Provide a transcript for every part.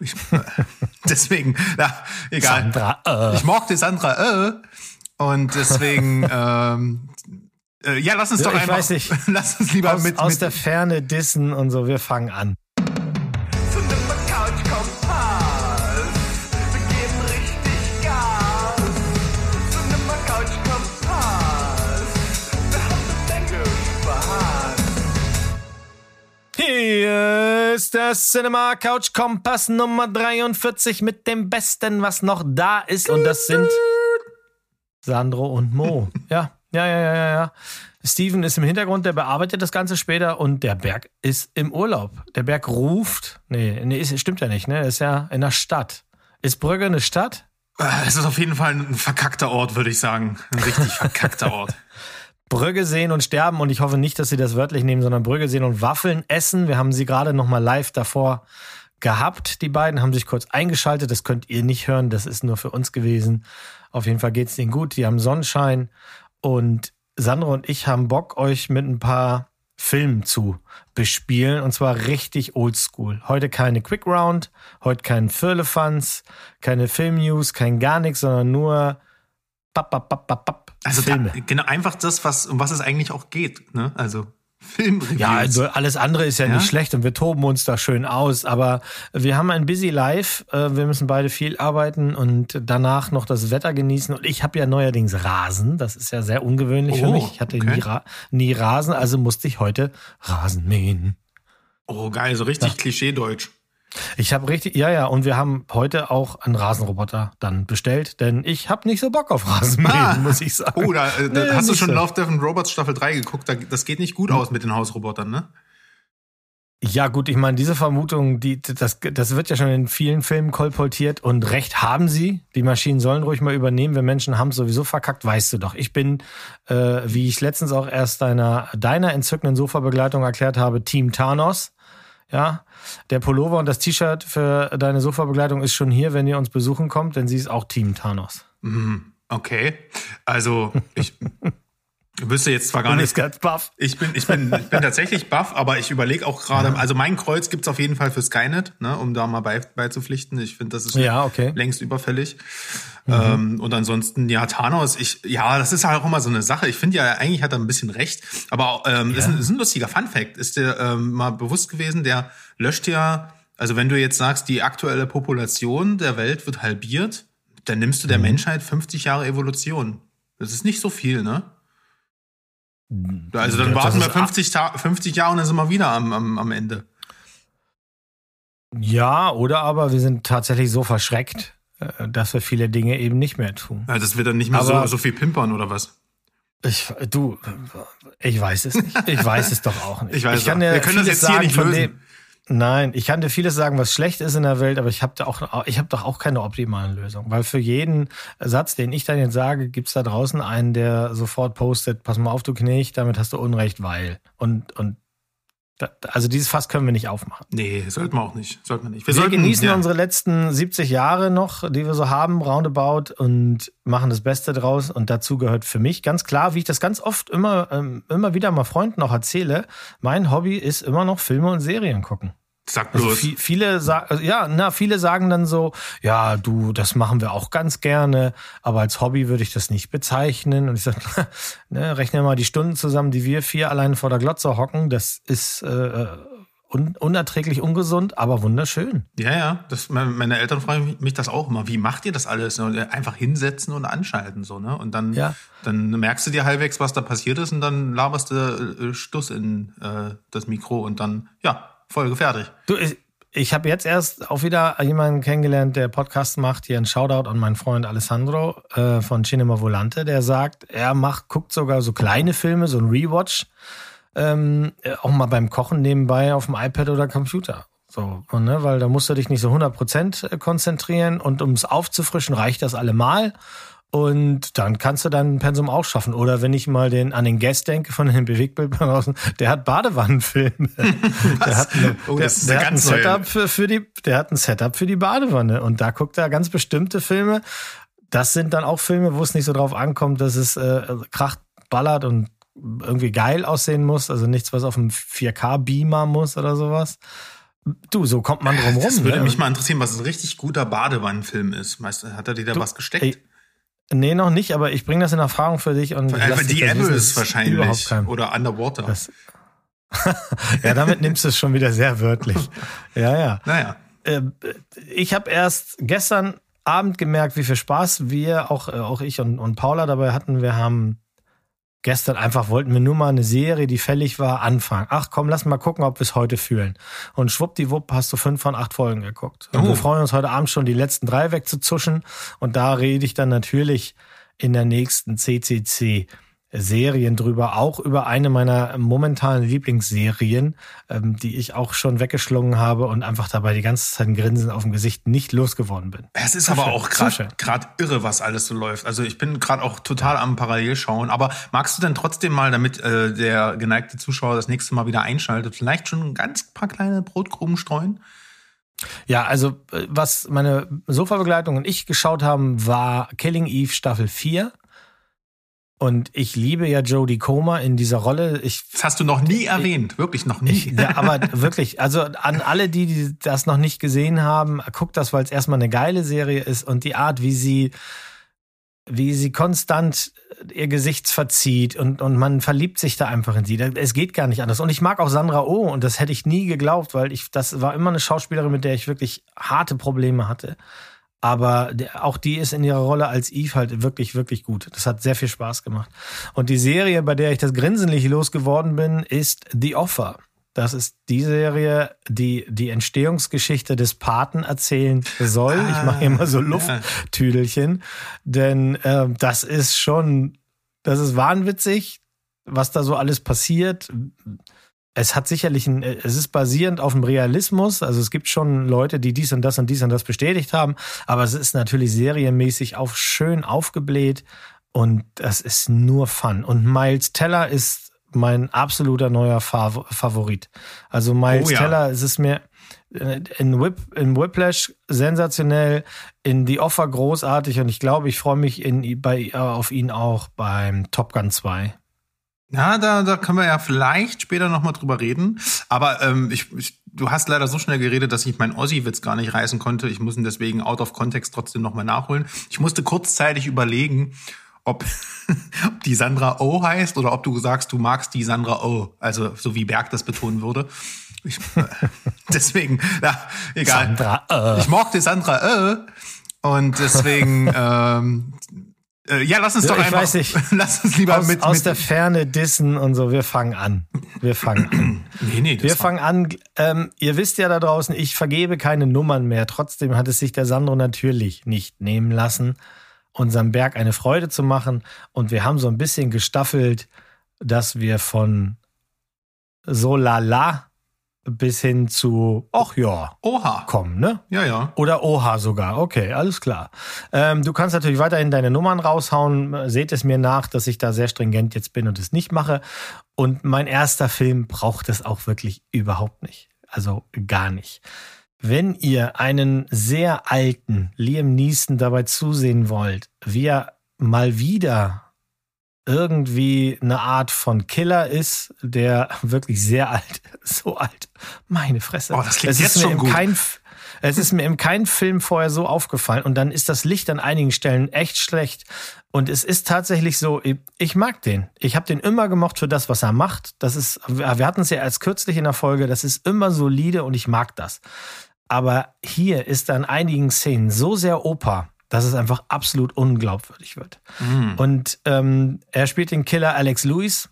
Ich, deswegen, ja, egal. Sandra, äh. Ich mochte Sandra, äh. Und deswegen, ähm, äh, ja, lass uns doch ich einfach, weiß nicht. lass uns lieber aus, mit, aus mit der Ferne dissen und so. Wir fangen an. Cinema Ist der Cinema Couch Kompass Nummer 43 mit dem Besten, was noch da ist. Und das sind Sandro und Mo. Ja, ja, ja, ja, ja, ja. Steven ist im Hintergrund, der bearbeitet das Ganze später und der Berg ist im Urlaub. Der Berg ruft. Nee, nee, ist, stimmt ja nicht, ne? Ist ja in der Stadt. Ist Brügge eine Stadt? Äh, es ist auf jeden Fall ein verkackter Ort, würde ich sagen. Ein richtig verkackter Ort. Brügge sehen und sterben und ich hoffe nicht, dass sie das wörtlich nehmen, sondern Brügge sehen und Waffeln essen. Wir haben sie gerade noch mal live davor gehabt. Die beiden haben sich kurz eingeschaltet. Das könnt ihr nicht hören. Das ist nur für uns gewesen. Auf jeden Fall geht's denen gut. Die haben Sonnenschein und Sandra und ich haben Bock, euch mit ein paar Filmen zu bespielen und zwar richtig oldschool. Heute keine Quick Round, heute kein Firlefanz, keine Film-News, kein gar nichts, sondern nur bap, bap, bap, bap, bap, Also da, Filme. genau einfach das, was um was es eigentlich auch geht. Ne? Also Filmreviews. Ja, also alles andere ist ja, Ja? nicht schlecht und wir toben uns da schön aus, aber wir haben ein busy Life, äh, wir müssen beide viel arbeiten und danach noch das Wetter genießen und ich habe ja neuerdings Rasen, das ist ja sehr ungewöhnlich für Oh, mich. Ich hatte okay. nie, Ra nie Rasen, also musste ich heute Rasen mähen. oh geil, so richtig Klischee-Deutsch. Ich habe richtig, ja, ja, und wir haben heute auch einen Rasenroboter dann bestellt, denn ich habe nicht so Bock auf Rasenmähen, Ah. muss ich sagen. Oh, da, äh, da Nee, hast du schon so. Love, Death and Robots Staffel 3 geguckt. Da, das geht nicht gut aus mit den Hausrobotern, ne? Ja, gut, ich meine, diese Vermutung, die, das, das wird ja schon in vielen Filmen kolportiert und recht haben sie. Die Maschinen sollen ruhig mal übernehmen. Wir Menschen haben es sowieso verkackt, weißt du doch. Ich bin, äh, wie ich letztens auch erst deiner, deiner entzückenden Sofabegleitung erklärt habe, Team Thanos. Ja, der Pullover und das T-Shirt für deine Sofabegleitung ist schon hier, wenn ihr uns besuchen kommt, denn sie ist auch Team Thanos. Mhm. Okay. Also, ich wüsste jetzt zwar gar nicht. ganz baff. Ich bin, ich bin, ich bin tatsächlich baff, aber ich überlege auch gerade, also mein Kreuz gibt's auf jeden Fall für Skynet, ne, um da mal bei, beizupflichten. Ich finde, das ist Ja, okay. längst überfällig. Ähm, und ansonsten, ja, Thanos, ich, ja, das ist halt auch immer so eine Sache. Ich finde ja, eigentlich hat er ein bisschen recht, aber ähm, ist, ein, ist ein lustiger Fun-Fact. Ist dir ähm, mal bewusst gewesen, der löscht ja, also wenn du jetzt sagst, die aktuelle Population der Welt wird halbiert, dann nimmst du der Menschheit 50 Jahre Evolution. Das ist nicht so viel, ne? Also dann warten wir ist 50, Ta 50 Jahre und dann sind wir wieder am, am, am Ende. Ja, oder aber wir sind tatsächlich so verschreckt, äh, dass wir viele Dinge eben nicht mehr tun. Ja, das wird dann nicht mehr Aber- so, so viel pimpern oder was? Ich, du, ich weiß es nicht. Ich weiß es doch auch nicht. Ich weiß kann auch. Wir können das jetzt hier nicht von lösen. dem- Nein, ich kann dir vieles sagen, was schlecht ist in der Welt, aber ich habe auch, ich doch auch keine optimalen Lösungen, weil für jeden Satz, den ich dann jetzt sage, gibt's da draußen einen, der sofort postet: Pass mal auf, du Knecht, damit hast du Unrecht, weil. Und und also dieses Fass können wir nicht aufmachen. Nee, sollten wir auch nicht. Sollten wir nicht. Wir, sollten, genießen ja. unsere letzten 70 Jahre noch, die wir so haben, roundabout, und machen das Beste draus. Und dazu gehört für mich ganz klar, wie ich das ganz oft immer, ähm, immer wieder mal Freunden auch erzähle, mein Hobby ist immer noch Filme und Serien gucken. Sag Also bloß. vi- viele sagen, ja, na, viele sagen dann so, ja, du, das machen wir auch ganz gerne, aber als Hobby würde ich das nicht bezeichnen. Und ich sage, ne, rechne mal die Stunden zusammen, die wir vier allein vor der Glotze hocken. Das ist äh, un unerträglich ungesund, aber wunderschön. ja, ja. Das, meine, Eltern fragen mich- mich das auch immer. Wie macht ihr das alles? Und einfach hinsetzen und anschalten, so, ne? Und dann, Ja. dann merkst du dir halbwegs, was da passiert ist, und dann laberst du äh, Stuss in äh, das Mikro und dann, ja, Folge fertig. Du, ich, ich habe jetzt erst auch wieder jemanden kennengelernt, der Podcast macht. Hier ein Shoutout an meinen Freund Alessandro äh, von Cinema Volante, der sagt, er macht, guckt sogar so kleine Filme, so ein Rewatch, ähm, äh, auch mal beim Kochen nebenbei auf dem iPad oder Computer. So, ne, weil da musst du dich nicht so 100% konzentrieren und ums aufzufrischen reicht das allemal. Und dann kannst du dein Pensum auch schaffen. Oder wenn ich mal den, an den Guest denke von den Bewegtbildern draußen, der hat Badewannenfilme. Der hat, eine, Oh, der, der hat ein. Setup für, für die, der hat ein Setup für die Badewanne. Und da guckt er ganz bestimmte Filme. Das sind dann auch Filme, wo es nicht so drauf ankommt, dass es äh, kracht, ballert und irgendwie geil aussehen muss. Also nichts, was auf einem 4K-Beamer muss oder sowas. du, so kommt man drum rum. Das würde ne? mich mal interessieren, was ein richtig guter Badewannenfilm ist. Du, hat er dir da was gesteckt? ey, Nee, noch nicht, aber ich bringe das in Erfahrung für dich und Einfach die Apples wahrscheinlich. Oder Underwater. das, ja, damit nimmst du es schon wieder sehr wörtlich. Ja, ja. naja. Äh, ich habe erst gestern Abend gemerkt, wie viel Spaß wir, auch, äh, auch ich und, und Paula dabei hatten. Wir haben gestern einfach, wollten wir nur mal eine Serie, die fällig war, anfangen. Ach komm, lass mal gucken, ob wir es heute fühlen. Und schwuppdiwupp hast du fünf von acht Folgen geguckt. Und Oh. wir freuen uns heute Abend schon, die letzten drei wegzuzuschen. Und da rede ich dann natürlich in der nächsten CCC Serien drüber, auch über eine meiner momentanen Lieblingsserien, ähm, die ich auch schon weggeschlungen habe und einfach dabei die ganze Zeit ein Grinsen auf dem Gesicht nicht losgeworden bin. Es ist So aber schön, auch gerade irre, was alles so läuft. Also ich bin gerade auch total am Parallelschauen. Aber magst du denn trotzdem mal, damit äh, der geneigte Zuschauer das nächste Mal wieder einschaltet, vielleicht schon ein ganz paar kleine Brotkrumen streuen? Ja, also äh, was meine Sofabegleitung und ich geschaut haben, war Killing Eve Staffel 4. Und ich liebe ja Jodie Comer in dieser Rolle. Ich Das hast du noch nie erwähnt, wirklich noch nie. Ich, ja, aber wirklich, also an alle, die, die das noch nicht gesehen haben, guckt das, weil es erstmal eine geile Serie ist und die Art, wie sie, wie sie konstant ihr Gesicht verzieht und, und man verliebt sich da einfach in sie. Es geht gar nicht anders. Und ich mag auch Sandra Oh und das hätte ich nie geglaubt, weil ich, das war immer eine Schauspielerin, mit der ich wirklich harte Probleme hatte. Aber auch die ist in ihrer Rolle als Eve halt wirklich, wirklich gut. Das hat sehr viel Spaß gemacht. Und die Serie, bei der ich das Grinsen nicht losgeworden bin, ist The Offer. Das ist die Serie, die die Entstehungsgeschichte des Paten erzählen soll. ich mache hier mal so Lufttüdelchen, denn äh, das ist schon, das ist wahnwitzig, was da so alles passiert. Es hat sicherlich ein, es ist basierend auf dem Realismus. Also es gibt schon Leute, die dies und das und dies und das bestätigt haben. Aber es ist natürlich serienmäßig auch schön aufgebläht und das ist nur Fun. Und Miles Teller ist mein absoluter neuer Fav Favorit. Also Miles Oh ja. Teller, es ist mir äh, in, Whip, in Whiplash sensationell, in The Offer großartig und ich glaube, ich freue mich in, bei, äh, auf ihn auch beim Top Gun 2. Ja, da, da können wir ja vielleicht später nochmal drüber reden. Aber ähm, ich, ich, du hast leider so schnell geredet, dass ich meinen Ossi-Witz gar nicht reißen konnte. Ich muss ihn deswegen out of context trotzdem nochmal nachholen. Ich musste kurzzeitig überlegen, ob, ob die Sandra O heißt oder ob du sagst, du magst die Sandra O. Also so wie Berg das betonen würde. Ich, äh, deswegen, ja, egal. Sandra, äh. Ich mochte Sandra äh, und deswegen, ähm, äh, ja, lass uns doch ich einfach, weiß nicht. lass uns lieber aus, mit, aus mit der Ferne dissen und so. Wir fangen an. Wir fangen an. Nee, nee, Wir fangen an. Ähm, ihr wisst ja da draußen, ich vergebe keine Nummern mehr. Trotzdem hat es sich der Sandro natürlich nicht nehmen lassen, unserem Berg eine Freude zu machen. Und wir haben so ein bisschen gestaffelt, dass wir von so lala bis hin zu, ach ja, Oha. kommen, ne? Ja, ja. Oder Oha sogar. Okay, alles klar. Ähm, du kannst natürlich weiterhin deine Nummern raushauen. Seht es mir nach, dass ich da sehr stringent jetzt bin und es nicht mache. Und mein erster Film braucht es auch wirklich überhaupt nicht. Also gar nicht. Wenn ihr einen sehr alten Liam Neeson dabei zusehen wollt, wie er mal wieder irgendwie eine Art von Killer ist, der wirklich sehr alt, so alt. Meine Fresse. Oh, das klingt Es ist jetzt mir schon in gut. Kein, es ist mir in keinem Film vorher so aufgefallen und dann ist das Licht an einigen Stellen echt schlecht. Und es ist tatsächlich so, ich- mag den. Ich habe den immer gemocht für das, was er macht. Das ist, wir hatten es ja als kürzlich in der Folge, das ist immer solide und ich mag das. Aber hier ist er in einigen Szenen so sehr Oper, dass es einfach absolut unglaubwürdig wird. Mhm. Und ähm, er spielt den Killer Alex Lewis.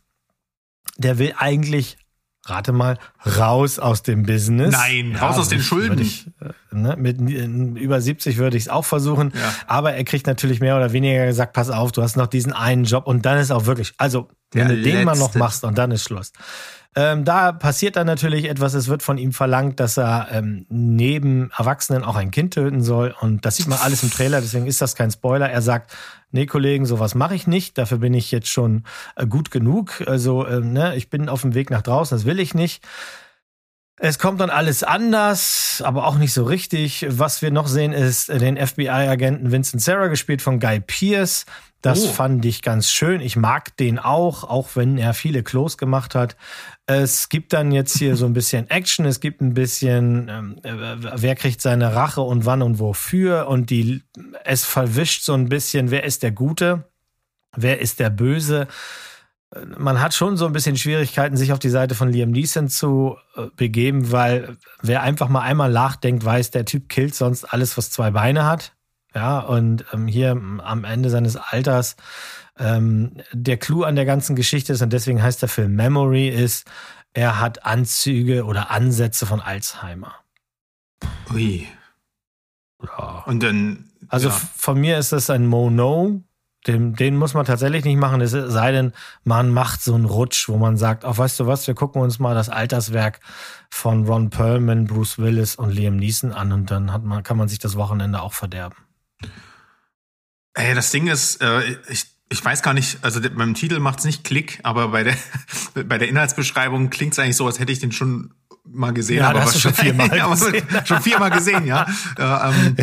Der will eigentlich, rate mal, raus aus dem Business. Nein, raus aus den Schulden. Ich, äh, ne, mit äh, über 70 würde ich es auch versuchen. Ja. Aber er kriegt natürlich mehr oder weniger gesagt, pass auf, du hast noch diesen einen Job und dann ist auch wirklich, also wenn Der du den mal noch machst und dann ist Schluss. Ähm, da passiert dann natürlich etwas. Es wird von ihm verlangt, dass er ähm, neben Erwachsenen auch ein Kind töten soll. Und das sieht man alles im Trailer, deswegen ist das kein Spoiler. Er sagt, nee, Kollegen, sowas mache ich nicht. Dafür bin ich jetzt schon äh, gut genug. Also, ähm, ne, ich bin auf dem Weg nach draußen, das will ich nicht. Es kommt dann alles anders, aber auch nicht so richtig. Was wir noch sehen, ist den FBI-Agenten Vincent Sarah, gespielt von Guy Pierce, Das Oh. fand ich ganz schön. Ich mag den auch, auch wenn er viele Klos gemacht hat. Es gibt dann jetzt hier so ein bisschen Action, es gibt ein bisschen, ähm, äh, wer kriegt seine Rache und wann und wofür und die, es verwischt so ein bisschen, wer ist der Gute, wer ist der Böse. Man hat schon so ein bisschen Schwierigkeiten, sich auf die Seite von Liam Neeson zu äh, begeben, weil wer einfach mal einmal nachdenkt, weiß, der Typ killt sonst alles, was zwei Beine hat. Ja, und ähm, hier am Ende seines Alters ähm, der Clou an der ganzen Geschichte ist, und deswegen heißt der Film Memory, ist, er hat Anzüge oder Ansätze von Alzheimer. Ui. Ja. Und dann. Also ja. von mir ist das ein Mono. Den, den muss man tatsächlich nicht machen, es sei denn, man macht so einen Rutsch, wo man sagt, ach, weißt du was, wir gucken uns mal das Alterswerk von Ron Perlman, Bruce Willis und Liam Neeson an und dann hat man, kann man sich das Wochenende auch verderben. Ey, das Ding ist, äh, ich, ich weiß gar nicht, also beim Titel macht's nicht Klick, aber bei der, bei der Inhaltsbeschreibung klingt's eigentlich so, als hätte ich den schon mal gesehen. Ja, aber das schon viermal gesehen. schon viermal gesehen, ja. ähm,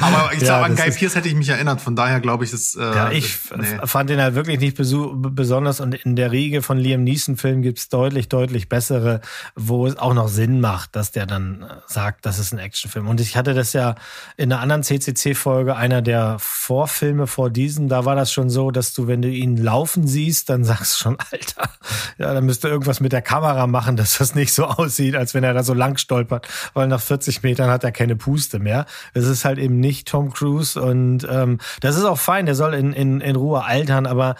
aber ich Ja, sag, an Guy Pierce hätte ich mich erinnert, von daher glaube ich, das. Äh, Ja, ich das- nee. fand den halt wirklich nicht besonders und in der Riege von Liam Neeson-Filmen gibt's deutlich, deutlich bessere, wo es auch noch Sinn macht, dass der dann äh, sagt, das ist ein Actionfilm. Und ich hatte das ja in einer anderen CCC-Folge, einer der Vorfilme vor diesem, da war das schon so, dass du, wenn du ihn laufen siehst, dann sagst du schon, Alter, ja, dann müsste irgendwas mit der Kamera machen, dass das nicht so aussieht, als wenn er da so lang stolpert, weil nach 40 Metern hat er keine Puste mehr. Es ist halt eben nicht Tom Cruise und ähm, das ist auch fein, der soll in, in, in Ruhe altern, aber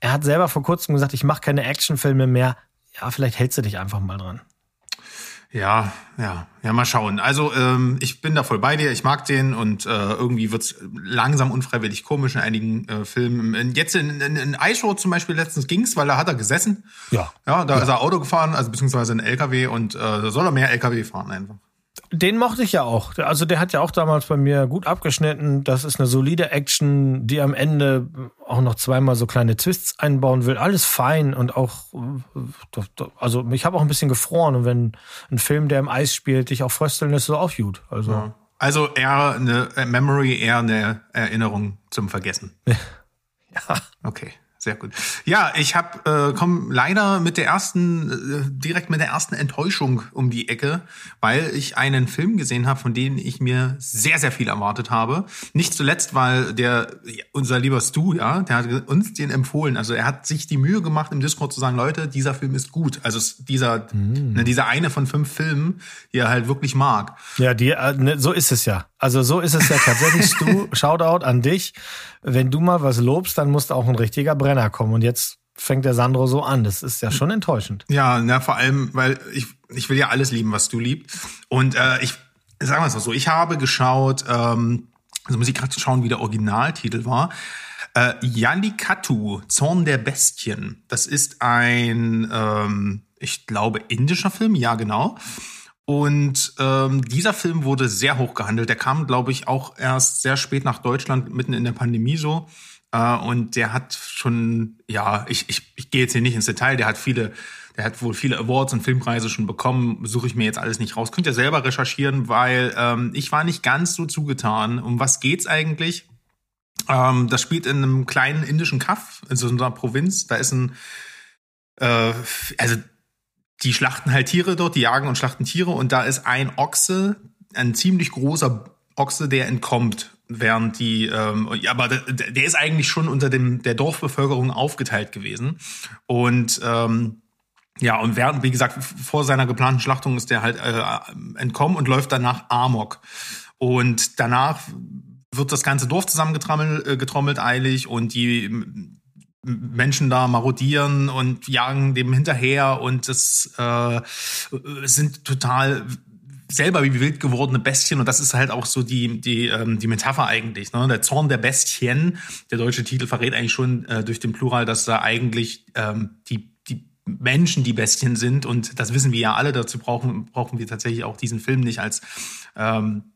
er hat selber vor kurzem gesagt, ich mache keine Actionfilme mehr. Ja, vielleicht hältst du dich einfach mal dran. Ja, ja, ja, mal schauen. Also ähm, ich bin da voll bei dir, ich mag den und äh, irgendwie wird's langsam unfreiwillig komisch in einigen äh, Filmen. In- Jetzt in, in, in iShow zum Beispiel letztens ging's, weil da hat er gesessen. Ja. Ja, da ist er Auto gefahren, also beziehungsweise ein LKW und äh, da soll er mehr LKW fahren einfach. Den mochte ich ja auch. Also der hat ja auch damals bei mir gut abgeschnitten. Das ist eine solide Action, die am Ende auch noch zweimal so kleine Twists einbauen will. Alles fein und auch, also ich habe auch ein bisschen gefroren. Und wenn ein Film, der im Eis spielt, dich auch frösteln lässt, ist auch gut. Also Ja. Also eher eine äh, Memory, eher eine Erinnerung zum Vergessen. ja. Okay, sehr gut. Ja, ich habe äh, komm leider mit der ersten äh, direkt mit der ersten Enttäuschung um die Ecke, weil ich einen Film gesehen habe, von dem ich mir sehr sehr viel erwartet habe. Nicht zuletzt, weil der unser lieber Stu, ja, der hat uns den empfohlen. Also er hat sich die Mühe gemacht im Discord zu sagen, Leute, dieser Film ist gut. Also es- dieser ne, dieser eine von fünf Filmen, die er halt wirklich mag. Ja, die, äh, ne, so ist es ja. Also so ist es ja tatsächlich. Du, Shoutout an dich. Wenn du mal was lobst, dann muss da auch ein richtiger Brenner kommen. Und jetzt fängt der Sandro so an. Das ist ja schon enttäuschend. Ja, na, vor allem, weil ich, ich will ja alles lieben, was du liebst. Und äh, ich, es mal so, ich habe geschaut, ähm, also muss ich gerade schauen, wie der Originaltitel war. Äh, Yalikatu, Zorn der Bestien. Das ist ein, ähm, ich glaube, indischer Film, ja genau. Und ähm, dieser Film wurde sehr hoch gehandelt. Der kam, glaube ich, auch erst sehr spät nach Deutschland, mitten in der Pandemie so. Äh, und der hat schon, ja, ich, ich, ich gehe jetzt hier nicht ins Detail, der hat viele, der hat wohl viele Awards und Filmpreise schon bekommen. Suche ich mir jetzt alles nicht raus. Könnt ihr selber recherchieren, weil ähm, ich war nicht ganz so zugetan. Um was geht's eigentlich? Ähm, das spielt in einem kleinen indischen Kaff, in so einer Provinz. Da ist ein, äh, also die schlachten halt Tiere dort, die jagen und schlachten Tiere und da ist ein Ochse, ein ziemlich großer Ochse, der entkommt, während die, ähm, aber der, der ist eigentlich schon unter dem der Dorfbevölkerung aufgeteilt gewesen und ähm, ja, und während, wie gesagt, vor seiner geplanten Schlachtung ist der halt äh, entkommen und läuft danach Amok. Und danach wird das ganze Dorf zusammengetrommelt äh, getrommelt eilig und die Menschen da marodieren und jagen dem hinterher und das äh, sind total selber wie wild gewordene Bestien. Und das ist halt auch so die die ähm, die Metapher eigentlich ne? Der Zorn der Bestien. Der deutsche Titel verrät eigentlich schon äh, durch den Plural dass da eigentlich ähm, die die Menschen die Bestien sind. Und das wissen wir ja alle. Dazu brauchen brauchen wir tatsächlich auch diesen Film nicht als ähm,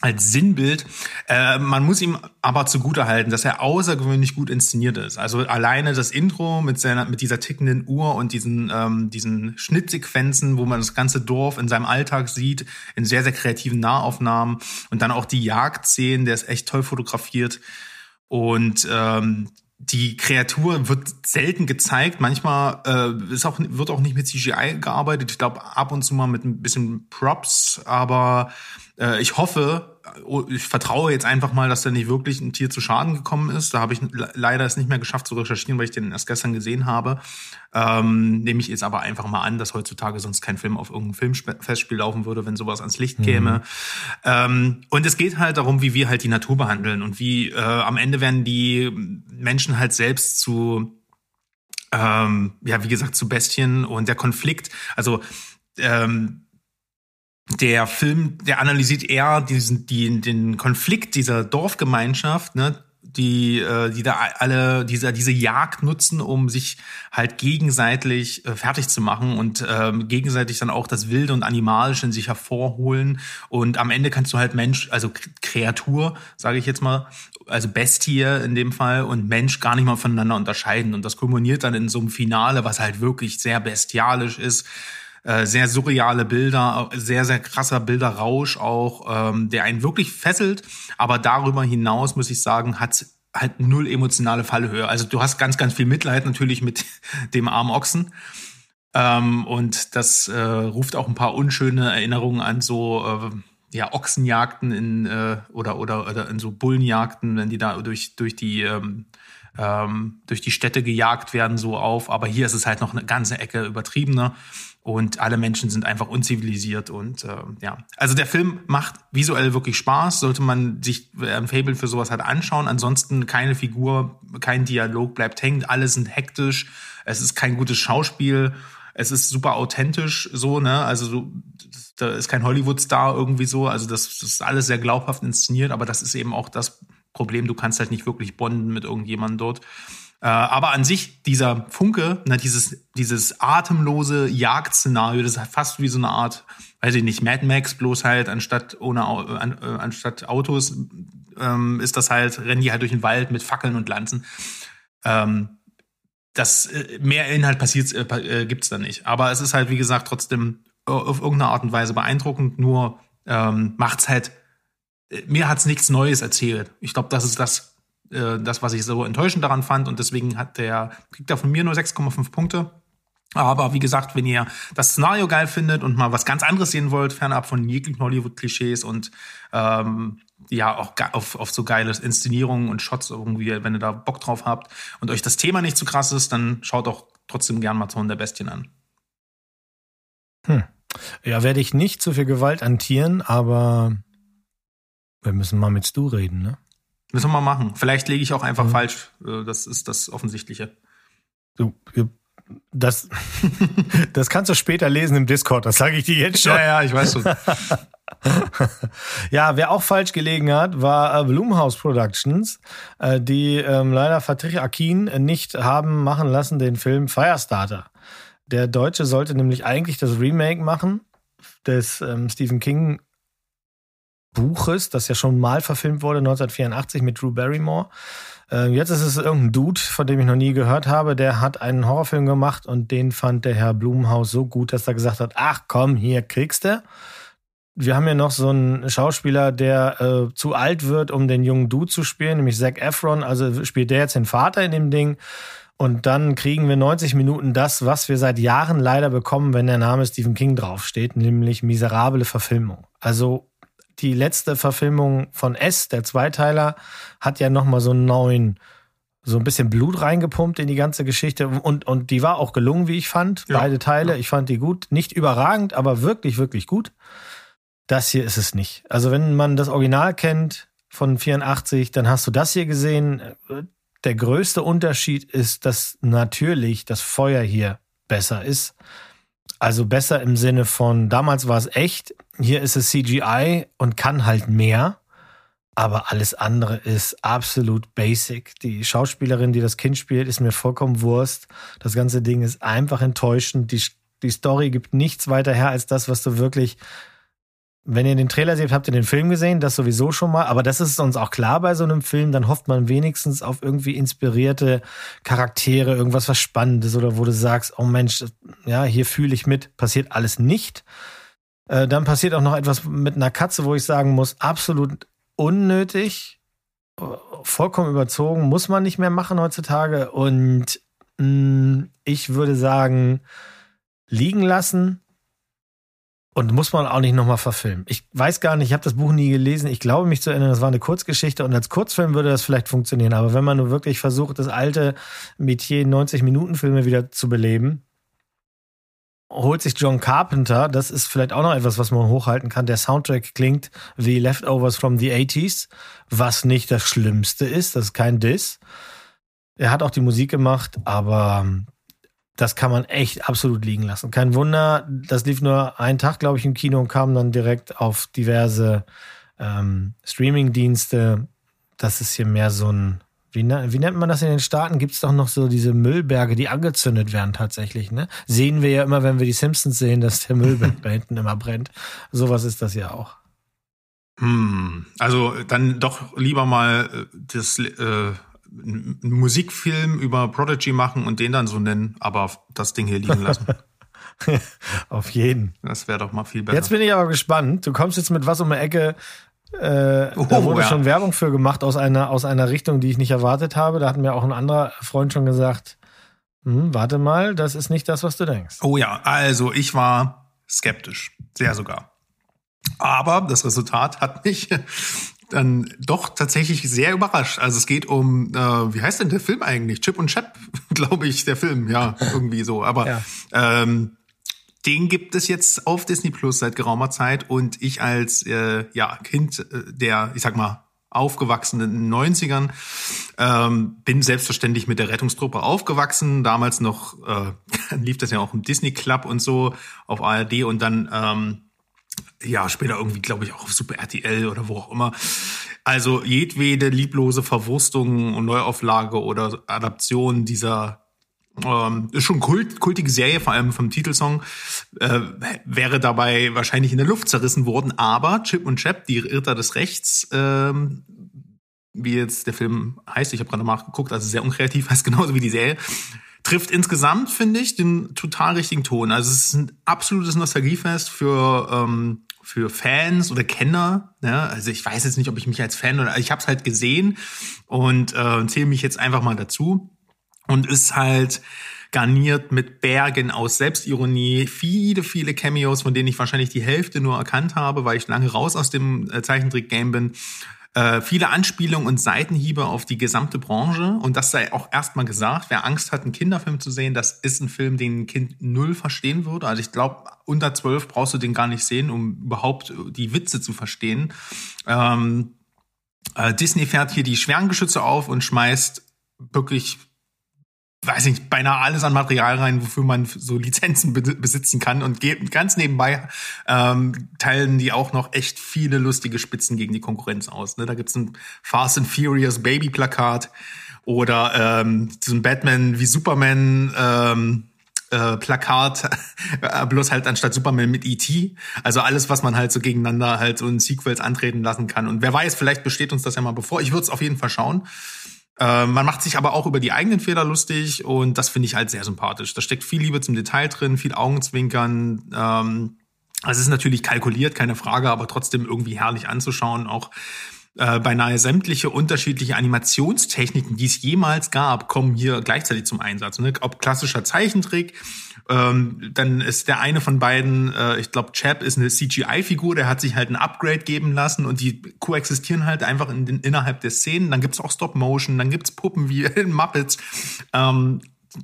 als Sinnbild. Äh, man muss ihm aber zugutehalten, dass er außergewöhnlich gut inszeniert ist. Also alleine das Intro mit seiner, mit dieser tickenden Uhr und diesen, ähm, diesen Schnittsequenzen, wo man das ganze Dorf in seinem Alltag sieht, in sehr, sehr kreativen Nahaufnahmen und dann auch die Jagdszenen, der ist echt toll fotografiert. Und ähm, die Kreatur wird selten gezeigt. Manchmal äh, ist auch, wird auch nicht mit CGI gearbeitet. Ich glaube, ab und zu mal mit ein bisschen Props. Aber äh, ich hoffe, ich vertraue jetzt einfach mal, dass da nicht wirklich ein Tier zu Schaden gekommen ist. Da habe ich leider es nicht mehr geschafft zu recherchieren, weil ich den erst gestern gesehen habe. Ähm, nehme ich jetzt aber einfach mal an, dass heutzutage sonst kein Film auf irgendeinem Filmfestspiel laufen würde, wenn sowas ans Licht käme. Mhm. Ähm, und es geht halt darum, wie wir halt die Natur behandeln und wie äh, am Ende werden die Menschen halt selbst zu ähm, ja, wie gesagt, zu Bestien und der Konflikt, also ähm, der Film, der analysiert eher diesen, die, den Konflikt dieser Dorfgemeinschaft, ne, die, äh, die da alle diese, diese Jagd nutzen, um sich halt gegenseitig äh, fertig zu machen und ähm, gegenseitig dann auch das Wilde und Animalische in sich hervorholen. Und am Ende kannst du halt Mensch, also Kreatur, sage ich jetzt mal, also Bestie in dem Fall und Mensch gar nicht mal voneinander unterscheiden. Und das kulminiert dann in so einem Finale, was halt wirklich sehr bestialisch ist äh, sehr surreale Bilder, sehr, sehr krasser Bilderrausch auch, ähm, der einen wirklich fesselt. Aber darüber hinaus, muss ich sagen, hat halt null emotionale Fallhöhe. Also du hast ganz, ganz viel Mitleid natürlich mit dem armen Ochsen. Ähm, und das äh, ruft auch ein paar unschöne Erinnerungen an so äh, ja Ochsenjagden in äh, oder oder oder in so Bullenjagden, wenn die da durch durch die ähm, ähm, durch die Städte gejagt werden so auf. Aber hier ist es halt noch eine ganze Ecke übertriebener und alle Menschen sind einfach unzivilisiert und äh, ja, also der Film macht visuell wirklich Spaß, sollte man sich äh, ein Fable für sowas halt anschauen. Ansonsten keine Figur, kein Dialog bleibt hängen, alle sind hektisch, es ist kein gutes Schauspiel, es ist super authentisch so, ne? Also so, da ist kein Hollywood-Star irgendwie so, also das, das ist alles sehr glaubhaft inszeniert, aber das ist eben auch das Problem, du kannst halt nicht wirklich bonden mit irgendjemandem dort. Äh, aber an sich, dieser Funke, na, dieses, dieses atemlose Jagdszenario, das ist fast wie so eine Art, weiß ich nicht, Mad Max, bloß halt anstatt ohne an, äh, anstatt Autos ähm, ist das halt, rennen die halt durch den Wald mit Fackeln und Lanzen. Ähm, das äh, mehr Inhalt passiert äh, äh, gibt's da nicht. Aber es ist halt, wie gesagt, trotzdem auf irgendeine Art und Weise beeindruckend, nur ähm, macht's halt, äh, mir hat's nichts Neues erzählt. Ich glaube, das ist das, äh, das, was ich so enttäuschend daran fand. Und deswegen hat der, kriegt er von mir nur 6,5 Punkte. Aber wie gesagt, wenn ihr das Szenario geil findet und mal was ganz anderes sehen wollt, fernab von jeglichen Hollywood-Klischees und ähm, ja auch auf, auf so geile Inszenierungen und Shots irgendwie, wenn ihr da Bock drauf habt und euch das Thema nicht zu krass ist, dann schaut doch trotzdem gern mal Zorn der Bestien an. Hm. Ja, werde ich nicht zu viel Gewalt an Tieren, aber wir müssen mal mit Stu reden, ne? Müssen wir mal machen. Vielleicht lege ich auch einfach mhm. falsch. Äh, das ist das Offensichtliche. Du, das, das kannst du später lesen im Discord, das sage ich dir jetzt schon. Ja, ja, ich weiß schon. ja, wer auch falsch gelegen hat, war äh, Blumhouse Productions, äh, die ähm, leider Patrick Akin nicht haben machen lassen den Film Firestarter. Der Deutsche sollte nämlich eigentlich das Remake machen des ähm, Stephen King Buches, das ja schon mal verfilmt wurde, 1984 mit Drew Barrymore. Äh, jetzt ist es irgendein Dude, von dem ich noch nie gehört habe, der hat einen Horrorfilm gemacht und den fand der Herr Blumenhaus so gut, dass er gesagt hat, ach komm, hier kriegst du. Wir haben ja noch so einen Schauspieler, der äh, zu alt wird, um den jungen Dude zu spielen, nämlich Zac Efron. Also spielt der jetzt den Vater in dem Ding. Und dann kriegen wir 90 Minuten das, was wir seit Jahren leider bekommen, wenn der Name Stephen King draufsteht, nämlich miserable Verfilmung. Also die letzte Verfilmung von S, der Zweiteiler, hat ja nochmal so einen neuen, so ein bisschen Blut reingepumpt in die ganze Geschichte. Und, und die war auch gelungen, wie ich fand. Ja, Beide Teile. Ja. Ich fand die gut. Nicht überragend, aber wirklich, wirklich gut. Das hier ist es nicht. Also wenn man das Original kennt von 84, dann hast du das hier gesehen. Der größte Unterschied ist, dass natürlich das Feuer hier besser ist. Also besser im Sinne von, damals war es echt, hier ist es CGI und kann halt mehr. Aber alles andere ist absolut basic. Die Schauspielerin, die das Kind spielt, ist mir vollkommen Wurst. Das ganze Ding ist einfach enttäuschend. Die, die Story gibt nichts weiter her als das, was du wirklich wenn ihr den Trailer seht, habt ihr den Film gesehen, das sowieso schon mal. Aber das ist uns auch klar bei so einem Film. Dann hofft man wenigstens auf irgendwie inspirierte Charaktere, irgendwas was Spannendes oder wo du sagst, oh Mensch, ja, hier fühle ich mit. Passiert alles nicht. Äh, dann passiert auch noch etwas mit einer Katze, wo ich sagen muss, absolut unnötig. vollkommen überzogen, muss man nicht mehr machen heutzutage. Und mh, ich würde sagen, liegen lassen und muss man auch nicht nochmal verfilmen. Ich weiß gar nicht, ich habe das Buch nie gelesen. Ich glaube mich zu erinnern, das war eine Kurzgeschichte und als Kurzfilm würde das vielleicht funktionieren. Aber wenn man nur wirklich versucht, das alte Metier 90-Minuten-Filme wieder zu beleben, holt sich John Carpenter, das ist vielleicht auch noch etwas, was man hochhalten kann. Der Soundtrack klingt wie Leftovers from the 80s, was nicht das Schlimmste ist, das ist kein Diss. Er hat auch die Musik gemacht, aber das kann man echt absolut liegen lassen. Kein Wunder, das lief nur einen Tag, glaube ich, im Kino und kam dann direkt auf diverse ähm, Streaming-Dienste. Das ist hier mehr so ein, wie, wie nennt man das in den Staaten? Gibt es doch noch so diese Müllberge, die angezündet werden tatsächlich. Ne? Sehen wir ja immer, wenn wir die Simpsons sehen, dass der Müllberg da hinten immer brennt. Sowas ist das ja auch. Hm, also dann doch lieber mal äh, das äh, einen Musikfilm über Prodigy machen und den dann so nennen, aber das Ding hier liegen lassen. Auf jeden. Das wäre doch mal viel besser. Jetzt bin ich aber gespannt. Du kommst jetzt mit was um die Ecke. Äh, oh, da wurde ja. schon Werbung für gemacht aus einer, aus einer Richtung, die ich nicht erwartet habe. Da hat mir auch ein anderer Freund schon gesagt, hm, warte mal, das ist nicht das, was du denkst. Oh ja, also ich war skeptisch. Sehr sogar. Aber das Resultat hat mich dann doch tatsächlich sehr überrascht. Also es geht um, äh, wie heißt denn der Film eigentlich? Chip und Chap, glaube ich, der Film, ja, irgendwie so. Aber ja. ähm, den gibt es jetzt auf Disney Plus seit geraumer Zeit und ich als äh, ja Kind äh, der, ich sag mal, aufgewachsenen in den 90ern, ähm, bin selbstverständlich mit der Rettungstruppe aufgewachsen. Damals noch äh, lief das ja auch im Disney Club und so auf ARD und dann ähm, ja, später irgendwie, glaube ich, auch auf Super RTL oder wo auch immer. Also jedwede lieblose Verwurstung und Neuauflage oder Adaption dieser ähm, ist schon kult, kultige Serie, vor allem vom Titelsong, äh, wäre dabei wahrscheinlich in der Luft zerrissen worden. Aber Chip und Chap, die Ritter des Rechts, ähm, wie jetzt der Film heißt, ich habe gerade mal geguckt, also sehr unkreativ heißt genauso wie die Serie, trifft insgesamt, finde ich, den total richtigen Ton. Also es ist ein absolutes Nostalgiefest für ähm, für Fans oder Kenner. Ja? Also ich weiß jetzt nicht, ob ich mich als Fan oder ich habe es halt gesehen und äh, zähle mich jetzt einfach mal dazu. Und ist halt garniert mit Bergen aus Selbstironie, viele, viele Cameos, von denen ich wahrscheinlich die Hälfte nur erkannt habe, weil ich lange raus aus dem äh, Zeichentrick-Game bin. Äh, viele Anspielungen und Seitenhiebe auf die gesamte Branche. Und das sei auch erstmal gesagt, wer Angst hat, einen Kinderfilm zu sehen, das ist ein Film, den ein Kind null verstehen würde. Also ich glaube, unter zwölf brauchst du den gar nicht sehen, um überhaupt die Witze zu verstehen. Ähm, äh, Disney fährt hier die Schwerngeschütze auf und schmeißt wirklich weiß nicht, beinahe alles an Material rein, wofür man so Lizenzen besitzen kann. Und ganz nebenbei ähm, teilen die auch noch echt viele lustige Spitzen gegen die Konkurrenz aus. Ne? Da gibt's ein Fast and Furious Baby-Plakat oder ähm, so ein Batman wie Superman ähm, äh, Plakat, bloß halt anstatt Superman mit E.T. Also alles, was man halt so gegeneinander halt so in Sequels antreten lassen kann. Und wer weiß, vielleicht besteht uns das ja mal bevor. Ich würde es auf jeden Fall schauen. Äh, man macht sich aber auch über die eigenen Fehler lustig und das finde ich halt sehr sympathisch. Da steckt viel Liebe zum Detail drin, viel Augenzwinkern. Ähm, also es ist natürlich kalkuliert, keine Frage, aber trotzdem irgendwie herrlich anzuschauen. Auch äh, beinahe sämtliche unterschiedliche Animationstechniken, die es jemals gab, kommen hier gleichzeitig zum Einsatz. Ne? Ob klassischer Zeichentrick, ähm, dann ist der eine von beiden, äh, ich glaube, Chap ist eine CGI-Figur, der hat sich halt ein Upgrade geben lassen und die koexistieren halt einfach in den, innerhalb der Szenen. Dann gibt's auch Stop-Motion, dann gibt's Puppen wie in Muppets. Ähm,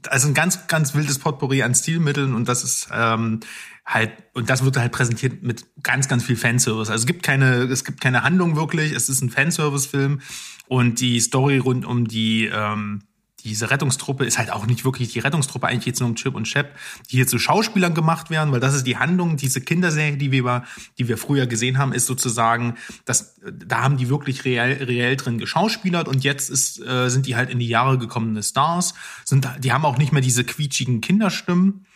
also ein ganz, ganz wildes Potpourri an Stilmitteln und das ist ähm, halt, und das wird halt präsentiert mit ganz, ganz viel Fanservice. Also es gibt keine, es gibt keine Handlung wirklich, es ist ein Fanservice-Film und die Story rund um die ähm, diese Rettungstruppe ist halt auch nicht wirklich die Rettungstruppe, eigentlich jetzt nur um Chip und Chap, die hier zu Schauspielern gemacht werden, weil das ist die Handlung, diese Kinderserie, die wir, die wir früher gesehen haben, ist sozusagen, dass da haben die wirklich reell, reell drin geschauspielert und jetzt ist, äh, sind die halt in die Jahre gekommene Stars, sind, die haben auch nicht mehr diese quietschigen Kinderstimmen.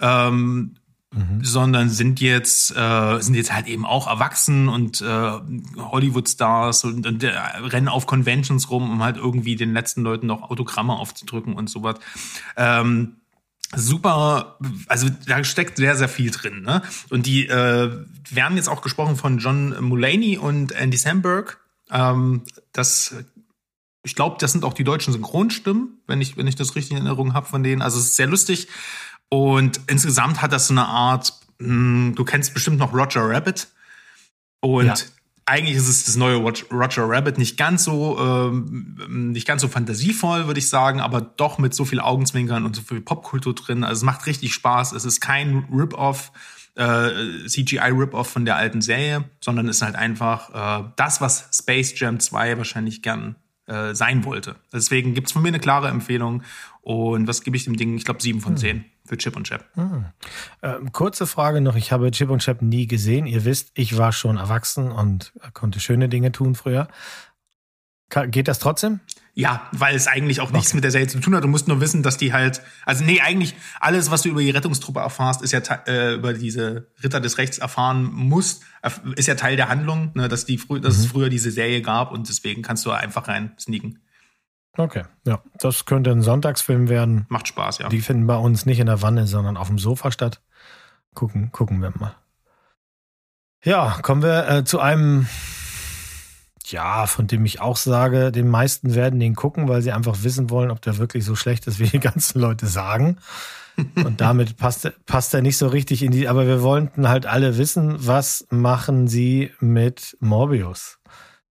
Ähm, Mhm. sondern sind jetzt äh, sind jetzt halt eben auch erwachsen und äh, Hollywood-Stars und, und äh, rennen auf Conventions rum, um halt irgendwie den letzten Leuten noch Autogramme aufzudrücken und sowas. Ähm, super, also da steckt sehr, sehr viel drin. Ne? Und die äh, werden jetzt auch gesprochen von John Mulaney und Andy Samberg. Ähm, das ich glaube, das sind auch die deutschen Synchronstimmen, wenn ich, wenn ich das richtig in Erinnerung habe von denen. Also es ist sehr lustig. Und insgesamt hat das so eine Art, mh, du kennst bestimmt noch Roger Rabbit. Und Ja. eigentlich ist es das neue Rog- Roger Rabbit nicht ganz so, ähm, nicht ganz so fantasievoll, würde ich sagen, aber doch mit so viel Augenzwinkern und so viel Popkultur drin. Also es macht richtig Spaß. Es ist kein Rip-Off, äh, CGI-Rip-Off von der alten Serie, sondern ist halt einfach äh, das, was Space Jam 2 wahrscheinlich gern äh, sein wollte. Deswegen gibt's von mir eine klare Empfehlung. Und was gebe ich dem Ding? Ich glaube, sieben von zehn für Chip und Chap. Ähm, kurze Frage noch. Ich habe Chip und Chap nie gesehen. Ihr wisst, ich war schon erwachsen und konnte schöne Dinge tun früher. Ka- Geht das trotzdem? Ja, weil es eigentlich auch nichts mit der Serie zu tun hat. Du musst nur wissen, dass die halt, also nee, eigentlich alles, was du über die Rettungstruppe erfahrst, ist ja äh, über diese Ritter des Rechts erfahren musst, ist ja Teil der Handlung, ne, dass die frü dass es früher diese Serie gab und deswegen kannst du einfach rein sneaken. Okay, ja. Das könnte ein Sonntagsfilm werden. Macht Spaß, ja. Die finden bei uns nicht in der Wanne, sondern auf dem Sofa statt. Gucken, gucken wir mal. Ja, kommen wir äh, zu einem, ja, von dem ich auch sage, die meisten werden den gucken, weil sie einfach wissen wollen, ob der wirklich so schlecht ist, wie die ganzen Leute sagen. Und damit passt, passt er nicht so richtig in die, aber wir wollten halt alle wissen, was machen sie mit Morbius?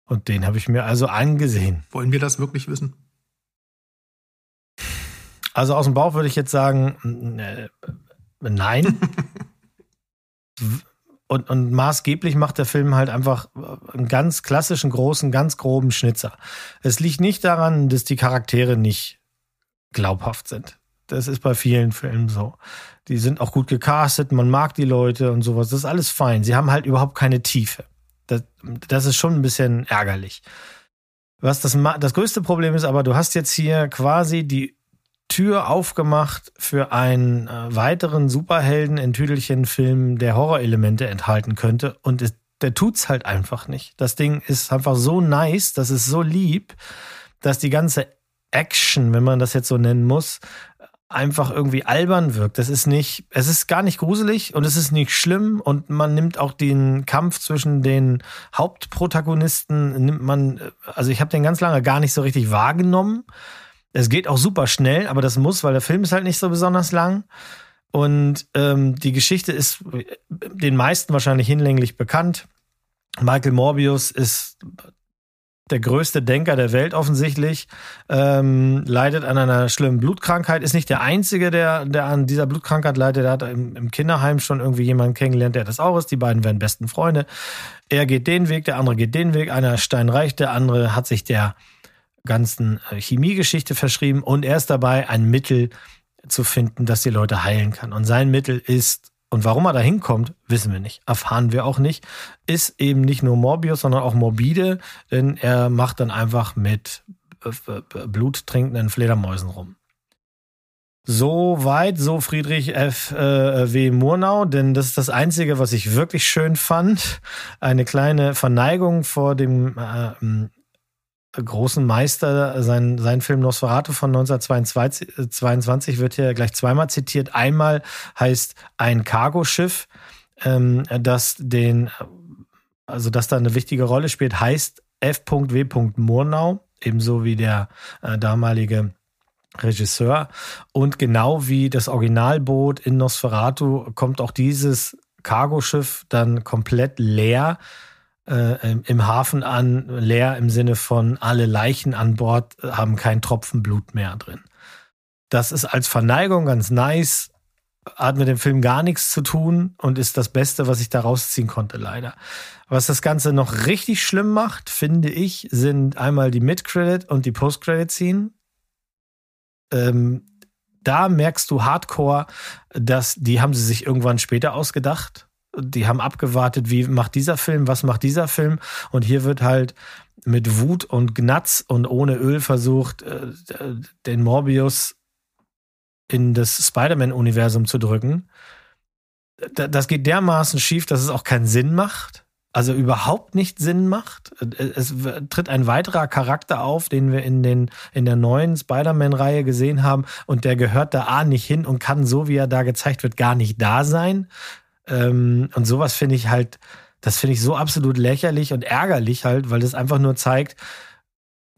Und den habe ich mir also angesehen. Wollen wir das wirklich wissen? Also aus dem Bauch würde ich jetzt sagen, äh, nein. Und, und maßgeblich macht der Film halt einfach einen ganz klassischen, großen, ganz groben Schnitzer. Es liegt nicht daran, dass die Charaktere nicht glaubhaft sind. Das ist bei vielen Filmen so. Die sind auch gut gecastet, man mag die Leute und sowas. Das ist alles fein. Sie haben halt überhaupt keine Tiefe. Das, das ist schon ein bisschen ärgerlich. Was das, das größte Problem ist, aber du hast jetzt hier quasi die Tür aufgemacht für einen äh, weiteren Superhelden in Tüdelchen-Film, der Horrorelemente enthalten könnte. Und es, der tut's halt einfach nicht. Das Ding ist einfach so nice, das ist so lieb, dass die ganze Action, wenn man das jetzt so nennen muss, einfach irgendwie albern wirkt. Das ist nicht, es ist gar nicht gruselig und es ist nicht schlimm und man nimmt auch den Kampf zwischen den Hauptprotagonisten, nimmt man, also ich habe den ganz lange gar nicht so richtig wahrgenommen. Es geht auch super schnell, aber das muss, weil der Film ist halt nicht so besonders lang. Und ähm, die Geschichte ist den meisten wahrscheinlich hinlänglich bekannt. Michael Morbius ist der größte Denker der Welt offensichtlich, ähm, leidet an einer schlimmen Blutkrankheit, ist nicht der Einzige, der, der an dieser Blutkrankheit leidet. Er hat im, im Kinderheim schon irgendwie jemanden kennengelernt, der das auch ist. Die beiden werden besten Freunde. Er geht den Weg, der andere geht den Weg. Einer ist steinreich, der andere hat sich der ganzen äh, Chemiegeschichte verschrieben und er ist dabei, ein Mittel zu finden, das die Leute heilen kann. Und sein Mittel ist, und warum er da hinkommt, wissen wir nicht, erfahren wir auch nicht, ist eben nicht nur Morbius, sondern auch morbide, denn er macht dann einfach mit äh, äh, bluttrinkenden Fledermäusen rum. So weit, so Friedrich F. W. Murnau, denn das ist das Einzige, was ich wirklich schön fand. Eine kleine Verneigung vor dem großen Meister. Sein, sein Film Nosferatu von 1922 22 wird hier gleich zweimal zitiert. Einmal heißt ein Cargoschiff, ähm, das den, also das da eine wichtige Rolle spielt, heißt F.W. Murnau, ebenso wie der äh, damalige Regisseur. Und genau wie das Originalboot in Nosferatu kommt auch dieses Cargoschiff dann komplett leer äh, im- Hafen an, leer im Sinne von alle Leichen an Bord äh, haben kein Tropfen Blut mehr drin. Das ist als Verneigung ganz nice, hat mit dem Film gar nichts zu tun und ist das Beste, was ich da rausziehen konnte, leider. Was das Ganze noch richtig schlimm macht, finde ich, sind einmal die Mid-Credit und die Post-Credit-Scene. Ähm, da merkst du hardcore, dass die haben sie sich irgendwann später ausgedacht. Die haben abgewartet, wie macht dieser Film, was macht dieser Film. Und hier wird halt mit Wut und Gnatz und ohne Öl versucht, äh, den Morbius in das Spider-Man-Universum zu drücken. Da- Das geht dermaßen schief, dass es auch keinen Sinn macht. Also überhaupt nicht Sinn macht. Es w- tritt ein weiterer Charakter auf, den wir in, den, in der neuen Spider-Man-Reihe gesehen haben. Und der gehört da A nicht hin und kann, so wie er da gezeigt wird, gar nicht da sein. Ähm, und sowas finde ich halt, das finde ich so absolut lächerlich und ärgerlich halt, weil das einfach nur zeigt,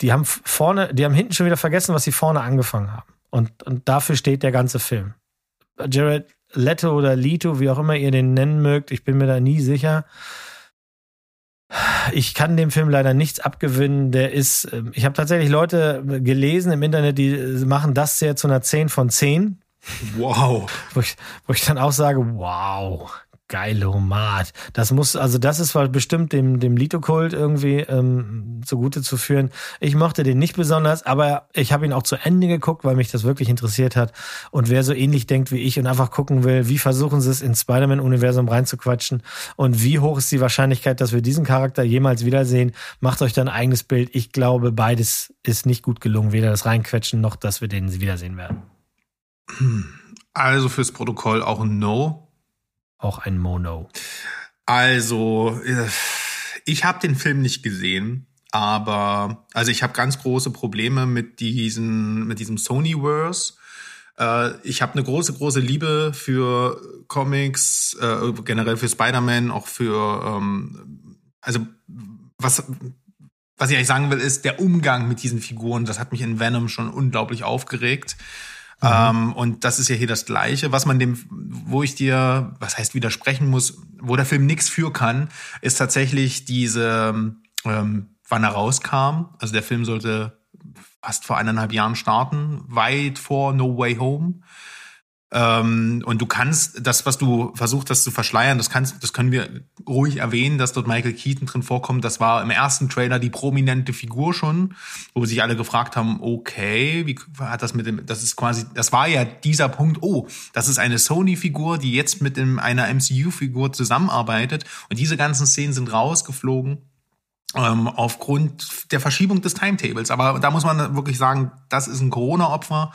die haben vorne, die haben hinten schon wieder vergessen, was sie vorne angefangen haben. Und, und dafür steht der ganze Film. Jared Leto oder Leto, wie auch immer ihr den nennen mögt, ich bin mir da nie sicher. Ich kann dem Film leider nichts abgewinnen. Der ist, ähm, ich habe tatsächlich Leute gelesen im Internet, die machen das sehr zu einer 10 von 10. Wow. Wo ich, wo ich dann auch sage, wow, Geilomat. Das muss, also das ist wohl bestimmt dem, dem Lito-Kult irgendwie ähm, zugute zu führen. Ich mochte den nicht besonders, aber ich habe ihn auch zu Ende geguckt, weil mich das wirklich interessiert hat. Und wer so ähnlich denkt wie ich und einfach gucken will, wie versuchen sie es ins Spider-Man-Universum reinzuquatschen und wie hoch ist die Wahrscheinlichkeit, dass wir diesen Charakter jemals wiedersehen, macht euch dann ein eigenes Bild. Ich glaube, beides ist nicht gut gelungen, weder das Reinquetschen noch, dass wir den wiedersehen werden. Also fürs Protokoll auch ein No. Auch ein Mono. Also, äh, ich habe den Film nicht gesehen, aber also ich habe ganz große Probleme mit diesen mit diesem Sonyverse. Äh, ich habe eine große große Liebe für Comics, äh, generell für Spider-Man, auch für ähm, also was was ich eigentlich sagen will, ist der Umgang mit diesen Figuren. Das hat mich in Venom schon unglaublich aufgeregt. Mhm. Ähm, und das ist ja hier das Gleiche, was man dem, wo ich dir, was heißt widersprechen muss, wo der Film nichts für kann, ist tatsächlich diese, ähm, wann er rauskam. Also der Film sollte fast vor eineinhalb Jahren starten, weit vor No Way Home. Ähm, und du kannst das, was du versucht hast zu verschleiern, das kannst, das können wir ruhig erwähnen, dass dort Michael Keaton drin vorkommt. Das war im ersten Trailer die prominente Figur schon, wo sich alle gefragt haben, okay, wie hat das mit dem, das ist quasi, das war ja dieser Punkt, oh, das ist eine Sony-Figur, die jetzt mit dem, einer MCU-Figur zusammenarbeitet. Und diese ganzen Szenen sind rausgeflogen ähm, aufgrund der Verschiebung des Timetables. Aber da muss man wirklich sagen, das ist ein Corona-Opfer.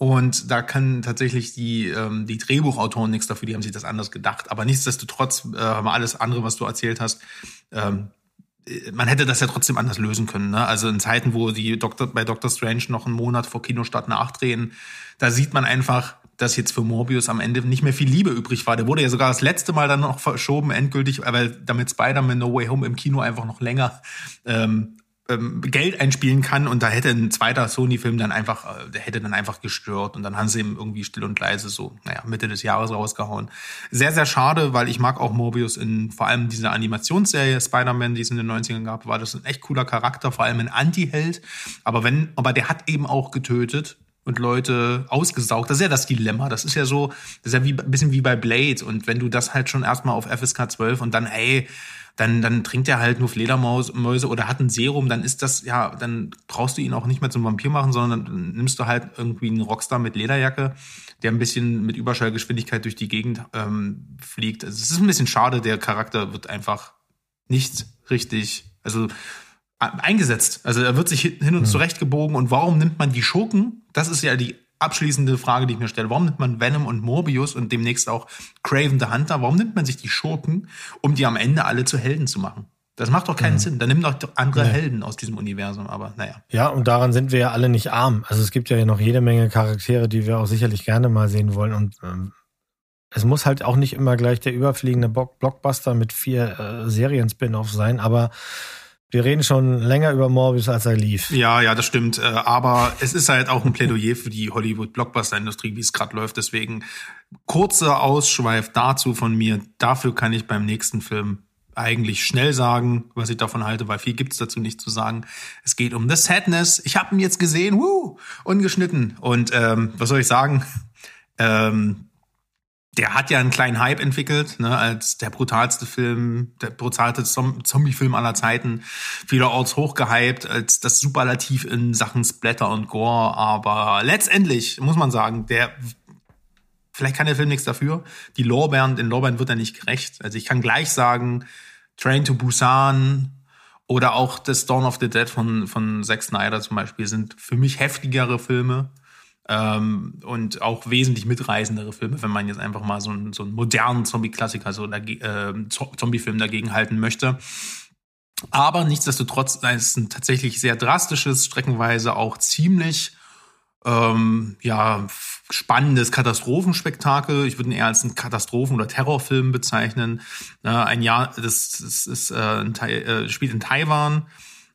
Und da kann tatsächlich die, ähm, die Drehbuchautoren nichts dafür, die haben sich das anders gedacht. Aber nichtsdestotrotz, äh, alles andere, was du erzählt hast, ähm, äh, man hätte das ja trotzdem anders lösen können. Ne? Also in Zeiten, wo die Doktor, bei Doctor Strange noch einen Monat vor Kinostart nachdrehen, da sieht man einfach, dass jetzt für Morbius am Ende nicht mehr viel Liebe übrig war. Der wurde ja sogar das letzte Mal dann noch verschoben, endgültig, weil damit Spider-Man No Way Home im Kino einfach noch länger ähm, ähm, Geld einspielen kann und da hätte ein zweiter Sony-Film dann einfach, äh, der hätte dann einfach gestört und dann haben sie ihm irgendwie still und leise so, naja, Mitte des Jahres rausgehauen. Sehr, sehr schade, weil ich mag auch Morbius in vor allem dieser Animationsserie Spider-Man, die es in den 90ern gab, war das ein echt cooler Charakter, vor allem ein Anti-Held. Aber wenn, aber der hat eben auch getötet und Leute ausgesaugt. Das ist ja das Dilemma. Das ist ja so, das ist ja wie, ein bisschen wie bei Blade. Und wenn du das halt schon erstmal auf FSK 12 und dann, ey, dann, dann trinkt er halt nur Fledermäuse oder hat ein Serum, dann ist das, ja, dann brauchst du ihn auch nicht mehr zum Vampir machen, sondern dann nimmst du halt irgendwie einen Rockstar mit Lederjacke, der ein bisschen mit Überschallgeschwindigkeit durch die Gegend ähm, fliegt. Also es ist ein bisschen schade, der Charakter wird einfach nicht richtig, also eingesetzt. Also er wird sich hin und hm. zurecht gebogen und warum nimmt man die Schurken? Das ist ja die abschließende Frage, die ich mir stelle. Warum nimmt man Venom und Morbius und demnächst auch Craven the Hunter? Warum nimmt man sich die Schurken, um die am Ende alle zu Helden zu machen? Das macht doch keinen mhm. Sinn. Dann nimmt doch andere nee. Helden aus diesem Universum, aber naja. Ja, und daran sind wir ja alle nicht arm. Also es gibt ja noch jede Menge Charaktere, die wir auch sicherlich gerne mal sehen wollen. Und ähm, es muss halt auch nicht immer gleich der überfliegende Blockbuster mit vier äh, Serien-Spin-Offs sein, aber wir reden schon länger über Morbius, als er lief. Ja, ja, das stimmt. Äh, aber es ist halt auch ein Plädoyer für die Hollywood-Blockbuster-Industrie, wie es gerade läuft. Deswegen kurzer Ausschweif dazu von mir. Dafür kann ich beim nächsten Film eigentlich schnell sagen, was ich davon halte, weil viel gibt's dazu nicht zu sagen. Es geht um The Sadness. Ich habe ihn jetzt gesehen, wuh, ungeschnitten. Und ähm, was soll ich sagen? Ähm, der hat ja einen kleinen Hype entwickelt, ne, als der brutalste Film, der brutalste Zombie-Film aller Zeiten, vielerorts hochgehypt, als das Superlativ in Sachen Splatter und Gore. Aber letztendlich muss man sagen, der vielleicht kann der Film nichts dafür. Die Lorbeeren, den Lorbeeren wird er nicht gerecht. Also ich kann gleich sagen, Train to Busan oder auch das Dawn of the Dead von, von Zack Snyder zum Beispiel sind für mich heftigere Filme ähm, und auch wesentlich mitreißendere Filme, wenn man jetzt einfach mal so einen, so einen modernen Zombie-Klassiker, so äh, Zombie-Film dagegen halten möchte. Aber nichtsdestotrotz ist ein tatsächlich sehr drastisches, streckenweise auch ziemlich ähm, ja, spannendes Katastrophenspektakel. Ich würde ihn eher als einen Katastrophen- oder Terrorfilm bezeichnen. Äh, ein Jahr, das, das ist, äh, in, äh, spielt in Taiwan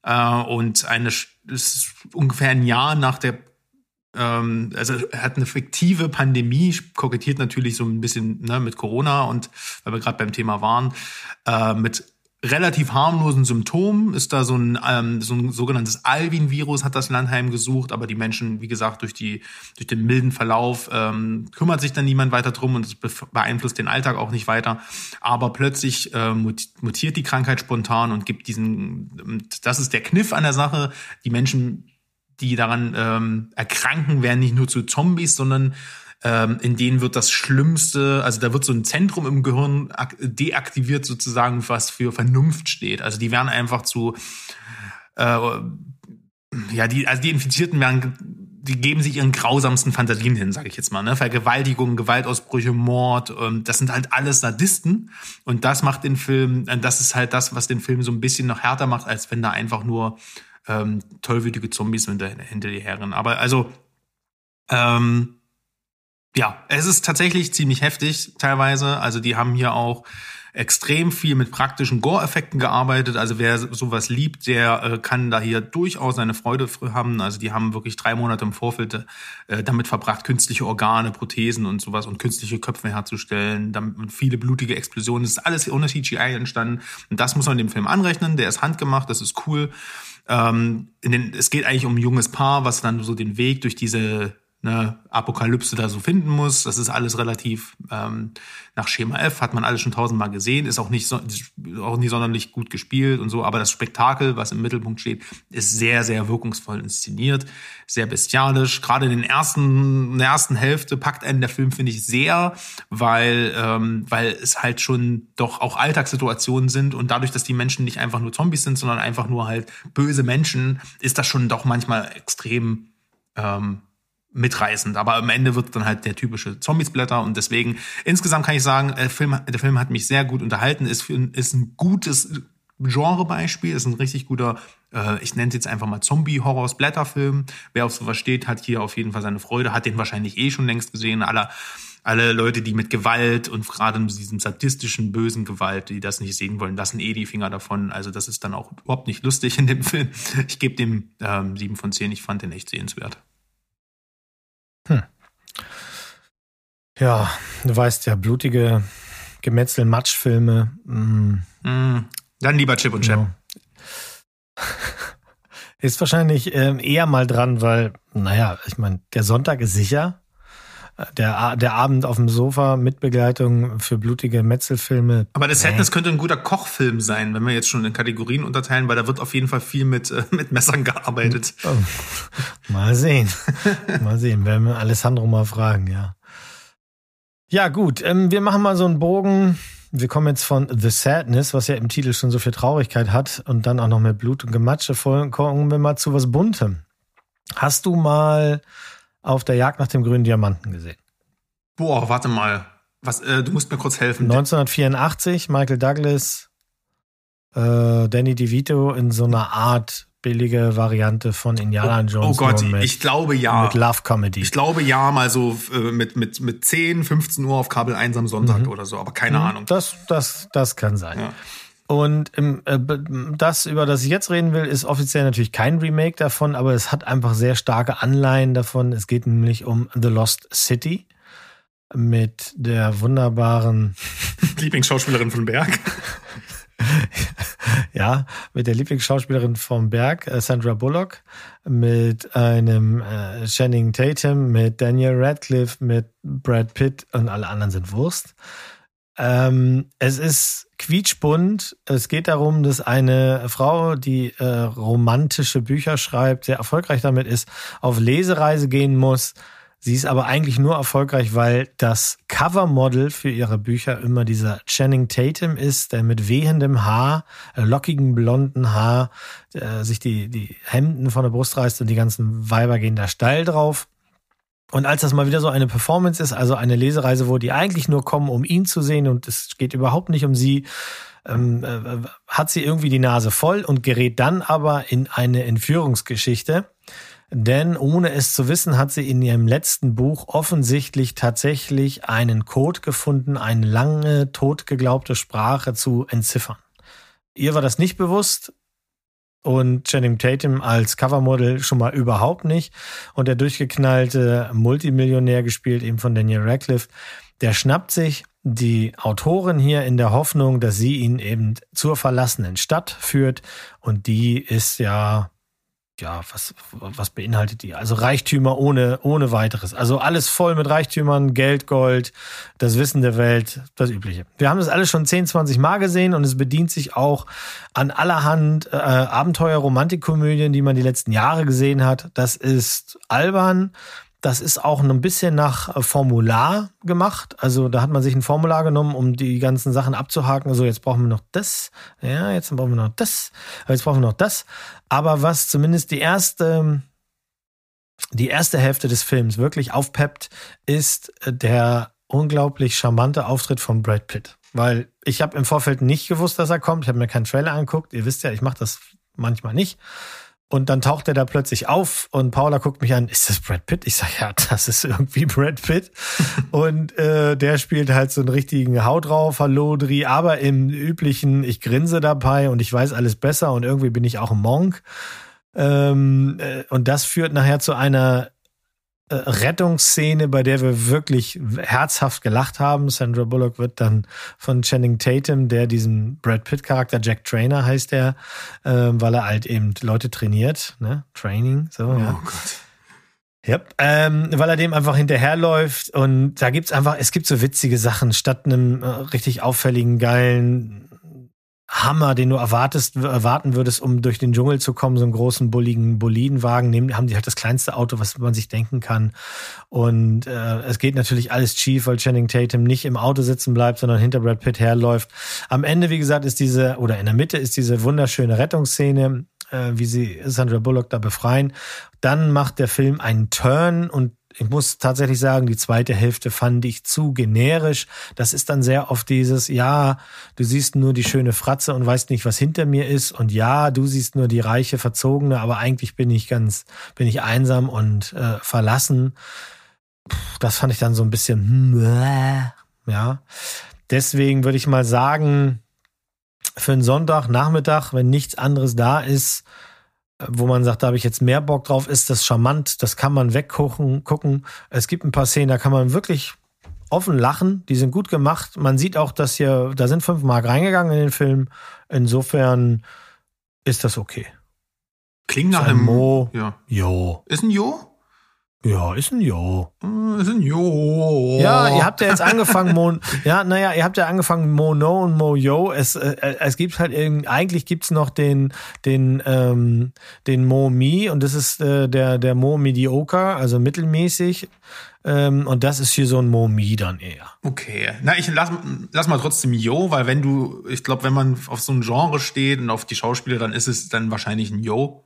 Äh, und eine ist ungefähr ein Jahr nach der ähm, also er hat eine fiktive Pandemie, kokettiert natürlich so ein bisschen ne, mit Corona und weil wir gerade beim Thema waren, äh, mit relativ harmlosen Symptomen ist da so ein, ähm, so ein sogenanntes Alvin-Virus hat das Land heimgesucht, aber die Menschen, wie gesagt, durch die durch den milden Verlauf ähm, kümmert sich dann niemand weiter drum und es beeinflusst den Alltag auch nicht weiter. Aber plötzlich äh, mutiert die Krankheit spontan und gibt diesen, das ist der Kniff an der Sache. Die Menschen, die daran ähm, erkranken, werden nicht nur zu Zombies, sondern ähm, in denen wird das Schlimmste, also da wird so ein Zentrum im Gehirn deaktiviert sozusagen, was für Vernunft steht. Also die werden einfach zu, äh, ja, die, also die Infizierten werden, die geben sich ihren grausamsten Fantasien hin, sage ich jetzt mal. Ne? Vergewaltigung, Gewaltausbrüche, Mord, ähm, das sind halt alles Sadisten. Und das macht den Film, äh, das ist halt das, was den Film so ein bisschen noch härter macht, als wenn da einfach nur ähm, tollwütige Zombies hinter, hinter die Herren. Aber also, ähm, ja, es ist tatsächlich ziemlich heftig teilweise. Also die haben hier auch extrem viel mit praktischen Gore-Effekten gearbeitet. Also wer sowas liebt, der äh, kann da hier durchaus seine Freude haben. Also die haben wirklich drei Monate im Vorfeld äh, damit verbracht, künstliche Organe, Prothesen und sowas und künstliche Köpfe herzustellen. Damit viele blutige Explosionen. Das ist alles ohne CGI entstanden. Und das muss man dem Film anrechnen. Der ist handgemacht, das ist cool. Ähm, den, es geht eigentlich um ein junges Paar, was dann so den Weg durch diese eine Apokalypse da so finden muss. Das ist alles relativ ähm, nach Schema F, hat man alles schon tausendmal gesehen, ist auch nicht, so, auch nicht sonderlich gut gespielt und so, aber das Spektakel, was im Mittelpunkt steht, ist sehr, sehr wirkungsvoll inszeniert, sehr bestialisch. Gerade in den ersten, in der ersten Hälfte packt einen der Film, finde ich, sehr, weil, ähm, weil es halt schon doch auch Alltagssituationen sind und dadurch, dass die Menschen nicht einfach nur Zombies sind, sondern einfach nur halt böse Menschen, ist das schon doch manchmal extrem ähm, mitreißend. Aber am Ende wird dann halt der typische Zombiesblätter und deswegen insgesamt kann ich sagen, der Film, der Film hat mich sehr gut unterhalten, ist, ist ein gutes Genrebeispiel, ist ein richtig guter, äh, ich nenne es jetzt einfach mal Zombie-Horror-Splatter-Film. Wer auf sowas steht, hat hier auf jeden Fall seine Freude, hat den wahrscheinlich eh schon längst gesehen. Alle, alle Leute, die mit Gewalt und gerade mit diesem sadistischen, bösen Gewalt, die das nicht sehen wollen, lassen eh die Finger davon. Also das ist dann auch überhaupt nicht lustig in dem Film. Ich gebe dem ähm, 7 von 10, ich fand den echt sehenswert. Hm. Ja, du weißt ja, blutige Gemetzel-Matsch-Filme. Mm. Mm. Dann lieber Chip und Chap. Ja. Ist wahrscheinlich ähm, eher mal dran, weil, naja, ich meine, der Sonntag ist sicher der, der Abend auf dem Sofa mit Begleitung für blutige Metzelfilme. Aber das Sadness könnte ein guter Kochfilm sein, wenn wir jetzt schon in Kategorien unterteilen, weil da wird auf jeden Fall viel mit, äh, mit Messern gearbeitet. Oh. Mal sehen. mal sehen. Werden wir Alessandro mal fragen, ja. Ja, gut. Ähm, wir machen mal so einen Bogen. Wir kommen jetzt von The Sadness, was ja im Titel schon so viel Traurigkeit hat, und dann auch noch mit Blut und Gematsche folgen, kommen wir mal zu was Buntem. Hast du mal auf der Jagd nach dem grünen Diamanten gesehen. Boah, warte mal. Was, äh, du musst mir kurz helfen. 1984, Michael Douglas, äh, Danny DeVito in so einer Art billige Variante von Indiana oh, Jones. Oh Gott, mit, ich glaube ja. Mit Love Comedy. Ich glaube ja, mal so äh, mit, mit, mit 10, 15 Uhr auf Kabel 1 am Sonntag mhm. oder so, aber keine mhm. Ahnung. Das, das, das kann sein. Ja. Und ähm, äh, das, über das ich jetzt reden will, ist offiziell natürlich kein Remake davon, aber es hat einfach sehr starke Anleihen davon. Es geht nämlich um The Lost City mit der wunderbaren Lieblingsschauspielerin von Berg. ja, mit der Lieblingsschauspielerin vom Berg, äh, Sandra Bullock, mit einem äh, Channing Tatum, mit Daniel Radcliffe, mit Brad Pitt und alle anderen sind Wurst. Ähm, es ist quietschbunt. Es geht darum, dass eine Frau, die äh, romantische Bücher schreibt, sehr erfolgreich damit ist, auf Lesereise gehen muss. Sie ist aber eigentlich nur erfolgreich, weil das Covermodel für ihre Bücher immer dieser Channing Tatum ist, der mit wehendem Haar, äh, lockigen blonden Haar, äh, sich die, die Hemden von der Brust reißt und die ganzen Weiber gehen da steil drauf. Und als das mal wieder so eine Performance ist, also eine Lesereise, wo die eigentlich nur kommen, um ihn zu sehen und es geht überhaupt nicht um sie, ähm, äh, hat sie irgendwie die Nase voll und gerät dann aber in eine Entführungsgeschichte. Denn ohne es zu wissen, hat sie in ihrem letzten Buch offensichtlich tatsächlich einen Code gefunden, eine lange totgeglaubte Sprache zu entziffern. Ihr war das nicht bewusst und Channing Tatum als Covermodel schon mal überhaupt nicht. Und der durchgeknallte Multimillionär gespielt eben von Daniel Radcliffe, der schnappt sich die Autorin hier in der Hoffnung, dass sie ihn eben zur verlassenen Stadt führt. Und die ist ja ja, was, was beinhaltet die? Also Reichtümer ohne, ohne weiteres. Also alles voll mit Reichtümern, Geld, Gold, das Wissen der Welt, das Übliche. Wir haben das alles schon 10, 20 Mal gesehen und es bedient sich auch an allerhand äh, Abenteuer, Romantikkomödien, die man die letzten Jahre gesehen hat. Das ist albern. Das ist auch ein bisschen nach äh, Formular gemacht. Also da hat man sich ein Formular genommen, um die ganzen Sachen abzuhaken. Also jetzt brauchen wir noch das. Ja, jetzt brauchen wir noch das. Jetzt brauchen wir noch das. Aber was zumindest die erste, die erste Hälfte des Films wirklich aufpeppt, ist der unglaublich charmante Auftritt von Brad Pitt. Weil ich habe im Vorfeld nicht gewusst, dass er kommt. Ich habe mir keinen Trailer angeguckt. Ihr wisst ja, ich mache das manchmal nicht. Und dann taucht er da plötzlich auf und Paula guckt mich an, ist das Brad Pitt? Ich sage, ja, das ist irgendwie Brad Pitt. und äh, der spielt halt so einen richtigen Haut drauf, Hallo, Dri, aber im üblichen, ich grinse dabei und ich weiß alles besser und irgendwie bin ich auch ein Monk. Ähm, äh, und das führt nachher zu einer äh, Rettungsszene, bei der wir wirklich herzhaft gelacht haben. Sandra Bullock wird dann von Channing Tatum, der diesen Brad Pitt-Charakter, Jack Trainer heißt er, äh, weil er halt eben Leute trainiert, ne? Training, so, Oh ja. Gott. Ja, ähm, weil er dem einfach hinterherläuft und da gibt's einfach, es gibt so witzige Sachen, statt einem äh, richtig auffälligen, geilen Hammer, den du erwartest, erwarten würdest, um durch den Dschungel zu kommen, so einen großen, bulligen Bolidenwagen, nehmen, haben die halt das kleinste Auto, was man sich denken kann. Und äh, es geht natürlich alles schief, weil Channing Tatum nicht im Auto sitzen bleibt, sondern hinter Brad Pitt herläuft. Am Ende, wie gesagt, ist diese, oder in der Mitte ist diese wunderschöne Rettungsszene, äh, wie sie Sandra Bullock da befreien. Dann macht der Film einen Turn und ich muss tatsächlich sagen, die zweite Hälfte fand ich zu generisch. Das ist dann sehr oft dieses, ja, du siehst nur die schöne Fratze und weißt nicht, was hinter mir ist. Und ja, du siehst nur die reiche, verzogene, aber eigentlich bin ich ganz, bin ich einsam und äh, verlassen. Das fand ich dann so ein bisschen, hm, äh, ja. Deswegen würde ich mal sagen, für einen Sonntagnachmittag, wenn nichts anderes da ist, wo man sagt, da habe ich jetzt mehr Bock drauf, ist das charmant, das kann man weggucken. Gucken. Es gibt ein paar Szenen, da kann man wirklich offen lachen, die sind gut gemacht. Man sieht auch, dass hier, da sind fünf Mark reingegangen in den Film. Insofern ist das okay. Klingt nach einem Mo. Ja. Jo. Ist ein Jo? Ja, ist ein Jo. Äh, Ist ein Jo. Ja, ihr habt ja jetzt angefangen, Mo, ja, naja, ihr habt ja angefangen, Mo No und Mo Yo. Es, äh, es gibt halt irgendwie, eigentlich gibt's noch den, den, ähm, den Mo Mi und das ist äh, der, der Mo Mediocre, also mittelmäßig. Ähm, und das ist hier so ein Mo Mi dann eher. Okay. Na, ich lass, lass mal trotzdem Jo, weil wenn du, ich glaube, wenn man auf so ein Genre steht und auf die Schauspieler, dann ist es dann wahrscheinlich ein Jo.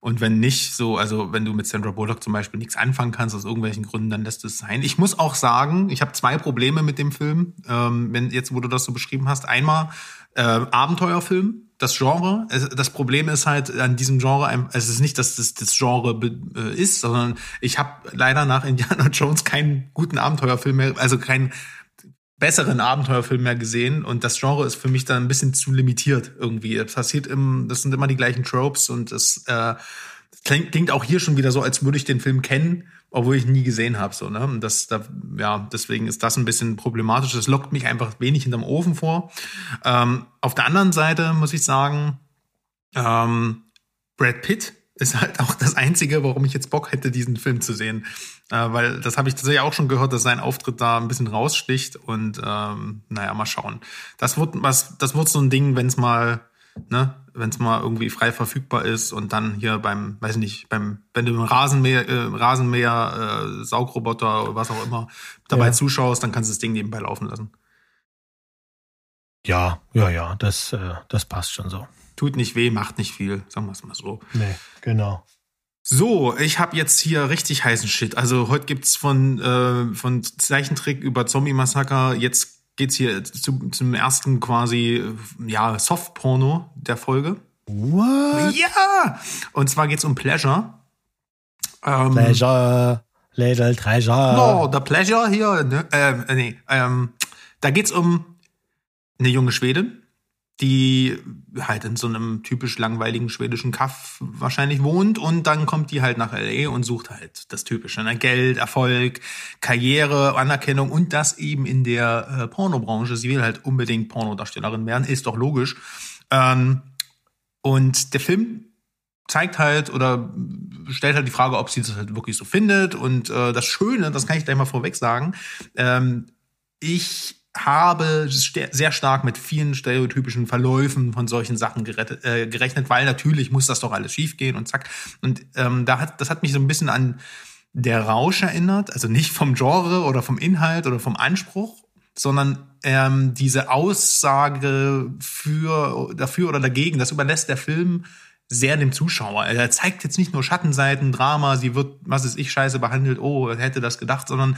Und wenn nicht, so, also wenn du mit Sandra Bullock zum Beispiel nichts anfangen kannst, aus irgendwelchen Gründen, dann lässt es sein. Ich muss auch sagen, ich habe zwei Probleme mit dem Film, ähm, wenn jetzt, wo du das so beschrieben hast. Einmal äh, Abenteuerfilm, das Genre. Das Problem ist halt an diesem Genre, es ist nicht, dass das das Genre äh, ist, sondern ich habe leider nach Indiana Jones keinen guten Abenteuerfilm mehr, also keinen besseren Abenteuerfilm mehr gesehen und das Genre ist für mich dann ein bisschen zu limitiert irgendwie. Es passiert im, das sind immer die gleichen Tropes und es äh, klingt, klingt auch hier schon wieder so, als würde ich den Film kennen, obwohl ich ihn nie gesehen habe. So, ne? Und das, da, ja, deswegen ist das ein bisschen problematisch. Das lockt mich einfach wenig hinterm Ofen vor. Ähm, auf der anderen Seite muss ich sagen, ähm, Brad Pitt ist halt auch das Einzige, warum ich jetzt Bock hätte, diesen Film zu sehen. Äh, weil das habe ich tatsächlich auch schon gehört, dass sein Auftritt da ein bisschen raussticht. Und ähm, naja, mal schauen. Das wird was, das wird so ein Ding, wenn es mal, ne, wenn es mal irgendwie frei verfügbar ist und dann hier beim, weiß ich nicht, beim, wenn du im Rasenmäher, äh, Rasenmäher, äh, Saugroboter oder was auch immer dabei Ja. zuschaust, dann kannst du das Ding nebenbei laufen lassen. Ja, ja, ja, das, äh, das passt schon so. Tut nicht weh, macht nicht viel, sagen wir es mal so. Nee, genau. So, ich habe jetzt hier richtig heißen Shit. Also heute gibt's von äh, von Zeichentrick über Zombie Massaker. Jetzt geht's hier zu, zum ersten quasi ja Softporno der Folge. What? Ja, und zwar geht's um Pleasure. Ähm, Pleasure, little treasure. No, the Pleasure hier. Ne? Ähm, äh, nee, ähm, da geht's um eine junge Schwedin, die halt in so einem typisch langweiligen schwedischen Kaff wahrscheinlich wohnt und dann kommt die halt nach LA und sucht halt das Typische, ne? Geld, Erfolg, Karriere, Anerkennung und das eben in der äh, Pornobranche. Sie will halt unbedingt Pornodarstellerin werden, ist doch logisch. Ähm, und der Film zeigt halt oder stellt halt die Frage, ob sie das halt wirklich so findet. Und äh, das Schöne, das kann ich gleich mal vorweg sagen, ähm, ich habe sehr stark mit vielen stereotypischen Verläufen von solchen Sachen gerettet, äh, gerechnet, weil natürlich muss das doch alles schiefgehen und zack. Und ähm, da hat, das hat mich so ein bisschen an der Rausch erinnert, also nicht vom Genre oder vom Inhalt oder vom Anspruch, sondern ähm, diese Aussage für dafür oder dagegen, das überlässt der Film sehr dem Zuschauer. Er zeigt jetzt nicht nur Schattenseiten, Drama, sie wird, was ist ich, scheiße behandelt, oh, hätte das gedacht, sondern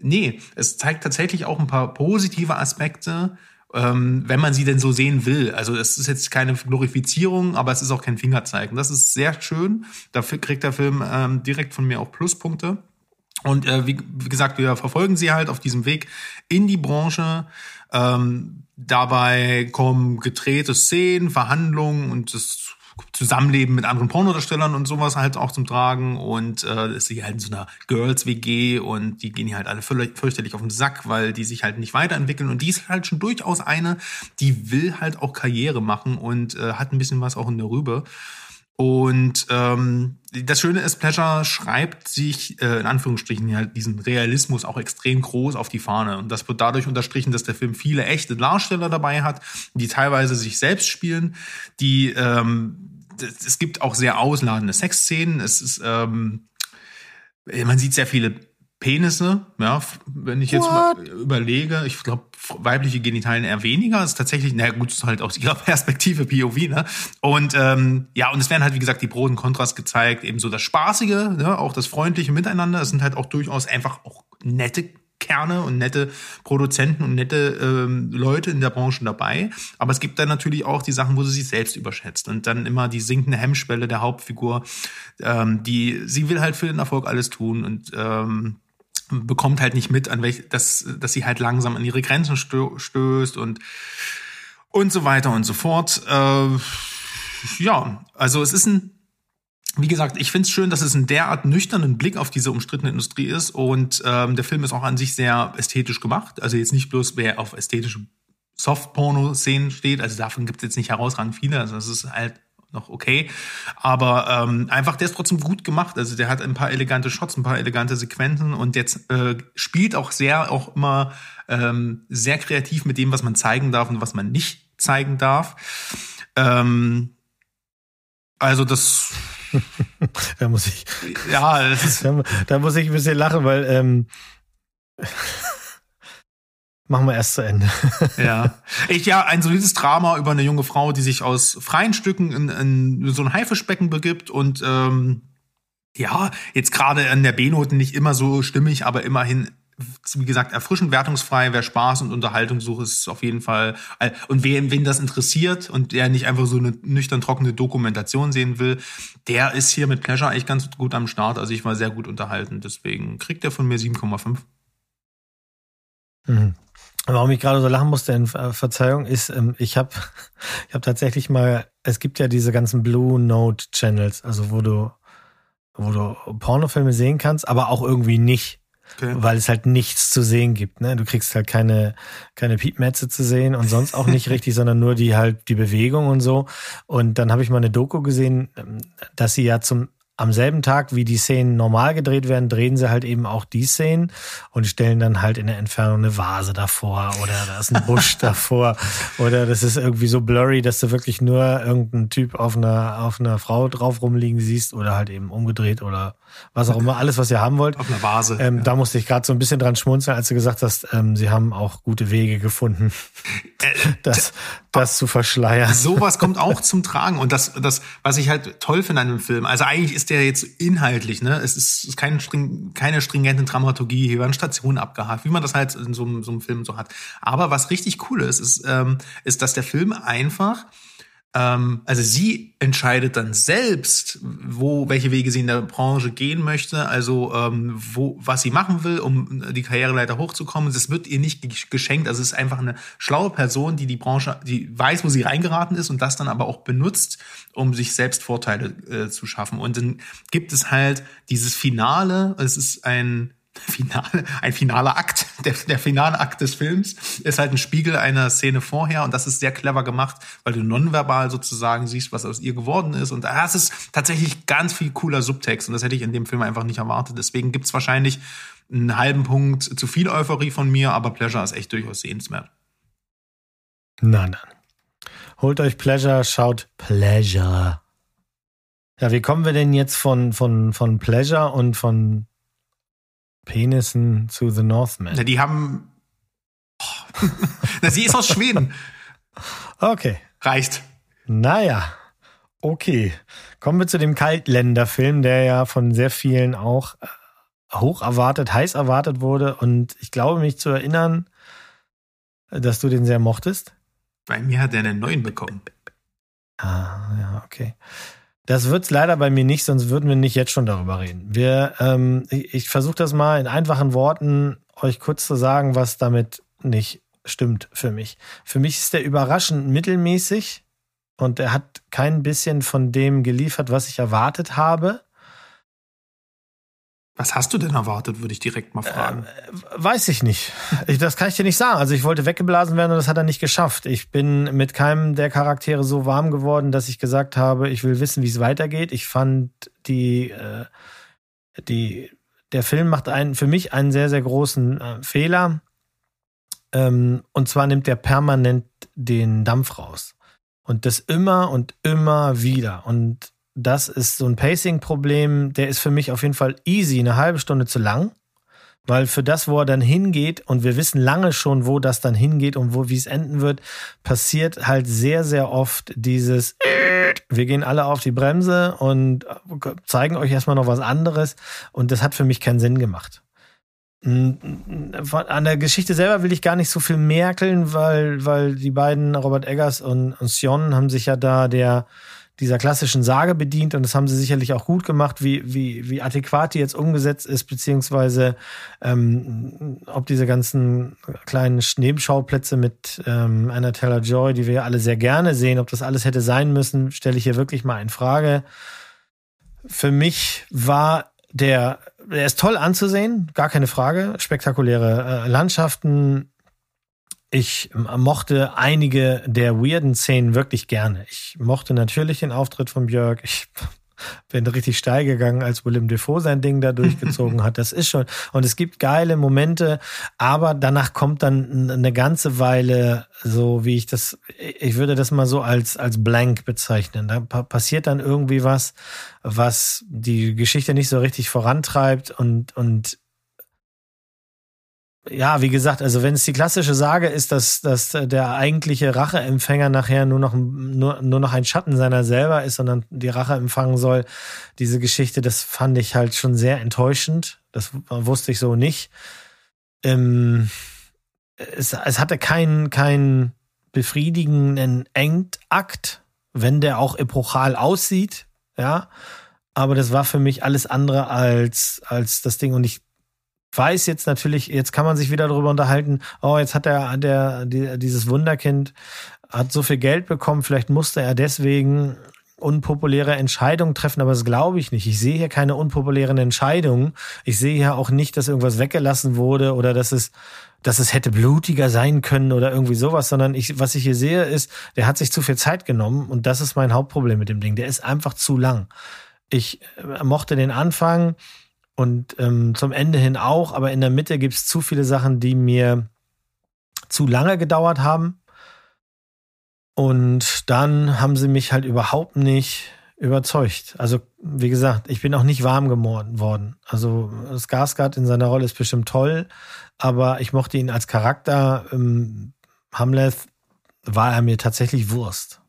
nee, es zeigt tatsächlich auch ein paar positive Aspekte, ähm, wenn man sie denn so sehen will. Also es ist jetzt keine Glorifizierung, aber es ist auch kein Fingerzeigen. Das ist sehr schön. Dafür kriegt der Film ähm, direkt von mir auch Pluspunkte. Und äh, wie, wie gesagt, wir verfolgen sie halt auf diesem Weg in die Branche. Ähm, dabei kommen gedrehte Szenen, Verhandlungen und das Zusammenleben mit anderen Pornodarstellern und sowas halt auch zum Tragen und äh, ist sie halt in so einer Girls-WG und die gehen hier halt alle fürchterlich auf den Sack, weil die sich halt nicht weiterentwickeln und die ist halt schon durchaus eine, die will halt auch Karriere machen und äh, hat ein bisschen was auch in der Rübe. Und ähm, das Schöne ist, Pleasure schreibt sich äh, in Anführungsstrichen halt diesen Realismus auch extrem groß auf die Fahne. Und das wird dadurch unterstrichen, dass der Film viele echte Darsteller dabei hat, die teilweise sich selbst spielen, die ähm, es gibt auch sehr ausladende Sexszenen. Es ist ähm, man sieht sehr viele Penisse, ja, wenn ich jetzt What? überlege, ich glaube, weibliche Genitalien eher weniger. Das ist tatsächlich, na gut, ist halt aus ihrer Perspektive POV, ne? Und ähm, ja, und es werden halt, wie gesagt, die Pro und Kontrast gezeigt, eben so das Spaßige, ne? auch das freundliche Miteinander. Es sind halt auch durchaus einfach auch nette Kerne und nette Produzenten und nette ähm, Leute in der Branche dabei. Aber es gibt dann natürlich auch die Sachen, wo sie sich selbst überschätzt und dann immer die sinkende Hemmschwelle der Hauptfigur, ähm, die sie will halt für den Erfolg alles tun und ähm, bekommt halt nicht mit, an welch, dass, dass sie halt langsam an ihre Grenzen stö stößt und und so weiter und so fort. Äh, ja, also es ist ein, wie gesagt, ich finde es schön, dass es einen derart nüchternen Blick auf diese umstrittene Industrie ist und ähm, der Film ist auch an sich sehr ästhetisch gemacht. Also jetzt nicht bloß, wer auf ästhetische Soft-Porno-Szenen steht, also davon gibt es jetzt nicht herausragend viele, also es ist halt noch okay. Aber ähm, einfach, der ist trotzdem gut gemacht. Also der hat ein paar elegante Shots, ein paar elegante Sequenzen und jetzt äh, spielt auch sehr, auch immer ähm, sehr kreativ mit dem, was man zeigen darf und was man nicht zeigen darf. Ähm, also das. Da muss ich. Ja, das ist. Da, da muss ich ein bisschen lachen, weil ähm, Machen wir erst zu Ende. ja. Ich, ja, ein solides Drama über eine junge Frau, die sich aus freien Stücken in, in so ein Haifischbecken begibt und ähm, ja, jetzt gerade an der B-Noten nicht immer so stimmig, aber immerhin wie gesagt, erfrischend wertungsfrei. Wer Spaß und Unterhaltung sucht, ist auf jeden Fall. Äh, und wen, wen das interessiert und der nicht einfach so eine nüchtern trockene Dokumentation sehen will, der ist hier mit Pleasure eigentlich ganz gut am Start. Also ich war sehr gut unterhalten. Deswegen kriegt er von mir 7,5. Mhm. Warum ich gerade so lachen musste, in Verzeihung, ist, ähm, ich habe ich hab tatsächlich mal, es gibt ja diese ganzen Blue Note Channels, also wo du, wo du Pornofilme sehen kannst, aber auch irgendwie nicht. Okay. Weil es halt nichts zu sehen gibt. Ne? Du kriegst halt keine, keine Piepmetze zu sehen und sonst auch nicht richtig, sondern nur die halt die Bewegung und so. Und dann habe ich mal eine Doku gesehen, ähm, dass sie ja zum am selben Tag, wie die Szenen normal gedreht werden, drehen sie halt eben auch die Szenen und stellen dann halt in der Entfernung eine Vase davor oder da ist ein Busch davor oder das ist irgendwie so blurry, dass du wirklich nur irgendeinen Typ auf einer, auf einer Frau drauf rumliegen siehst oder halt eben umgedreht oder was auch immer, alles, was ihr haben wollt. Auf einer Vase. Ähm, ja. Da musste ich gerade so ein bisschen dran schmunzeln, als du gesagt hast, ähm, sie haben auch gute Wege gefunden, äh, das, das zu verschleiern. Sowas kommt auch zum Tragen und das, das, was ich halt toll finde an dem Film, also eigentlich ist der jetzt inhaltlich, ne? Es ist kein, keine stringente Dramaturgie, hier werden Stationen abgehakt, wie man das halt in so, so einem Film so hat. Aber was richtig cool ist, ist, ähm, ist, dass der Film einfach ähm, also sie entscheidet dann selbst, wo, welche Wege sie in der Branche gehen möchte, also ähm, wo, was sie machen will, um die Karriereleiter hochzukommen. Das wird ihr nicht geschenkt. Also es ist einfach eine schlaue Person, die die Branche, die weiß, wo sie reingeraten ist und das dann aber auch benutzt, um sich selbst Vorteile äh, zu schaffen. Und dann gibt es halt dieses Finale. Es ist ein Finale, ein finaler Akt, der, der finale Akt des Films ist halt ein Spiegel einer Szene vorher und das ist sehr clever gemacht, weil du nonverbal sozusagen siehst, was aus ihr geworden ist und das ist tatsächlich ganz viel cooler Subtext und das hätte ich in dem Film einfach nicht erwartet. Deswegen gibt's wahrscheinlich einen halben Punkt zu viel Euphorie von mir, aber Pleasure ist echt durchaus sehenswert. Na dann. Holt euch Pleasure, schaut Pleasure. Ja, wie kommen wir denn jetzt von, von, von Pleasure und von Penissen zu The Northman. Na, die haben. Oh. Na, sie ist aus Schweden. Okay. Reicht. Naja. Okay. Kommen wir zu dem Kaltländerfilm, der ja von sehr vielen auch äh, hoch erwartet, heiß erwartet wurde. Und ich glaube mich zu erinnern, dass du den sehr mochtest. Bei mir hat er einen neuen bekommen. Ah, ja, okay. Das wird's leider bei mir nicht, sonst würden wir nicht jetzt schon darüber reden. Wir, ähm, ich, ich versuche das mal in einfachen Worten euch kurz zu sagen, was damit nicht stimmt für mich. Für mich ist der überraschend mittelmäßig und er hat kein bisschen von dem geliefert, was ich erwartet habe. Was hast du denn erwartet, würde ich direkt mal fragen. Äh, weiß ich nicht. Ich, das kann ich dir nicht sagen. Also ich wollte weggeblasen werden und das hat er nicht geschafft. Ich bin mit keinem der Charaktere so warm geworden, dass ich gesagt habe, ich will wissen, wie es weitergeht. Ich fand die, äh, die, der Film macht einen, für mich einen sehr, sehr großen äh, Fehler. Ähm, und zwar nimmt er permanent den Dampf raus. Und das immer und immer wieder. Und das ist so ein Pacing-Problem, der ist für mich auf jeden Fall easy, eine halbe Stunde zu lang. Weil für das, wo er dann hingeht, und wir wissen lange schon, wo das dann hingeht und wo, wie es enden wird, passiert halt sehr, sehr oft dieses, wir gehen alle auf die Bremse und zeigen euch erstmal noch was anderes. Und das hat für mich keinen Sinn gemacht. An der Geschichte selber will ich gar nicht so viel merkeln, weil, weil die beiden, Robert Eggers und, und Sion, haben sich ja da der, dieser klassischen Sage bedient und das haben sie sicherlich auch gut gemacht, wie, wie, wie adäquat die jetzt umgesetzt ist, beziehungsweise ähm, ob diese ganzen kleinen Nebenschauplätze mit ähm, Anna Taylor Joy, die wir ja alle sehr gerne sehen, ob das alles hätte sein müssen, stelle ich hier wirklich mal in Frage. Für mich war der, der ist toll anzusehen, gar keine Frage. Spektakuläre äh, Landschaften, ich mochte einige der weirden Szenen wirklich gerne. Ich mochte natürlich den Auftritt von Björk. Ich bin richtig steil gegangen, als Willem Defoe sein Ding da durchgezogen hat. Das ist schon. Und es gibt geile Momente, aber danach kommt dann eine ganze Weile so, wie ich das, ich würde das mal so als, als blank bezeichnen. Da passiert dann irgendwie was, was die Geschichte nicht so richtig vorantreibt und, und ja, wie gesagt, also wenn es die klassische Sage ist, dass, dass der eigentliche Racheempfänger nachher nur noch, nur, nur noch ein Schatten seiner selber ist, sondern die Rache empfangen soll, diese Geschichte, das fand ich halt schon sehr enttäuschend. Das wusste ich so nicht. Ähm, es, es hatte keinen, keinen befriedigenden Endakt, wenn der auch epochal aussieht, ja. Aber das war für mich alles andere als, als das Ding. Und ich weiß jetzt natürlich, jetzt kann man sich wieder darüber unterhalten, oh, jetzt hat der, der, die, dieses Wunderkind hat so viel Geld bekommen, vielleicht musste er deswegen unpopuläre Entscheidungen treffen, aber das glaube ich nicht. Ich sehe hier keine unpopulären Entscheidungen. Ich sehe hier auch nicht, dass irgendwas weggelassen wurde oder dass es, dass es hätte blutiger sein können oder irgendwie sowas, sondern ich, was ich hier sehe, ist, der hat sich zu viel Zeit genommen und das ist mein Hauptproblem mit dem Ding. Der ist einfach zu lang. Ich äh, mochte den Anfang, und ähm, zum Ende hin auch, aber in der Mitte gibt es zu viele Sachen, die mir zu lange gedauert haben. Und dann haben sie mich halt überhaupt nicht überzeugt. Also, wie gesagt, ich bin auch nicht warm geworden. Also, Skarsgård in seiner Rolle ist bestimmt toll, aber ich mochte ihn als Charakter. Ähm, Hamlet war er mir tatsächlich Wurst.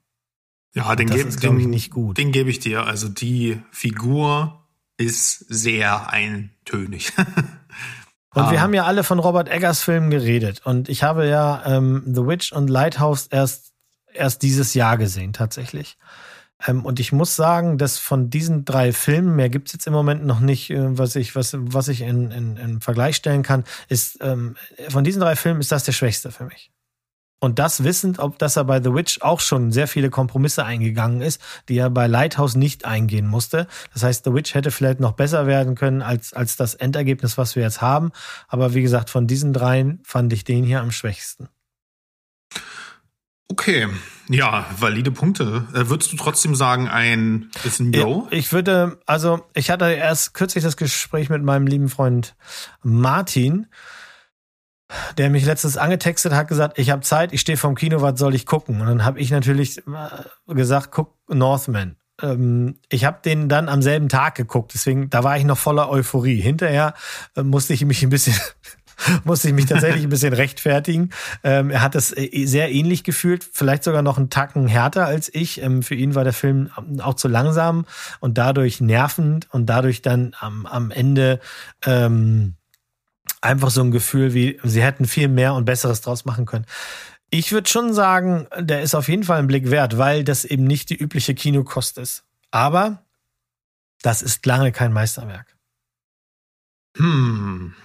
Ja, den gebe ich nicht gut. Den gebe ich dir. Also die Figur ist sehr eintönig. und wir ah. haben ja alle von Robert Eggers Filmen geredet. Und ich habe ja ähm, The Witch und Lighthouse erst erst dieses Jahr gesehen, tatsächlich. Ähm, und ich muss sagen, dass von diesen drei Filmen, mehr gibt's jetzt im Moment noch nicht, äh, was ich, was, was ich in, in, in Vergleich stellen kann, ist, ähm, von diesen drei Filmen ist das der schwächste für mich. Und das wissend, ob dass er bei The Witch auch schon sehr viele Kompromisse eingegangen ist, die er bei Lighthouse nicht eingehen musste. Das heißt, The Witch hätte vielleicht noch besser werden können als, als das Endergebnis, was wir jetzt haben. Aber wie gesagt, von diesen dreien fand ich den hier am schwächsten. Okay, ja, valide Punkte. Äh, würdest du trotzdem sagen, ein bisschen Yo? Ja, ich würde, also ich hatte erst kürzlich das Gespräch mit meinem lieben Freund Martin, der mich letztens angetextet hat, gesagt, ich habe Zeit, ich stehe vorm Kino, was soll ich gucken? Und dann habe ich natürlich äh, gesagt, guck Northman. Ähm, ich habe den dann am selben Tag geguckt, deswegen da war ich noch voller Euphorie. Hinterher äh, musste ich mich ein bisschen musste ich mich tatsächlich ein bisschen rechtfertigen. Ähm, er hat es äh, sehr ähnlich gefühlt, vielleicht sogar noch einen Tacken härter als ich. Ähm, für ihn war der Film auch zu langsam und dadurch nervend und dadurch dann am, am Ende ähm, einfach so ein Gefühl wie, sie hätten viel mehr und Besseres draus machen können. Ich würde schon sagen, der ist auf jeden Fall ein Blick wert, weil das eben nicht die übliche Kinokost ist. Aber das ist lange kein Meisterwerk. Hm.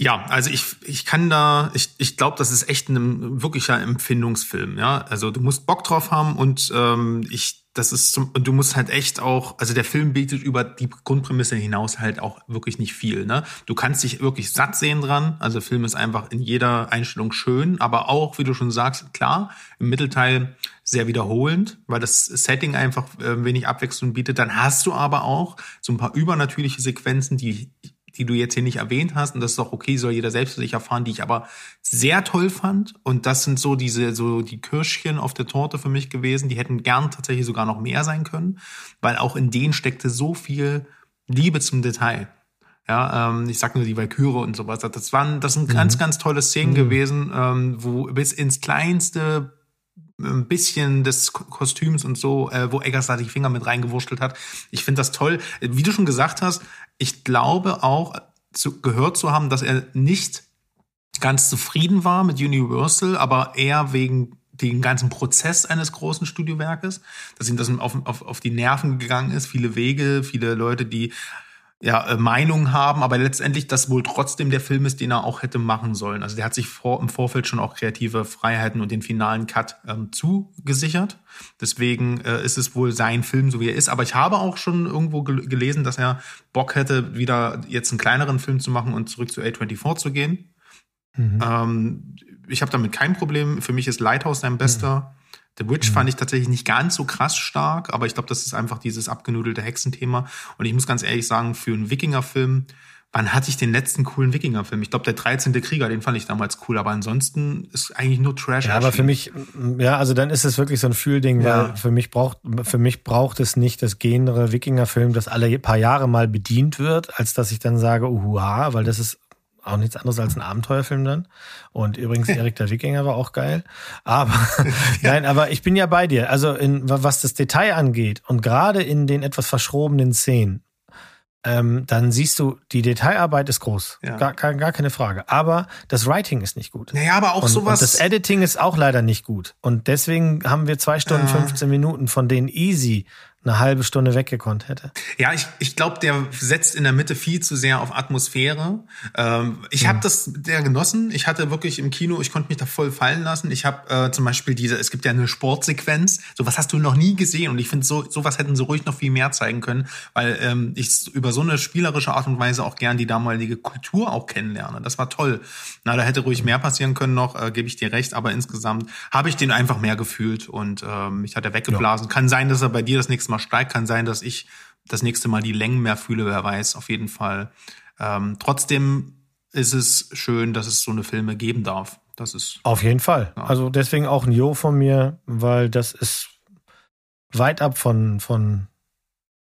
Ja, also ich, ich kann da, ich, ich glaube, das ist echt ein wirklicher Empfindungsfilm, ja. Also du musst Bock drauf haben und ähm, ich, das ist zum, und du musst halt echt auch, also der Film bietet über die Grundprämisse hinaus halt auch wirklich nicht viel, ne? Du kannst dich wirklich satt sehen dran. Also Film ist einfach in jeder Einstellung schön, aber auch, wie du schon sagst, klar, im Mittelteil sehr wiederholend, weil das Setting einfach äh, wenig Abwechslung bietet. Dann hast du aber auch so ein paar übernatürliche Sequenzen, die die du jetzt hier nicht erwähnt hast, und das ist auch okay, soll jeder selbst für sich erfahren, die ich aber sehr toll fand. Und das sind so diese, so die Kirschchen auf der Torte für mich gewesen. Die hätten gern tatsächlich sogar noch mehr sein können, weil auch in denen steckte so viel Liebe zum Detail. Ja, ähm, ich sag nur die Valkyrie und sowas. Das waren, das sind mhm. ganz, ganz tolle Szenen mhm. gewesen, ähm, wo bis ins kleinste ein bisschen des Kostüms und so, äh, wo Eggers da die Finger mit reingewurschtelt hat. Ich finde das toll. Wie du schon gesagt hast, ich glaube auch zu, gehört zu haben, dass er nicht ganz zufrieden war mit Universal, aber eher wegen den ganzen Prozess eines großen Studiowerkes, dass ihm das auf, auf, auf die Nerven gegangen ist, viele Wege, viele Leute, die ja, äh, Meinung haben, aber letztendlich das wohl trotzdem der Film ist, den er auch hätte machen sollen. Also der hat sich vor, im Vorfeld schon auch kreative Freiheiten und den finalen Cut ähm, zugesichert. Deswegen äh, ist es wohl sein Film, so wie er ist. Aber ich habe auch schon irgendwo gel gelesen, dass er Bock hätte, wieder jetzt einen kleineren Film zu machen und zurück zu A24 zu gehen. Mhm. Ähm, ich habe damit kein Problem. Für mich ist Lighthouse sein bester. Mhm The Witch mhm. fand ich tatsächlich nicht ganz so krass stark, aber ich glaube, das ist einfach dieses abgenudelte Hexenthema. Und ich muss ganz ehrlich sagen, für einen Wikinger-Film, wann hatte ich den letzten coolen Wikinger-Film? Ich glaube, der 13. Krieger, den fand ich damals cool, aber ansonsten ist eigentlich nur Trash. Ja, aber für mich, ja, also dann ist es wirklich so ein Fühlding, ja. weil für mich braucht, für mich braucht es nicht das Genre Wikinger-Film, das alle paar Jahre mal bedient wird, als dass ich dann sage, uhuha, weil das ist auch nichts anderes als ein Abenteuerfilm dann. Und übrigens, Erik der Wikinger war auch geil. Aber nein, aber ich bin ja bei dir. Also in, was das Detail angeht und gerade in den etwas verschrobenen Szenen, ähm, dann siehst du, die Detailarbeit ist groß. Ja. Gar, gar, gar keine Frage. Aber das Writing ist nicht gut. Naja, aber auch und, sowas. Und das Editing ist auch leider nicht gut. Und deswegen haben wir zwei Stunden, 15 Minuten, von denen easy eine halbe Stunde weggekonnt hätte. Ja, ich, ich glaube, der setzt in der Mitte viel zu sehr auf Atmosphäre. Ähm, ich mhm. habe das sehr genossen. Ich hatte wirklich im Kino, ich konnte mich da voll fallen lassen. Ich habe äh, zum Beispiel diese, es gibt ja eine Sportsequenz, sowas hast du noch nie gesehen und ich finde, so sowas hätten sie ruhig noch viel mehr zeigen können, weil ähm, ich über so eine spielerische Art und Weise auch gern die damalige Kultur auch kennenlerne. Das war toll. Na, da hätte ruhig mehr passieren können noch, äh, gebe ich dir recht, aber insgesamt habe ich den einfach mehr gefühlt und ähm, mich hat er weggeblasen. Ja. Kann sein, dass er bei dir das nächste Mal steigt. Kann sein, dass ich das nächste Mal die Längen mehr fühle, wer weiß, auf jeden Fall. Ähm, trotzdem ist es schön, dass es so eine Filme geben darf. Das ist. Auf jeden Fall. Ja. Also deswegen auch ein Jo von mir, weil das ist weit ab von, von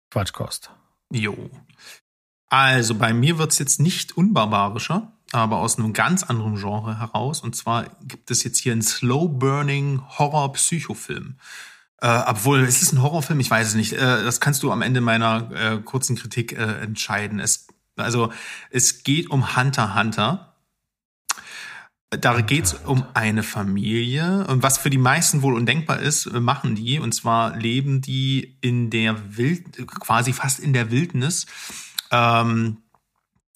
Quatschkost. Jo. Also bei mir wird's jetzt nicht unbarbarischer, aber aus einem ganz anderen Genre heraus. Und zwar gibt es jetzt hier einen Slow-Burning Horror-Psychofilm. Äh, obwohl, ist es ein Horrorfilm? Ich weiß es nicht. Äh, das kannst du am Ende meiner äh, kurzen Kritik äh, entscheiden. Es, also, es geht um Hunter Hunter. Da geht's um eine Familie. Und was für die meisten wohl undenkbar ist, äh, machen die. Und zwar leben die in der Wild, quasi fast in der Wildnis. Ähm,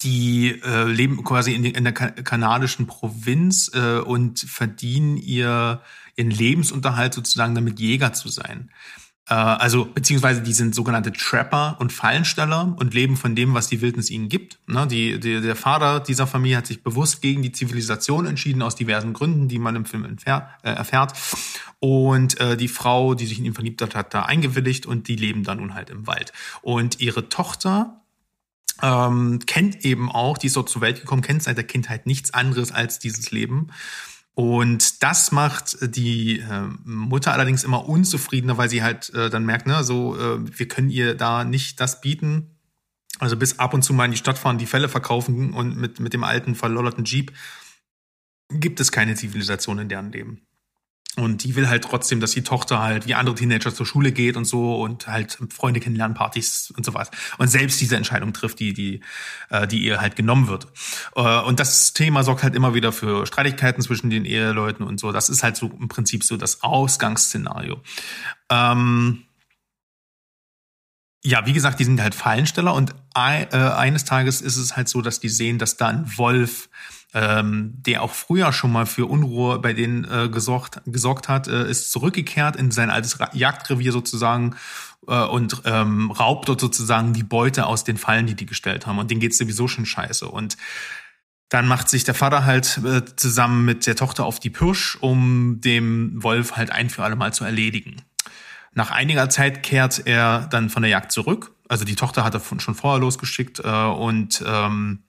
die äh, leben quasi in, in der ka kanadischen Provinz äh, und verdienen ihr ihren Lebensunterhalt sozusagen damit Jäger zu sein. Äh, also beziehungsweise die sind sogenannte Trapper und Fallensteller und leben von dem, was die Wildnis ihnen gibt. Ne? Die, die, der Vater dieser Familie hat sich bewusst gegen die Zivilisation entschieden, aus diversen Gründen, die man im Film entfer äh, erfährt. Und äh, die Frau, die sich in ihn verliebt hat, hat da eingewilligt und die leben dann nun halt im Wald. Und ihre Tochter ähm, kennt eben auch, die ist dort zur Welt gekommen, kennt seit der Kindheit nichts anderes als dieses Leben und das macht die äh, Mutter allerdings immer unzufriedener, weil sie halt äh, dann merkt, ne, so, äh, wir können ihr da nicht das bieten. Also bis ab und zu mal in die Stadt fahren, die Fälle verkaufen und mit, mit dem alten verlollerten Jeep gibt es keine Zivilisation in deren Leben. Und die will halt trotzdem, dass die Tochter halt wie andere Teenager zur Schule geht und so und halt Freunde kennenlernen, Partys und so was. Und selbst diese Entscheidung trifft, die, die, äh, die ihr halt genommen wird. Äh, und das Thema sorgt halt immer wieder für Streitigkeiten zwischen den Eheleuten und so. Das ist halt so im Prinzip so das Ausgangsszenario. Ähm, ja, wie gesagt, die sind halt Fallensteller und äh, eines Tages ist es halt so, dass die sehen, dass da ein Wolf ähm, der auch früher schon mal für Unruhe bei denen äh, gesorgt, gesorgt hat, äh, ist zurückgekehrt in sein altes Jagdrevier sozusagen äh, und ähm, raubt dort sozusagen die Beute aus den Fallen, die die gestellt haben. Und denen geht's sowieso schon scheiße. Und dann macht sich der Vater halt äh, zusammen mit der Tochter auf die Pirsch, um dem Wolf halt ein für alle Mal zu erledigen. Nach einiger Zeit kehrt er dann von der Jagd zurück. Also die Tochter hat er schon vorher losgeschickt äh, und ähm,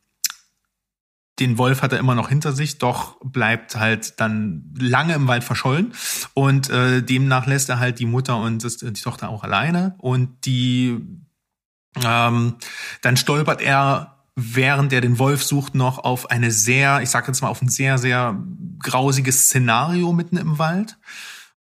den Wolf hat er immer noch hinter sich, doch bleibt halt dann lange im Wald verschollen. Und äh, demnach lässt er halt die Mutter und das, die Tochter auch alleine. Und die ähm, dann stolpert er während er den Wolf sucht noch auf eine sehr, ich sag jetzt mal auf ein sehr sehr grausiges Szenario mitten im Wald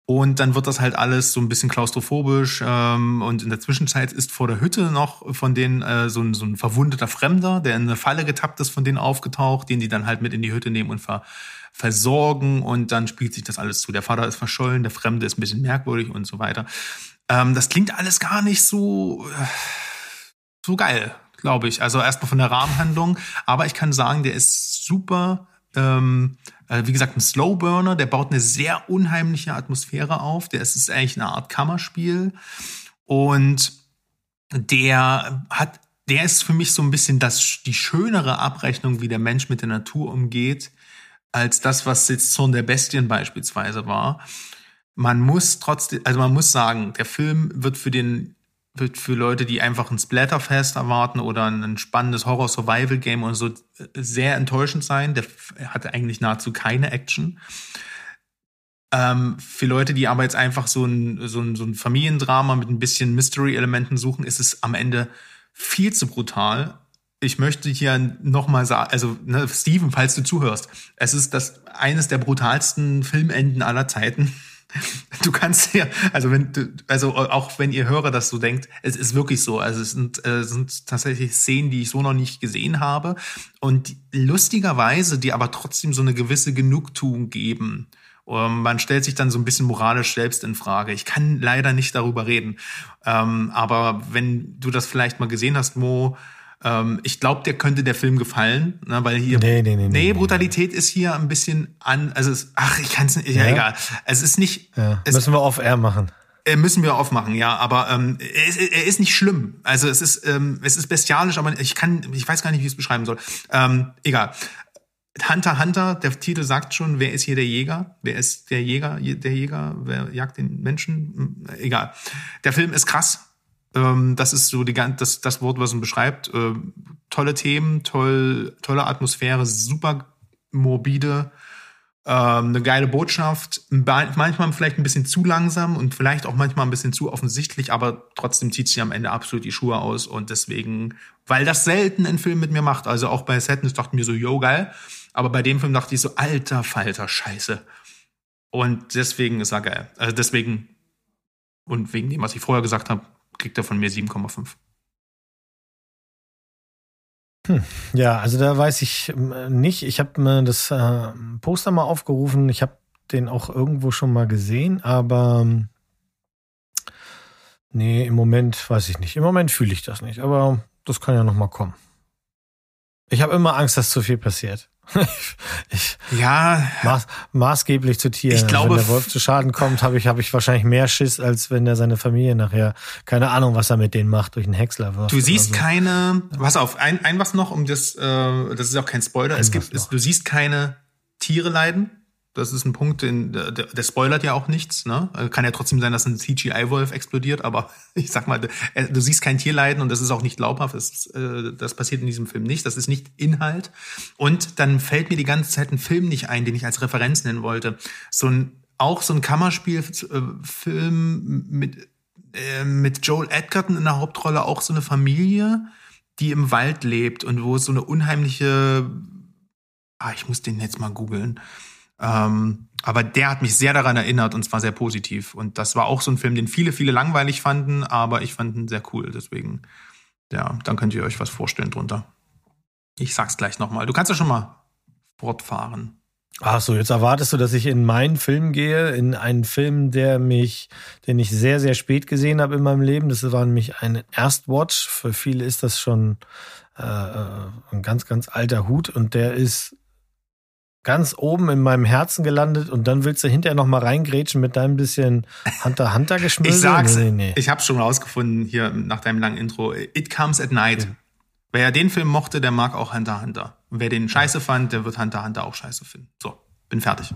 und dann wird das halt alles so ein bisschen klaustrophobisch. Ähm, und in der Zwischenzeit ist vor der Hütte noch von denen äh, so, ein, so ein verwundeter Fremder, der in eine Falle getappt ist, von denen aufgetaucht, den die dann halt mit in die Hütte nehmen und ver versorgen. Und dann spielt sich das alles zu. Der Vater ist verschollen, der Fremde ist ein bisschen merkwürdig und so weiter. Ähm, das klingt alles gar nicht so, äh, so geil, glaube ich. Also erstmal von der Rahmenhandlung. Aber ich kann sagen, der ist super. Ähm, äh, wie gesagt, ein Slowburner, der baut eine sehr unheimliche Atmosphäre auf. Der ist, ist eigentlich eine Art Kammerspiel. Und der hat, der ist für mich so ein bisschen das, die schönere Abrechnung, wie der Mensch mit der Natur umgeht, als das, was jetzt Zorn der Bestien beispielsweise war. Man muss trotzdem, also man muss sagen, der Film wird für den wird für Leute, die einfach ein Splatterfest erwarten oder ein spannendes Horror-Survival-Game und so sehr enttäuschend sein. Der hatte eigentlich nahezu keine Action. Ähm, für Leute, die aber jetzt einfach so ein, so ein, so ein Familiendrama mit ein bisschen Mystery-Elementen suchen, ist es am Ende viel zu brutal. Ich möchte hier nochmal sagen, also ne, Steven, falls du zuhörst, es ist das eines der brutalsten Filmenden aller Zeiten. Du kannst ja, also wenn du, also auch wenn ihr Hörer das so denkt, es ist wirklich so. Also es sind, äh, sind tatsächlich Szenen, die ich so noch nicht gesehen habe und lustigerweise, die aber trotzdem so eine gewisse Genugtuung geben. Um, ähm, man stellt sich dann so ein bisschen moralisch selbst in Frage. Ich kann leider nicht darüber reden, ähm, aber wenn du das vielleicht mal gesehen hast, Mo, ähm, ich glaube, der könnte der Film gefallen, ne, weil hier. Nee, nee, nee. Nee, nee Brutalität nee. ist hier ein bisschen an. Also, es, ach, ich kann es nicht. Ja, ja, egal. Es ist nicht. Ja, es, müssen wir off-air machen. Äh, müssen wir aufmachen, ja, aber ähm, er, ist, er ist nicht schlimm. Also es ist ähm, es ist bestialisch, aber ich kann ich weiß gar nicht, wie ich es beschreiben soll. Ähm, egal. Hunter Hunter, der Titel sagt schon, wer ist hier der Jäger? Wer ist der Jäger? Der Jäger, wer jagt den Menschen? Hm, egal. Der Film ist krass. Ähm, das ist so die, das, das Wort, was ihn beschreibt. Äh, tolle Themen, toll, tolle Atmosphäre, super morbide, ähm, eine geile Botschaft. Manchmal vielleicht ein bisschen zu langsam und vielleicht auch manchmal ein bisschen zu offensichtlich, aber trotzdem zieht sie am Ende absolut die Schuhe aus und deswegen, weil das selten ein Film mit mir macht. Also auch bei Sadness dachte mir so, yo, geil. Aber bei dem Film dachte ich so, alter Falter, scheiße. Und deswegen ist er geil. Also deswegen und wegen dem, was ich vorher gesagt habe, kriegt er von mir 7,5. Ja, also da weiß ich ähm, nicht. Ich habe mir das äh, Poster mal aufgerufen. Ich habe den auch irgendwo schon mal gesehen, aber ähm, nee, im Moment weiß ich nicht. Im Moment fühle ich das nicht, aber das kann ja noch mal kommen. Ich habe immer Angst, dass zu viel passiert. ich, Ja, maß, maßgeblich zu Tieren. Ich glaube, wenn der Wolf zu Schaden kommt, habe ich, hab ich wahrscheinlich mehr Schiss, als wenn er seine Familie nachher, keine Ahnung, was er mit denen macht, durch einen Häcksler wirft. Du siehst so. keine, pass auf, ein, ein was noch, um das, äh, das ist auch kein Spoiler, es Ein gibt, was es, du siehst keine Tiere leiden. Das ist ein Punkt, den, der, der spoilert ja auch nichts. Ne? Also Kann ja trotzdem sein, dass ein CGI-Wolf explodiert, aber ich sag mal, äh, du siehst kein Tier leiden und das ist auch nicht glaubhaft. Das, äh, das passiert in diesem Film nicht. Das ist nicht Inhalt. Und dann fällt mir die ganze Zeit ein Film nicht ein, den ich als Referenz nennen wollte. So ein, auch so ein Kammerspielfilm mit äh, mit Joel Edgerton in der Hauptrolle auch so eine Familie, die im Wald lebt und wo es so eine unheimliche, ah, ich muss den jetzt mal googeln. Ähm, aber der hat mich sehr daran erinnert und zwar sehr positiv. Und das war auch so ein Film, den viele, viele langweilig fanden, aber ich fand ihn sehr cool. Deswegen, ja, dann könnt ihr euch was vorstellen drunter. Ich sag's gleich nochmal. Du kannst ja schon mal fortfahren. Ach so, jetzt erwartest du, dass ich in meinen Film gehe, in einen Film, der mich, den ich sehr, sehr spät gesehen habe in meinem Leben. Das war nämlich ein Erstwatch. Für viele ist das schon äh, ein ganz, ganz alter Hut und der ist ganz oben in meinem Herzen gelandet und dann willst du hinterher noch mal reingrätschen mit deinem bisschen Hunter Hunter geschmissen. Ich sag's, Nee, nee, ich hab's schon rausgefunden hier nach deinem langen Intro. It Comes at Night. Wer den Film mochte, der mag auch Hunter Hunter. Und wer den scheiße fand, der wird Hunter Hunter auch scheiße finden. So, bin fertig.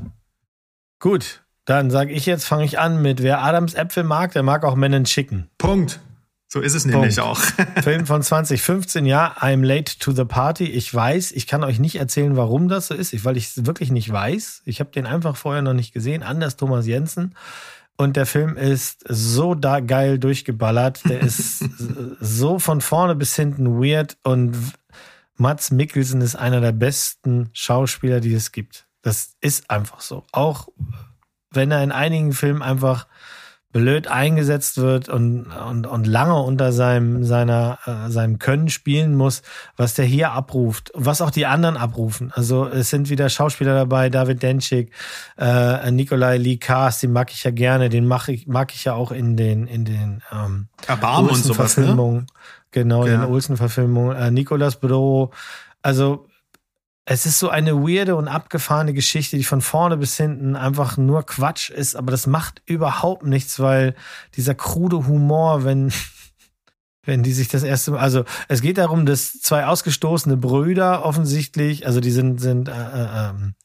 Gut, dann sage ich jetzt, fange ich an mit, wer Adams Äpfel mag, der mag auch Men in Chicken. Punkt. So ist es nämlich Punkt. auch. Film von 2015, ja, I'm late to the party. Ich weiß, ich kann euch nicht erzählen, warum das so ist, weil ich es wirklich nicht weiß. Ich habe den einfach vorher noch nicht gesehen, anders Thomas Jensen. Und der Film ist so da geil durchgeballert. Der ist so von vorne bis hinten weird und Mats Mikkelsen ist einer der besten Schauspieler, die es gibt. Das ist einfach so. Auch wenn er in einigen Filmen einfach blöd eingesetzt wird und, und, und lange unter seinem, seiner, äh, seinem Können spielen muss, was der hier abruft, was auch die anderen abrufen. Also es sind wieder Schauspieler dabei, David Denchik, äh, Nikolai Lee Kars, den mag ich ja gerne, den mag ich, mag ich ja auch in den, in den ähm, Erbarmen und sowas, ne? Genau, in Ja. den Olsen-Verfilmungen. Äh, Nicolas Bro, also es ist so eine weirde und abgefahrene Geschichte, die von vorne bis hinten einfach nur Quatsch ist, aber das macht überhaupt nichts, weil dieser krude Humor, wenn, wenn die sich das erste Mal, also es geht darum, dass zwei ausgestoßene Brüder offensichtlich, also die sind, sind äh, äh, ähm,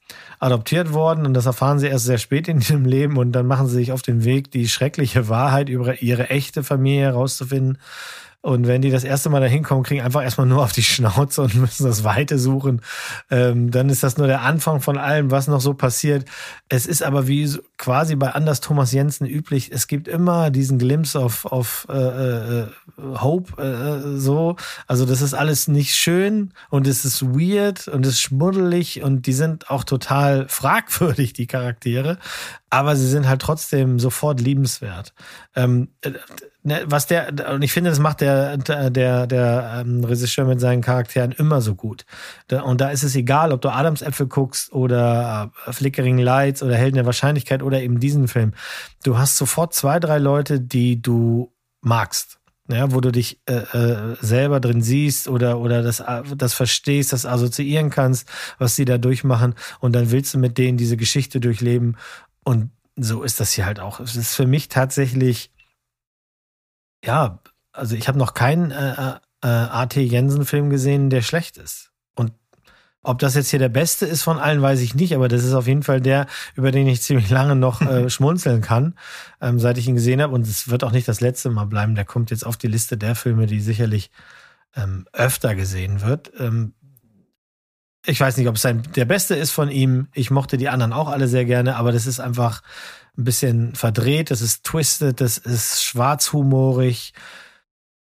adoptiert worden und das erfahren sie erst sehr spät in ihrem Leben und dann machen sie sich auf den Weg, die schreckliche Wahrheit über ihre echte Familie herauszufinden. Und wenn die das erste Mal da hinkommen, kriegen einfach erstmal nur auf die Schnauze und müssen das Weite suchen. Ähm, dann ist das nur der Anfang von allem, was noch so passiert. Es ist aber wie quasi bei Anders Thomas Jensen üblich, es gibt immer diesen Glimpse auf, auf äh, äh, Hope äh, so. Also das ist alles nicht schön und es ist weird und es ist schmuddelig und die sind auch total fragwürdig, die Charaktere. Aber sie sind halt trotzdem sofort liebenswert. Ähm, äh, ne, was der, und ich finde, das macht der, der, der, ähm, Regisseur mit seinen Charakteren immer so gut. Da, und da ist es egal, ob du Adamsäpfel guckst oder äh, Flickering Lights oder Helden der Wahrscheinlichkeit oder eben diesen Film. Du hast sofort zwei, drei Leute, die du magst. Ja, wo du dich äh, äh, selber drin siehst oder oder das äh, das verstehst, das assoziieren kannst, was sie da durchmachen und dann willst du mit denen diese Geschichte durchleben und so ist das hier halt auch. Es ist für mich tatsächlich ja, also ich habe noch keinen äh, äh, AT Jensen Film gesehen, der schlecht ist. Und ob das jetzt hier der beste ist von allen, weiß ich nicht, aber das ist auf jeden Fall der, über den ich ziemlich lange noch äh, schmunzeln kann, ähm, seit ich ihn gesehen habe. Und es wird auch nicht das letzte Mal bleiben. Der kommt jetzt auf die Liste der Filme, die sicherlich ähm, öfter gesehen wird. Ähm, ich weiß nicht, ob es ein, der beste ist von ihm. Ich mochte die anderen auch alle sehr gerne, aber das ist einfach ein bisschen verdreht, das ist twisted, das ist schwarzhumorig.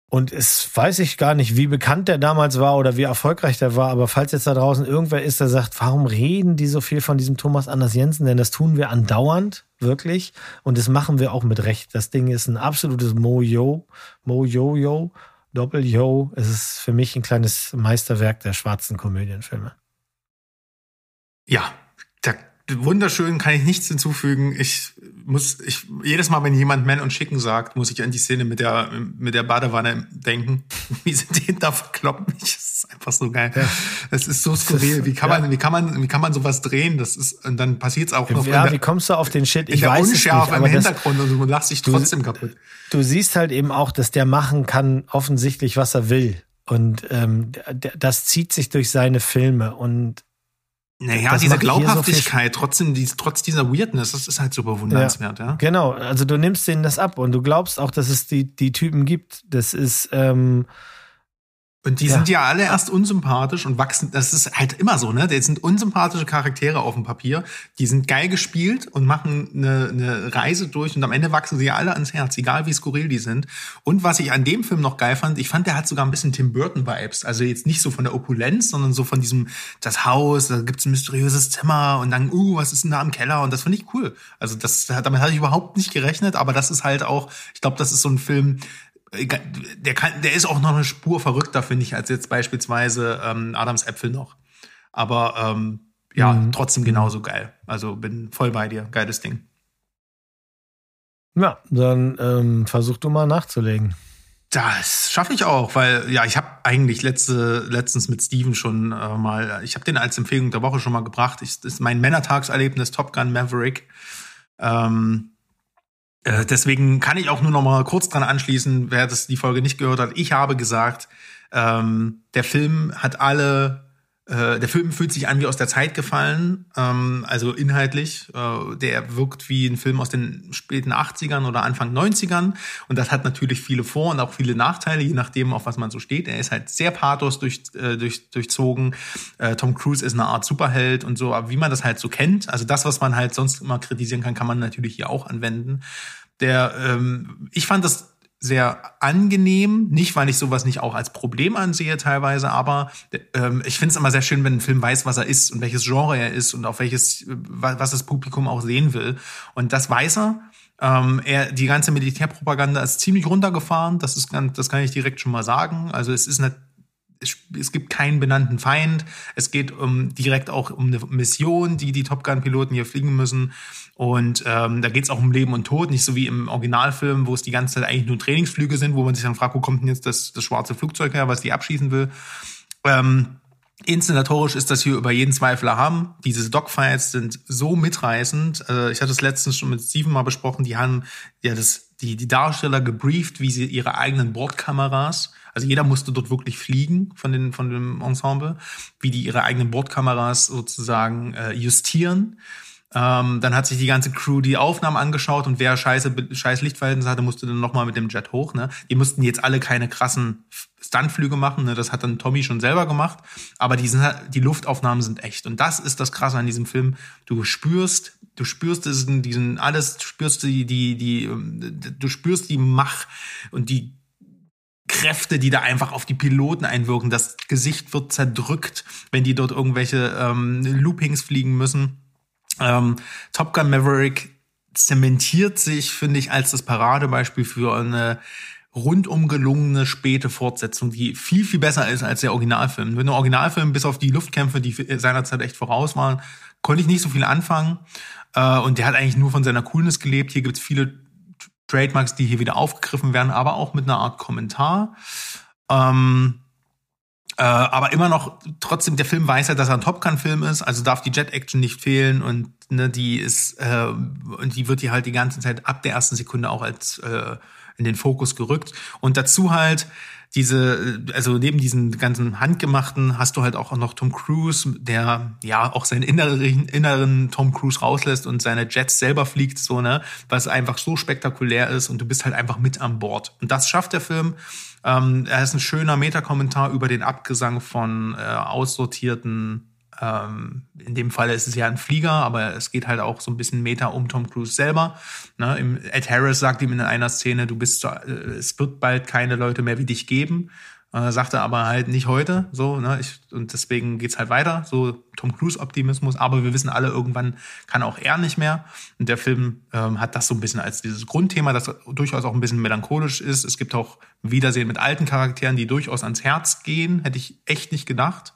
Und es weiß ich gar nicht, wie bekannt der damals war oder wie erfolgreich der war, aber falls jetzt da draußen irgendwer ist, der sagt, warum reden die so viel von diesem Thomas Anders Jensen? Denn das tun wir andauernd, wirklich. Und das machen wir auch mit Recht. Das Ding ist ein absolutes Mojo, Mojo-Jo. Doppel-Yo. Es ist für mich ein kleines Meisterwerk der schwarzen Komödienfilme. Ja, da, wunderschön, kann ich nichts hinzufügen. Ich muss, ich, jedes Mal, wenn jemand Man und Chicken sagt, muss ich an die Szene mit der, mit der Badewanne denken. Wie sie den da verkloppen. Das ist einfach so geil. Ja. Das ist so skurril. Wie kann man, ja. wie kann man, wie kann man sowas drehen? Das ist, und dann passiert's auch noch. Ja, der, wie kommst du auf den Shit? Ich weiß Unschärfe es nicht, im Hintergrund das, und du lachst dich trotzdem du, kaputt. Du siehst halt eben auch, dass der machen kann offensichtlich, was er will. Und ähm, das zieht sich durch seine Filme und naja, das diese Glaubhaftigkeit, so trotzdem, die, trotz dieser Weirdness, das ist halt so bewundernswert, ja. ja. Genau, also du nimmst denen das ab und du glaubst auch, dass es die, die Typen gibt. Das ist, ähm, und die ja. sind ja alle erst unsympathisch und wachsen, das ist halt immer so, ne? Das sind unsympathische Charaktere auf dem Papier, die sind geil gespielt und machen eine, eine Reise durch und am Ende wachsen sie alle ans Herz, egal wie skurril die sind. Und was ich an dem Film noch geil fand, ich fand, der hat sogar ein bisschen Tim Burton-Vibes. Also jetzt nicht so von der Opulenz, sondern so von diesem, das Haus, da gibt's ein mysteriöses Zimmer und dann, uh, was ist denn da im Keller? Und das fand ich cool. Also das, damit hatte ich überhaupt nicht gerechnet, aber das ist halt auch, ich glaube, das ist so ein Film, der kann, der ist auch noch eine Spur verrückter, finde ich, als jetzt beispielsweise ähm, Adams Äpfel noch. Aber ähm, ja, mhm. trotzdem genauso geil. Also bin voll bei dir. Geiles Ding. Ja, dann ähm, versuch du mal nachzulegen. Das schaffe ich auch, weil ja, ich habe eigentlich letzte, letztens mit Steven schon äh, mal, ich habe den als Empfehlung der Woche schon mal gebracht. Ich, das ist mein Männertagserlebnis Top Gun Maverick. Ähm, äh, deswegen kann ich auch nur noch mal kurz dran anschließen, wer das die Folge nicht gehört hat. Ich habe gesagt, ähm, der Film hat alle äh, der Film fühlt sich an wie aus der Zeit gefallen, ähm, also inhaltlich. Äh, der wirkt wie ein Film aus den späten 80ern oder Anfang 90ern. Und das hat natürlich viele Vor- und auch viele Nachteile, je nachdem, auf was man so steht. Er ist halt sehr pathos durch, äh, durch, durchzogen. Äh, Tom Cruise ist eine Art Superheld und so, aber wie man das halt so kennt. Also das, was man halt sonst immer kritisieren kann, kann man natürlich hier auch anwenden. Der, ähm, ich fand das sehr angenehm. Nicht, weil ich sowas nicht auch als Problem ansehe teilweise, aber ähm, ich finde es immer sehr schön, wenn ein Film weiß, was er ist und welches Genre er ist und auf welches, was das Publikum auch sehen will. Und das weiß er. Ähm, er, die ganze Militärpropaganda ist ziemlich runtergefahren. Das ist das kann ich direkt schon mal sagen. Also es ist eine es, gibt keinen benannten Feind. Es geht um direkt auch um eine Mission, die die Top Gun-Piloten hier fliegen müssen. Und ähm, da geht es auch um Leben und Tod, nicht so wie im Originalfilm, wo es die ganze Zeit eigentlich nur Trainingsflüge sind, wo man sich dann fragt, wo kommt denn jetzt das, das schwarze Flugzeug her, was die abschießen will. Ähm, Inszenatorisch ist das hier über jeden Zweifel erhaben. Diese Dogfights sind so mitreißend. Äh, ich hatte es letztens schon mit Steven mal besprochen. Die haben ja das, die, die Darsteller gebrieft, wie sie ihre eigenen Bordkameras also jeder musste dort wirklich fliegen von, den, von dem Ensemble, wie die ihre eigenen Bordkameras sozusagen äh, justieren. Ähm, dann hat sich die ganze Crew die Aufnahmen angeschaut und wer scheiße, scheiß Lichtverhältnisse hatte, musste dann nochmal mit dem Jet hoch. Ne? Die mussten jetzt alle keine krassen Stuntflüge machen. Ne? Das hat dann Tommy schon selber gemacht. Aber die, sind, halt, die Luftaufnahmen sind echt. Und das ist das Krasse an diesem Film. Du spürst, du spürst diesen, diesen alles, du spürst die, die, die, du spürst die Mach und die Kräfte, die da einfach auf die Piloten einwirken. Das Gesicht wird zerdrückt, wenn die dort irgendwelche ähm, Loopings fliegen müssen. Ähm, Top Gun Maverick zementiert sich, finde ich, als das Paradebeispiel für eine rundum gelungene späte Fortsetzung, die viel, viel besser ist als der Originalfilm. Wenn der Originalfilm bis auf die Luftkämpfe, die seinerzeit echt voraus waren, konnte ich nicht so viel anfangen. Äh, und der hat eigentlich nur von seiner Coolness gelebt. Hier gibt's viele Trademarks, die hier wieder aufgegriffen werden, aber auch mit einer Art Kommentar. Ähm, äh, aber immer noch, trotzdem, der Film weiß ja, dass er ein Top Gun-Film ist, also darf die Jet-Action nicht fehlen und ne, die ist, äh, und die wird hier halt die ganze Zeit ab der ersten Sekunde auch als äh, in den Fokus gerückt. Und dazu halt diese, also neben diesen ganzen handgemachten hast du halt auch noch Tom Cruise, der ja auch seinen inneren, inneren Tom Cruise rauslässt und seine Jets selber fliegt, so, ne, was einfach so spektakulär ist und du bist halt einfach mit an Bord. Und das schafft der Film. Ähm, er ist ein schöner Metakommentar über den Abgesang von äh, aussortierten ähm, in dem Fall ist es ja ein Flieger, aber es geht halt auch so ein bisschen Meta um Tom Cruise selber. Ne? Ed Harris sagt ihm in einer Szene, du bist, äh, es wird bald keine Leute mehr wie dich geben. Äh, sagte aber halt nicht heute, so, ne, ich, und deswegen geht's halt weiter, so Tom Cruise-Optimismus, aber wir wissen alle, irgendwann kann auch er nicht mehr. Und der Film ähm, hat das so ein bisschen als dieses Grundthema, das durchaus auch ein bisschen melancholisch ist. Es gibt auch Wiedersehen mit alten Charakteren, die durchaus ans Herz gehen, hätte ich echt nicht gedacht.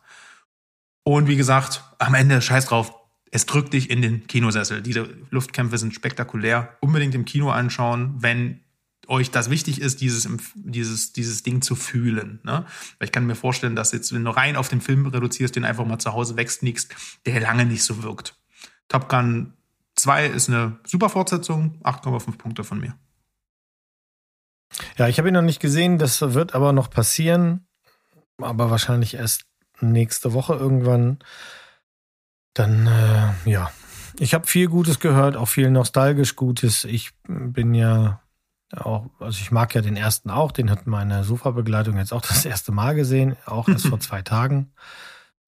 Und wie gesagt, am Ende, scheiß drauf, es drückt dich in den Kinosessel. Diese Luftkämpfe sind spektakulär. Unbedingt im Kino anschauen, wenn euch das wichtig ist, dieses, dieses, dieses Ding zu fühlen. Ne? Weil ich kann mir vorstellen, dass jetzt, wenn du rein auf den Film reduzierst, den einfach mal zu Hause wegsneakst, der lange nicht so wirkt. Top Gun 2 ist eine super Fortsetzung, 8,5 Punkte von mir. Ja, ich habe ihn noch nicht gesehen, das wird aber noch passieren, aber wahrscheinlich erst nächste Woche irgendwann. Dann, äh, ja. Ich habe viel Gutes gehört, auch viel nostalgisch Gutes. Ich bin ja auch, also ich mag ja den ersten auch, den hat meine Sofa-Begleitung jetzt auch das erste Mal gesehen, auch erst vor zwei Tagen.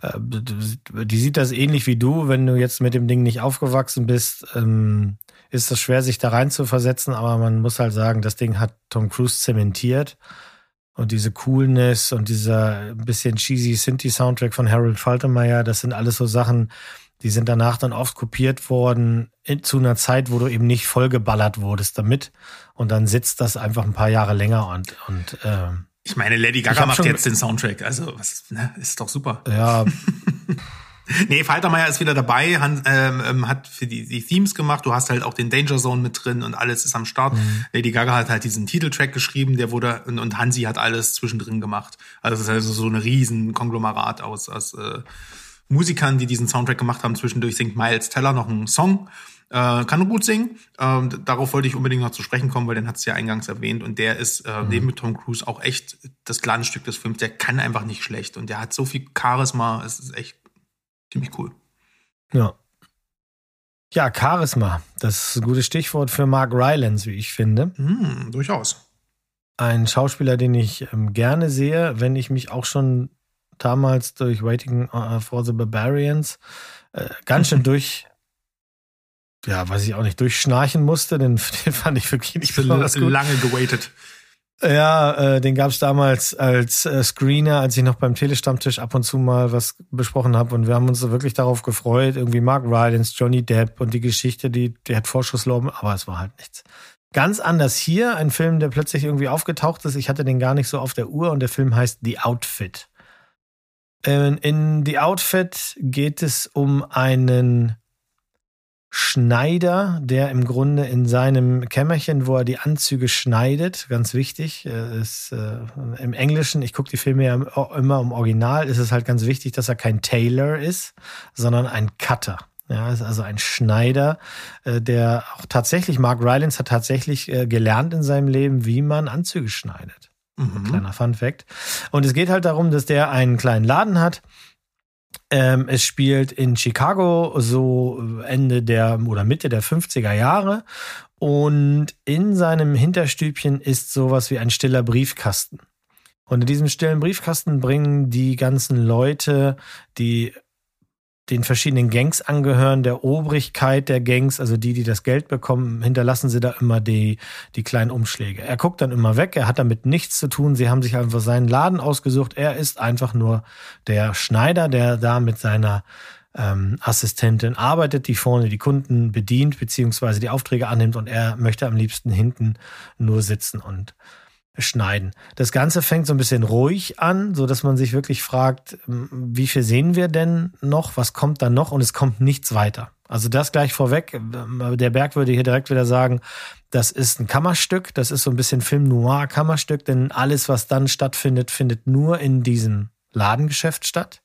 Äh, die sieht das ähnlich wie du, wenn du jetzt mit dem Ding nicht aufgewachsen bist, ähm, ist das schwer, sich da rein zu versetzen, aber man muss halt sagen, das Ding hat Tom Cruise zementiert. Und diese Coolness und dieser bisschen cheesy Synthie-Soundtrack von Harold Faltermeyer, das sind alles so Sachen, die sind danach dann oft kopiert worden in, zu einer Zeit, wo du eben nicht vollgeballert wurdest damit. Und dann sitzt das einfach ein paar Jahre länger und, und äh, ich meine, Lady Gaga macht jetzt den Soundtrack, also was, ne, ist doch super. Ja. nee, Faltermeier ist wieder dabei, Han, ähm, ähm, hat für die, die Themes gemacht. Du hast halt auch den Danger Zone mit drin und alles ist am Start. Mhm. Lady Gaga hat halt diesen Titeltrack geschrieben, der wurde und, und Hansi hat alles zwischendrin gemacht. Also es ist also so ein riesen Konglomerat aus, aus äh, Musikern, die diesen Soundtrack gemacht haben. Zwischendurch singt Miles Teller noch einen Song. Äh, kann nur gut singen. Ähm, darauf wollte ich unbedingt noch zu sprechen kommen, weil den hat es ja eingangs erwähnt. Und der ist äh, mhm. neben Tom Cruise auch echt das Glanzstück des Films. Der kann einfach nicht schlecht. Und der hat so viel Charisma. Es ist echt ziemlich cool. Ja. Ja, Charisma. Das ist ein gutes Stichwort für Mark Rylance, wie ich finde. Mm, durchaus. Ein Schauspieler, den ich ähm, gerne sehe, wenn ich mich auch schon damals durch Waiting uh, for the Barbarians äh, ganz schön durch, ja, weiß ich auch nicht, durchschnarchen musste. Den, den fand ich wirklich nicht besonders gut. Lange gewaitet. Ja, äh, den gab es damals als äh, Screener, als ich noch beim Telestammtisch ab und zu mal was besprochen habe. Und wir haben uns so wirklich darauf gefreut. Irgendwie Mark Rylance, Johnny Depp und die Geschichte, die, die hat Vorschusslauben, aber es war halt nichts. Ganz anders hier, ein Film, der plötzlich irgendwie aufgetaucht ist. Ich hatte den gar nicht so auf der Uhr und der Film heißt The Outfit. Ähm, in The Outfit geht es um einen Schneider, der im Grunde in seinem Kämmerchen, wo er die Anzüge schneidet, ganz wichtig, äh, ist äh, im Englischen, ich gucke die Filme ja immer im Original, ist es halt ganz wichtig, dass er kein Tailor ist, sondern ein Cutter. Ja, ist also ein Schneider, äh, der auch tatsächlich, Mark Rylance hat tatsächlich äh, gelernt in seinem Leben, wie man Anzüge schneidet. Mhm. Kleiner Fun Fact. Und es geht halt darum, dass der einen kleinen Laden hat. Ähm, es spielt in Chicago so Ende der oder Mitte der 50er Jahre. Und in seinem Hinterstübchen ist sowas wie ein stiller Briefkasten. Und in diesem stillen Briefkasten bringen die ganzen Leute, die den verschiedenen Gangs angehören, der Obrigkeit der Gangs, also die, die das Geld bekommen, hinterlassen sie da immer die, die kleinen Umschläge. Er guckt dann immer weg, er hat damit nichts zu tun, sie haben sich einfach seinen Laden ausgesucht, er ist einfach nur der Schneider, der da mit seiner ähm, Assistentin arbeitet, die vorne die Kunden bedient, beziehungsweise die Aufträge annimmt und er möchte am liebsten hinten nur sitzen und schneiden. Das Ganze fängt so ein bisschen ruhig an, so dass man sich wirklich fragt, wie viel sehen wir denn noch? Was kommt da noch? Und es kommt nichts weiter. Also das gleich vorweg. Der Berg würde hier direkt wieder sagen, das ist ein Kammerstück. Das ist so ein bisschen Film Noir Kammerstück, denn alles, was dann stattfindet, findet nur in diesem Ladengeschäft statt.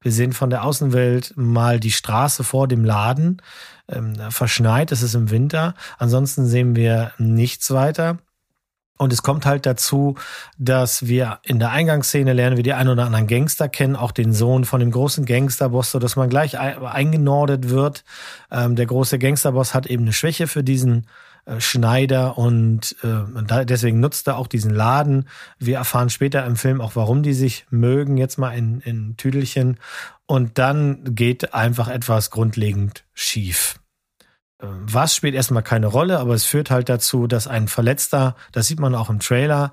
Wir sehen von der Außenwelt mal die Straße vor dem Laden, ähm, verschneit, es ist im Winter. Ansonsten sehen wir nichts weiter. Und es kommt halt dazu, dass wir in der Eingangsszene lernen wir die ein oder anderen Gangster kennen, auch den Sohn von dem großen Gangsterboss, so dass man gleich eingenordet wird. Ähm, der große Gangsterboss hat eben eine Schwäche für diesen äh, Schneider und äh, deswegen nutzt er auch diesen Laden. Wir erfahren später im Film auch, warum die sich mögen, jetzt mal in, in Tüdelchen. Und dann geht einfach etwas grundlegend schief. Was spielt erstmal keine Rolle, aber es führt halt dazu, dass ein Verletzter, das sieht man auch im Trailer,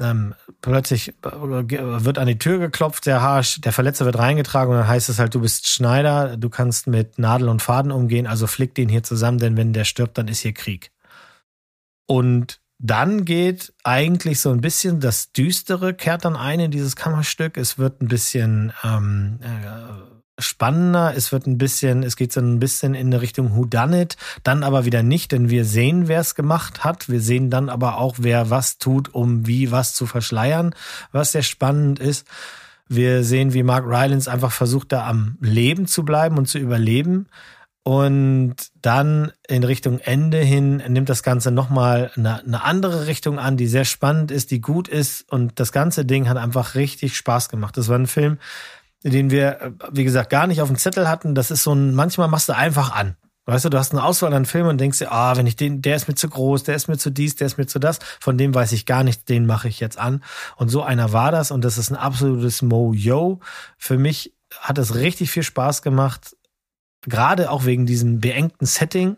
ähm, plötzlich äh, wird an die Tür geklopft, sehr harsch, der Verletzte wird reingetragen und dann heißt es halt, du bist Schneider, du kannst mit Nadel und Faden umgehen, also flick den hier zusammen, denn wenn der stirbt, dann ist hier Krieg. Und dann geht eigentlich so ein bisschen das Düstere, kehrt dann ein in dieses Kammerstück. Es wird ein bisschen ähm, äh, spannender, es wird ein bisschen, es geht so ein bisschen in eine Richtung Who Done It, dann aber wieder nicht, denn wir sehen, wer es gemacht hat. Wir sehen dann aber auch, wer was tut, um wie was zu verschleiern, was sehr spannend ist. Wir sehen, wie Mark Rylance einfach versucht, da am Leben zu bleiben und zu überleben. Und dann in Richtung Ende hin nimmt das Ganze nochmal eine, eine andere Richtung an, die sehr spannend ist, die gut ist. Und das ganze Ding hat einfach richtig Spaß gemacht. Das war ein Film, den wir, wie gesagt, gar nicht auf dem Zettel hatten. Das ist so ein, manchmal machst du einfach an. Weißt du, du hast eine Auswahl an Filmen und denkst dir, ah, wenn ich den, der ist mir zu groß, der ist mir zu dies, der ist mir zu das, von dem weiß ich gar nichts, den mache ich jetzt an. Und so einer war das und das ist ein absolutes Mo-Yo. Für mich hat es richtig viel Spaß gemacht, gerade auch wegen diesem beengten Setting.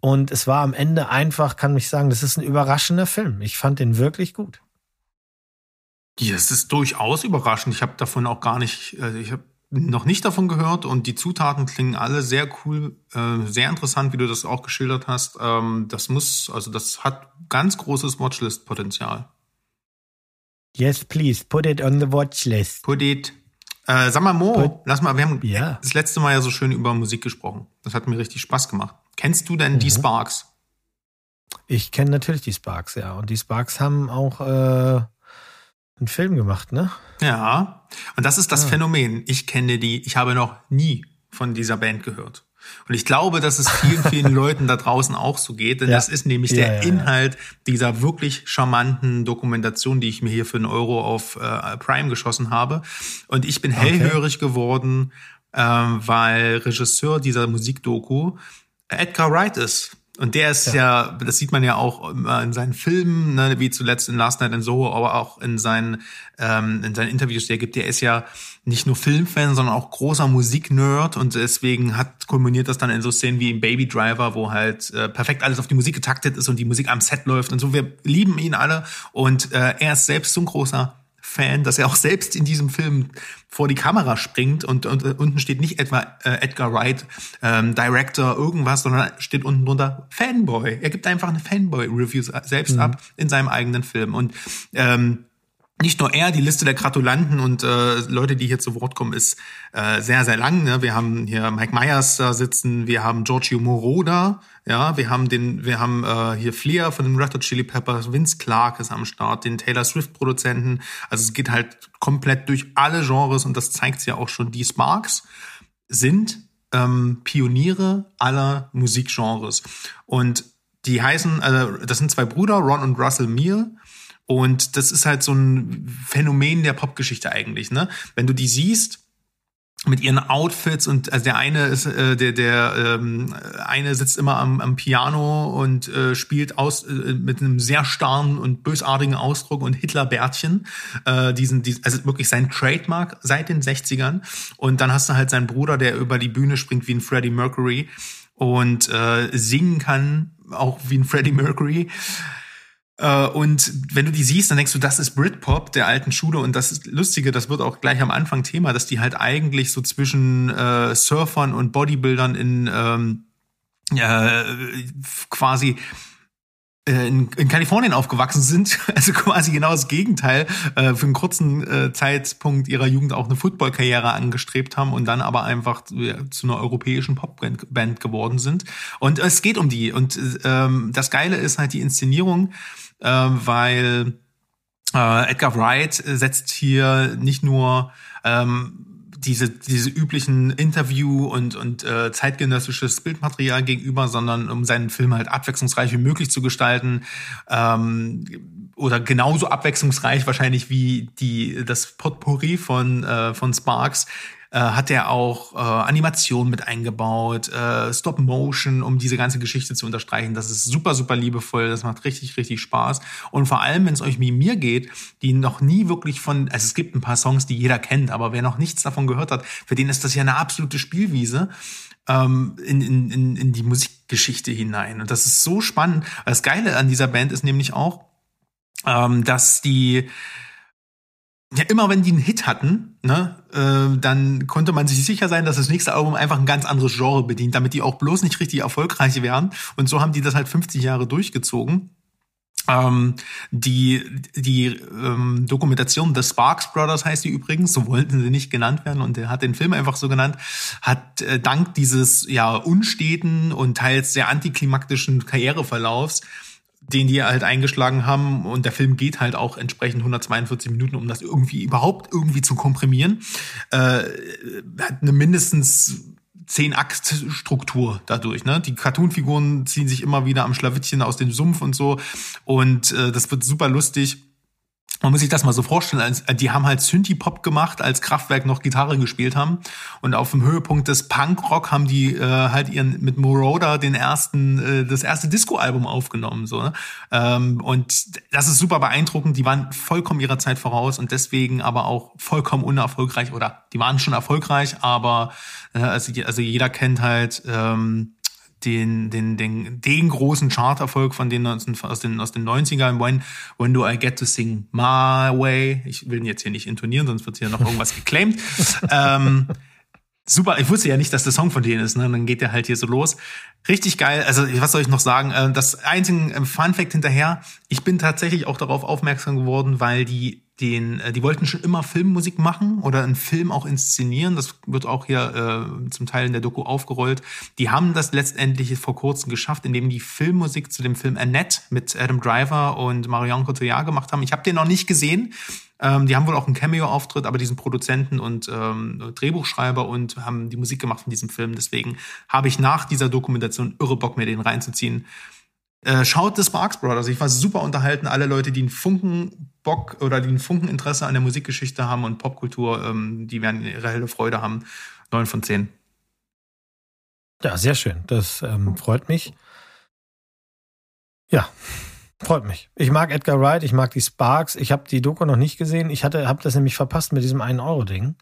Und es war am Ende einfach, kann mich sagen, das ist ein überraschender Film. Ich fand den wirklich gut. Ja, es ist durchaus überraschend. Ich habe davon auch gar nicht, also ich habe noch nicht davon gehört und die Zutaten klingen alle sehr cool, äh, sehr interessant, wie du das auch geschildert hast. Ähm, das muss, also das hat ganz großes Watchlist-Potenzial. Yes, please, put it on the watchlist. Put it. Äh, sag mal, Mo, Put- lass mal, wir haben Ja. das letzte Mal ja so schön über Musik gesprochen. Das hat mir richtig Spaß gemacht. Kennst du denn die Mhm. Sparks? Ich kenne natürlich die Sparks, ja. Und die Sparks haben auch äh, einen Film gemacht, ne? Ja. Und das ist das Ah. Phänomen. Ich kenne die, ich habe noch nie von dieser Band gehört. Und ich glaube, dass es vielen, vielen Leuten da draußen auch so geht, denn Ja. das ist nämlich Ja, der ja, ja. Inhalt dieser wirklich charmanten Dokumentation, die ich mir hier für einen Euro auf äh, Prime geschossen habe. Und ich bin hellhörig geworden, ähm, weil Regisseur dieser Musikdoku Edgar Wright ist. Und der ist ja. das sieht man ja auch in seinen Filmen, ne, wie zuletzt in Last Night in Soho, aber auch in seinen, ähm, in seinen Interviews, die er gibt. Der ist ja nicht nur Filmfan, sondern auch großer Musiknerd und deswegen hat kulminiert das dann in so Szenen wie im Baby Driver, wo halt äh, perfekt alles auf die Musik getaktet ist und die Musik am Set läuft und so. Wir lieben ihn alle und äh, er ist selbst so ein großer Fan, dass er auch selbst in diesem Film vor die Kamera springt und, und äh, unten steht nicht etwa äh, Edgar Wright, ähm, Director, irgendwas, sondern steht unten drunter Fanboy. Er gibt einfach eine Fanboy-Review selbst ab in seinem eigenen Film. Und ähm, nicht nur er, die Liste der Gratulanten und äh, Leute, die hier zu Wort kommen, ist äh, sehr, sehr lang. Ne? Wir haben hier Mike Myers da sitzen, wir haben Giorgio Moroder, ja, wir haben den, wir haben äh, hier Flair von den Red Hot Chili Peppers, Vince Clark ist am Start, den Taylor Swift Produzenten. Also es geht halt komplett durch alle Genres und das zeigt ja auch schon. Die Sparks sind ähm, Pioniere aller Musikgenres und die heißen, also das sind zwei Brüder, Ron und Russell Meal. Und das ist halt so ein Phänomen der Popgeschichte eigentlich, ne? Wenn du die siehst mit ihren Outfits und also der eine ist äh, der der ähm, eine sitzt immer am, am Piano und äh, spielt aus äh, mit einem sehr starren und bösartigen Ausdruck und Hitlerbärtchen äh, diesen, diesen also wirklich sein Trademark seit den 60ern und dann hast du halt seinen Bruder der über die Bühne springt wie ein Freddie Mercury und äh, singen kann auch wie ein Freddie Mercury und wenn du die siehst, dann denkst du, das ist Britpop der alten Schule. Und das ist Lustige, das wird auch gleich am Anfang Thema, dass die halt eigentlich so zwischen äh, Surfern und Bodybuildern in ähm, äh, quasi äh, in, in Kalifornien aufgewachsen sind, also quasi genau das Gegenteil, äh, für einen kurzen äh, Zeitpunkt ihrer Jugend auch eine Footballkarriere angestrebt haben und dann aber einfach ja, zu einer europäischen Popband Band geworden sind. Und es geht um die. Und ähm, das Geile ist halt die Inszenierung, äh, weil äh, Edgar Wright setzt hier nicht nur ähm, diese, diese üblichen Interview- und, und äh, zeitgenössisches Bildmaterial gegenüber, sondern um seinen Film halt abwechslungsreich wie möglich zu gestalten. Ähm, oder genauso abwechslungsreich wahrscheinlich wie die das Potpourri von äh, von Sparks äh, hat er auch äh, Animation mit eingebaut, äh, Stop Motion, um diese ganze Geschichte zu unterstreichen. Das ist super, super liebevoll. Das macht richtig, richtig Spaß. Und vor allem, wenn es euch wie mir geht, die noch nie wirklich von, also es gibt ein paar Songs, die jeder kennt, aber wer noch nichts davon gehört hat, für den ist das ja eine absolute Spielwiese ähm, in, in, in, in die Musikgeschichte hinein. Und das ist so spannend. Das Geile an dieser Band ist nämlich auch, ähm, dass die ja immer wenn die einen Hit hatten, ne, äh, dann konnte man sich sicher sein, dass das nächste Album einfach ein ganz anderes Genre bedient, damit die auch bloß nicht richtig erfolgreich wären. Und so haben die das halt 50 Jahre durchgezogen. Ähm, die die ähm, Dokumentation The Sparks Brothers heißt die übrigens, so wollten sie nicht genannt werden und er hat den Film einfach so genannt, hat äh, dank dieses ja unsteten und teils sehr antiklimaktischen Karriereverlaufs den die halt eingeschlagen haben und der Film geht halt auch entsprechend 142 Minuten, um das irgendwie überhaupt irgendwie zu komprimieren, äh, hat eine mindestens zehn Akt Struktur dadurch. Ne? Die Cartoon-Figuren ziehen sich immer wieder am Schlawittchen aus dem Sumpf und so und äh, das wird super lustig man muss sich das mal so vorstellen, als, die haben halt Synthie-Pop gemacht, als Kraftwerk noch Gitarre gespielt haben. Und auf dem Höhepunkt des Punkrock haben die äh, halt ihren mit Moroder den ersten, äh, das erste Disco-Album aufgenommen. So, ne? ähm, und das ist super beeindruckend. Die waren vollkommen ihrer Zeit voraus und deswegen aber auch vollkommen unerfolgreich. Oder die waren schon erfolgreich, aber äh, also, also jeder kennt halt. Ähm, den, den, den, den großen Charterfolg von den aus den, aus den 90ern, When, When Do I Get to Sing My Way? Ich will ihn jetzt hier nicht intonieren, sonst wird hier noch irgendwas geclaimed. ähm, super, ich wusste ja nicht, dass der Song von denen ist, ne? Und dann geht der halt hier so los. Richtig geil. Also, was soll ich noch sagen? Äh, das einzige äh, Fun Fact hinterher, ich bin tatsächlich auch darauf aufmerksam geworden, weil die den, äh, die wollten schon immer Filmmusik machen oder einen Film auch inszenieren. Das wird auch hier äh, zum Teil in der Doku aufgerollt. Die haben das letztendlich vor kurzem geschafft, indem die Filmmusik zu dem Film Annette mit Adam Driver und Marion Cotillard gemacht haben. Ich habe den noch nicht gesehen. Ähm, die haben wohl auch einen Cameo-Auftritt, aber diesen Produzenten und ähm, Drehbuchschreiber und haben die Musik gemacht von diesem Film. Deswegen habe ich nach dieser Dokumentation irre Bock, mir den reinzuziehen. Äh, schaut The Sparks Brothers. Ich war super unterhalten. Alle Leute, die einen Funken Bock oder die einen Funken Interesse an der Musikgeschichte haben und Popkultur, ähm, die werden ihre helle Freude haben. Neun von zehn. Ja, sehr schön. Das ähm, freut mich. Ja, freut mich. Ich mag Edgar Wright, ich mag die Sparks. Ich habe die Doku noch nicht gesehen. Ich habe das nämlich verpasst mit diesem 1-Euro-Ding.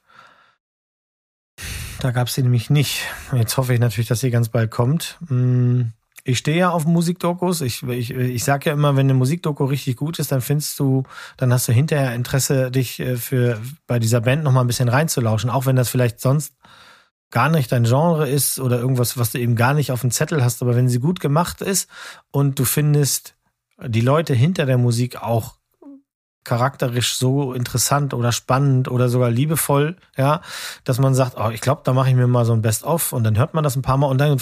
Da gab es sie nämlich nicht. Jetzt hoffe ich natürlich, dass sie ganz bald kommt. Hm. Ich stehe ja auf Musikdokus. Ich, ich, ich sage ja immer, wenn eine Musikdoku richtig gut ist, dann findest du, dann hast du hinterher Interesse, dich äh, für bei dieser Band nochmal ein bisschen reinzulauschen, auch wenn das vielleicht sonst gar nicht dein Genre ist oder irgendwas, was du eben gar nicht auf dem Zettel hast. Aber wenn sie gut gemacht ist und du findest die Leute hinter der Musik auch charakterisch so interessant oder spannend oder sogar liebevoll, ja, dass man sagt, oh, ich glaube, da mache ich mir mal so ein Best-of und dann hört man das ein paar Mal und dann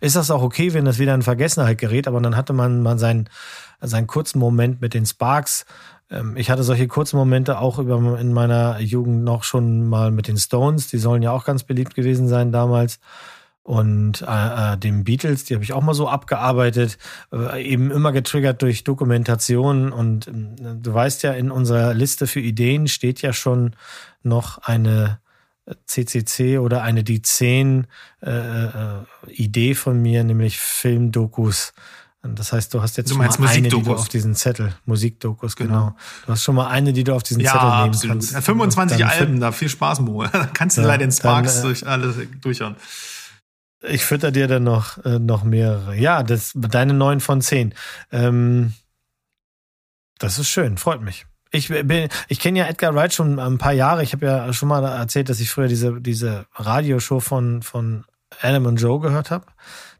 ist das auch okay, wenn das wieder in Vergessenheit gerät, aber dann hatte man mal seinen, seinen kurzen Moment mit den Sparks. Ähm, ich hatte solche kurzen Momente auch über in meiner Jugend noch schon mal mit den Stones, die sollen ja auch ganz beliebt gewesen sein damals und äh, äh, dem Beatles, die habe ich auch mal so abgearbeitet, äh, eben immer getriggert durch Dokumentation. Und äh, du weißt ja, in unserer Liste für Ideen steht ja schon noch eine CCC oder eine die 10 äh, äh, Idee von mir, nämlich Filmdokus. Das heißt, du hast jetzt du schon mal eine, die du auf diesen Zettel, Musikdokus, genau. genau. Du hast schon mal eine, die du auf diesen ja, Zettel nehmen absolut. kannst. Ja, 25 Alben, da viel Spaß, Mo. Da kannst du ja, leider den Sparks äh, durch alles durchhauen. Ich fütter dir dann noch, äh, noch mehrere. Ja, das, deine neun von zehn. Ähm, das ist schön, freut mich. Ich bin, ich kenne ja Edgar Wright schon ein paar Jahre. Ich habe ja schon mal erzählt, dass ich früher diese, diese Radioshow von, von Adam und Joe gehört habe.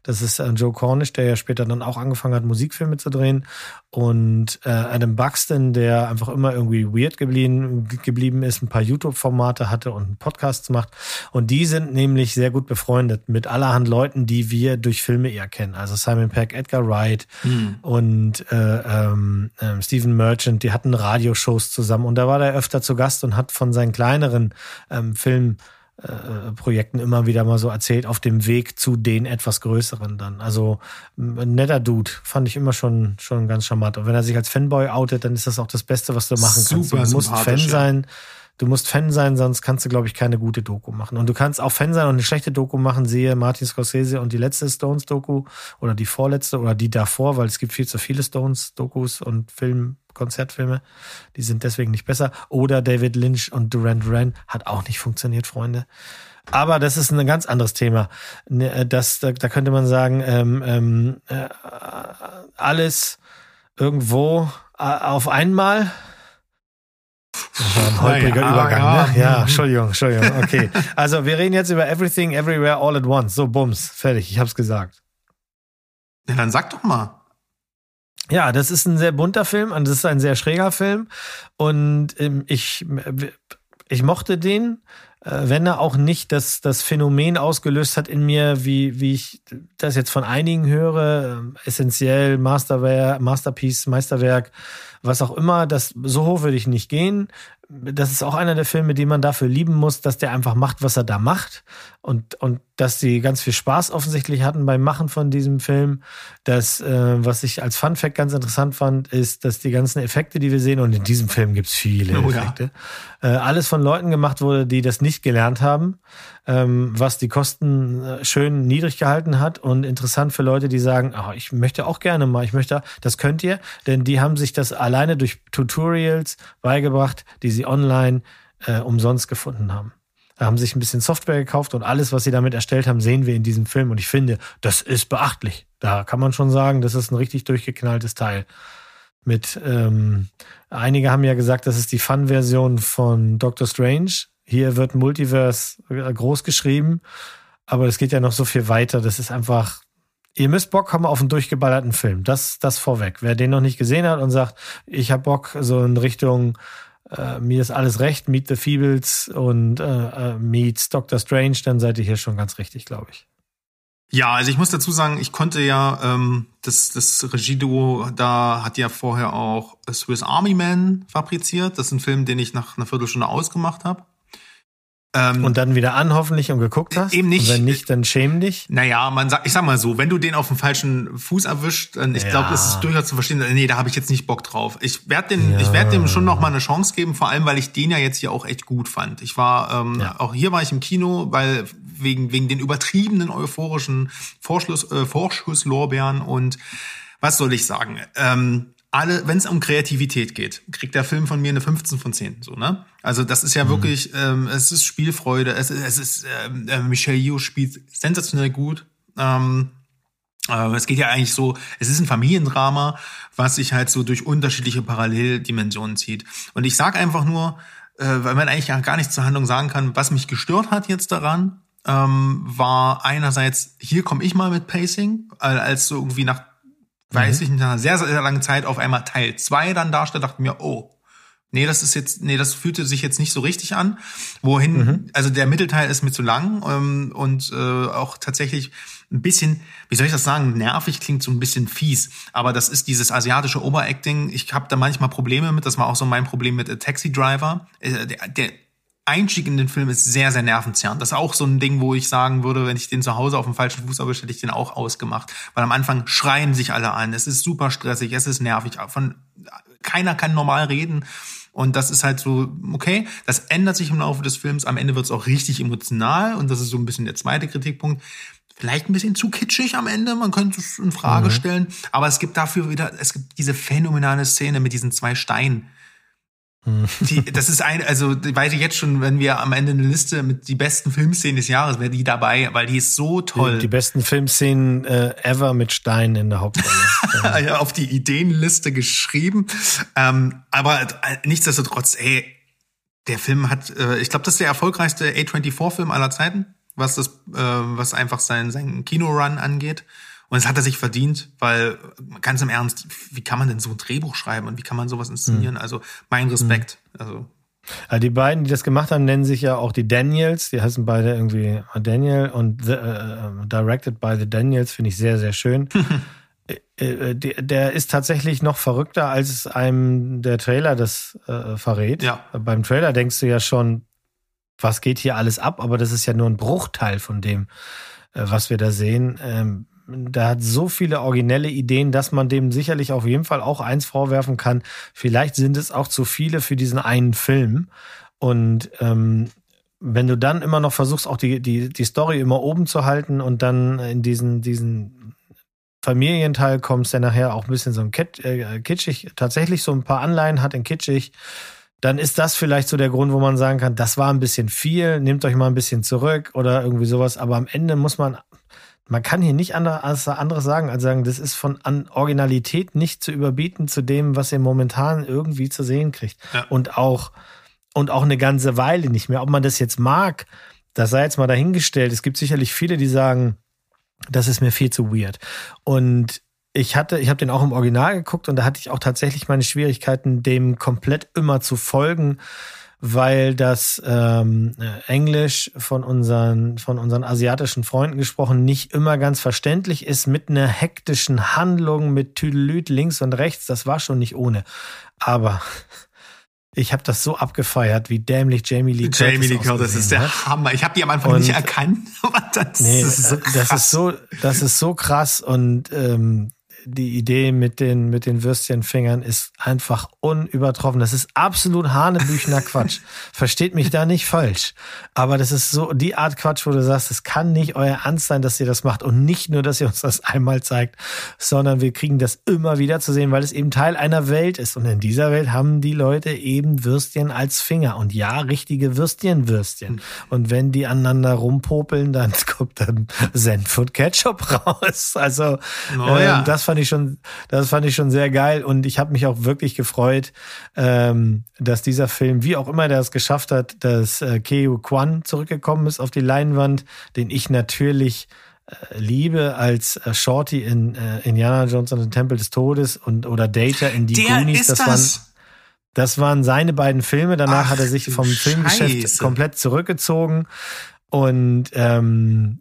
Das ist äh, Joe Cornish, der ja später dann auch angefangen hat, Musikfilme zu drehen. Und äh, Adam Buxton, der einfach immer irgendwie weird geblieben, geblieben ist, ein paar YouTube-Formate hatte und einen Podcast macht. Und die sind nämlich sehr gut befreundet mit allerhand Leuten, die wir durch Filme eher kennen. Also Simon Peck, Edgar Wright hm. und äh, ähm, äh, Stephen Merchant, die hatten Radioshows zusammen. Und da war der öfter zu Gast und hat von seinen kleineren ähm, Filmen äh, Projekten immer wieder mal so erzählt, auf dem Weg zu den etwas größeren dann. Also ein netter Dude, fand ich immer schon, schon ganz charmant. Und wenn er sich als Fanboy outet, dann ist das auch das Beste, was du machen Super kannst. Du musst Fan ja. Du musst Fan sein, sonst kannst du, glaube ich, keine gute Doku machen. Und du kannst auch Fan sein und eine schlechte Doku machen, sehe Martin Scorsese und die letzte Stones-Doku oder die vorletzte oder die davor, weil es gibt viel zu viele Stones-Dokus und Film, Konzertfilme. Die sind deswegen nicht besser. Oder David Lynch und Duran Duran hat auch nicht funktioniert, Freunde. Aber das ist ein ganz anderes Thema. Ne, äh, das, da, da könnte man sagen, ähm, ähm, äh, alles irgendwo äh, auf einmal. Das war ein holpriger Ja, Übergang, ja. ne? Ja, Entschuldigung, Entschuldigung. Okay. Also wir reden jetzt über Everything, Everywhere, All at Once. So, Bums, fertig, ich hab's gesagt. Ja, dann sag doch mal. Ja, das ist ein sehr bunter Film und das ist ein sehr schräger Film. Und ähm, ich, ich mochte den, äh, wenn er auch nicht das, das Phänomen ausgelöst hat in mir, wie, wie ich das jetzt von einigen höre, ähm, essentiell, Masterwerk, Masterpiece, Meisterwerk, was auch immer, das, so hoch würde ich nicht gehen. Das ist auch einer der Filme, die man dafür lieben muss, dass der einfach macht, was er da macht. Und, und dass die ganz viel Spaß offensichtlich hatten beim Machen von diesem Film. Das, äh, was ich als Fun Fact ganz interessant fand, ist, dass die ganzen Effekte, die wir sehen, und in diesem Film gibt's viele Oh ja. Effekte, äh, alles von Leuten gemacht wurde, die das nicht gelernt haben, ähm, was die Kosten äh, schön niedrig gehalten hat und interessant für Leute, die sagen, ah, ich möchte auch gerne mal, ich möchte, das könnt ihr, denn die haben sich das alleine durch Tutorials beigebracht, die sie online äh, umsonst gefunden haben. Da haben sich ein bisschen Software gekauft und alles, was sie damit erstellt haben, sehen wir in diesem Film. Und ich finde, das ist beachtlich. Da kann man schon sagen, das ist ein richtig durchgeknalltes Teil. Mit ähm, einige haben ja gesagt, das ist die Fun-Version von Doctor Strange. Hier wird Multiverse äh, groß geschrieben, aber es geht ja noch so viel weiter. Das ist einfach. Ihr müsst Bock haben auf einen durchgeballerten Film. Das, das vorweg. Wer den noch nicht gesehen hat und sagt, ich hab Bock so in Richtung äh, mir ist alles recht, Meet the Feebles und äh, äh, Meets Doctor Strange, dann seid ihr hier schon ganz richtig, glaube ich. Ja, also ich muss dazu sagen, ich konnte ja, ähm, das, das Regieduo da hat ja vorher auch Swiss Army Man fabriziert. Das ist ein Film, den ich nach einer Viertelstunde ausgemacht habe. Ähm, Und dann wieder an, hoffentlich, und geguckt hast. Eben nicht. Und wenn nicht, dann schäm dich. Naja, man sagt, ich sag mal so, wenn du den auf dem falschen Fuß erwischt, dann ich Ja. glaube, es ist durchaus zu verstehen, nee, da habe ich jetzt nicht Bock drauf. Ich werde den, Ja. ich werde dem schon noch mal eine Chance geben, vor allem, weil ich den ja jetzt hier auch echt gut fand. Ich war, ähm, Ja. auch hier war ich im Kino, weil wegen, wegen den übertriebenen euphorischen Vorschluss, äh, Vorschusslorbeeren und was soll ich sagen? Ähm, alle, wenn es um Kreativität geht, kriegt der Film von mir eine 15 von 10. So, ne? Also das ist ja wirklich, ähm, es ist Spielfreude, es, ist- es ist, ähm, äh, Michelle Yeoh spielt sensationell gut. Ähm, äh, es geht ja eigentlich so, es ist ein Familiendrama, was sich halt so durch unterschiedliche Paralleldimensionen zieht. Und ich sage einfach nur, äh, weil man eigentlich ja gar nichts zur Handlung sagen kann, was mich gestört hat jetzt daran, ähm, war einerseits, hier komme ich mal mit Pacing, als so irgendwie nach, weiß ich nicht, nach einer sehr, sehr langen Zeit auf einmal Teil 2 dann darstellt, dachte ich mir, oh, Nee, das ist jetzt, nee, das fühlte sich jetzt nicht so richtig an. Wohin, also der Mittelteil ist mir zu lang ähm, und äh, auch tatsächlich ein bisschen, wie soll ich das sagen, nervig klingt so ein bisschen fies, aber das ist dieses asiatische Overacting. Ich habe da manchmal Probleme mit, das war auch so mein Problem mit A Taxi Driver. Äh, der, der Einstieg in den Film ist sehr, sehr nervenzerrend. Das ist auch so ein Ding, wo ich sagen würde, wenn ich den zu Hause auf dem falschen Fuß erwische, hätte ich den auch ausgemacht. Weil am Anfang schreien sich alle an. Es ist super stressig, es ist nervig. Von, keiner kann normal reden. Und das ist halt so, okay, das ändert sich im Laufe des Films. Am Ende wird es auch richtig emotional. Und das ist so ein bisschen der zweite Kritikpunkt. Vielleicht ein bisschen zu kitschig am Ende, man könnte es in Frage stellen. Aber es gibt dafür wieder, es gibt diese phänomenale Szene mit diesen zwei Steinen. Die, das ist ein, also ich weiß ich jetzt schon, wenn wir am Ende eine Liste mit die besten Filmszenen des Jahres, wäre die dabei, weil die ist so toll. Die, die besten Filmszenen äh, ever mit Stein in der Hauptrolle. ja, auf die Ideenliste geschrieben. Ähm, aber äh, nichtsdestotrotz, ey, der Film hat, äh, ich glaube, das ist der erfolgreichste A24-Film aller Zeiten, was das, äh, was einfach sein, sein Kinorun angeht. Und das hat er sich verdient, weil ganz im Ernst, wie kann man denn so ein Drehbuch schreiben und wie kann man sowas inszenieren? Also mein Respekt. Also Ja, die beiden, die das gemacht haben, nennen sich ja auch die Daniels. Die heißen beide irgendwie Daniel und the, äh, Directed by the Daniels finde ich sehr, sehr schön. Äh, äh, der ist tatsächlich noch verrückter, als es einem der Trailer das äh, verrät. Ja. Beim Trailer denkst du ja schon, was geht hier alles ab? Aber das ist ja nur ein Bruchteil von dem, äh, was wir da sehen. Ähm, da hat so viele originelle Ideen, dass man dem sicherlich auf jeden Fall auch eins vorwerfen kann. Vielleicht sind es auch zu viele für diesen einen Film. Und ähm, wenn du dann immer noch versuchst, auch die, die, die Story immer oben zu halten und dann in diesen, diesen Familienteil kommst, der nachher auch ein bisschen so ein Kit, äh, kitschig, tatsächlich so ein paar Anleihen hat in kitschig, dann ist das vielleicht so der Grund, wo man sagen kann, das war ein bisschen viel, nehmt euch mal ein bisschen zurück oder irgendwie sowas. Aber am Ende muss man man kann hier nicht anderes, anderes sagen, als sagen, das ist von an Originalität nicht zu überbieten zu dem, was ihr momentan irgendwie zu sehen kriegt. Ja. Und auch, und auch eine ganze Weile nicht mehr. Ob man das jetzt mag, das sei jetzt mal dahingestellt. Es gibt sicherlich viele, die sagen, das ist mir viel zu weird. Und ich hatte, ich habe den auch im Original geguckt und da hatte ich auch tatsächlich meine Schwierigkeiten, dem komplett immer zu folgen, weil das ähm, äh, Englisch von unseren von unseren asiatischen Freunden gesprochen nicht immer ganz verständlich ist mit einer hektischen Handlung mit Tüdelüt links und rechts. Das war schon nicht ohne, aber ich habe das so abgefeiert, wie dämlich Jamie Lee Curtis Jamie Lee Curtis ausgesehen ist der hat. Hammer. Ich habe die am Anfang Und- nicht erkannt, aber das, Nee, ist, das ist, so, das ist so, das ist so krass und ähm, die Idee mit den mit den Würstchenfingern ist einfach unübertroffen. Das ist absolut Hanebüchner Quatsch. Versteht mich da nicht falsch, aber das ist so die Art Quatsch, wo du sagst, es kann nicht euer Ernst sein, dass ihr das macht und nicht nur, dass ihr uns das einmal zeigt, sondern wir kriegen das immer wieder zu sehen, weil es eben Teil einer Welt ist und in dieser Welt haben die Leute eben Würstchen als Finger und ja, richtige Würstchenwürstchen. Und wenn die aneinander rumpopeln, dann kommt dann Senf und Ketchup raus. Also Oh ähm, ja. das fand ich schon, das fand ich schon sehr geil und ich habe mich auch wirklich gefreut, ähm, dass dieser Film, wie auch immer der es geschafft hat, dass äh, Keo Kwan zurückgekommen ist auf die Leinwand, den ich natürlich äh, liebe als äh, Shorty in äh, Indiana Jones und den Tempel des Todes und oder Data in die der Goonies. das das. waren das waren seine beiden Filme. Danach Ach, hat er sich vom Filmgeschäft Scheiße. komplett zurückgezogen. Und ähm,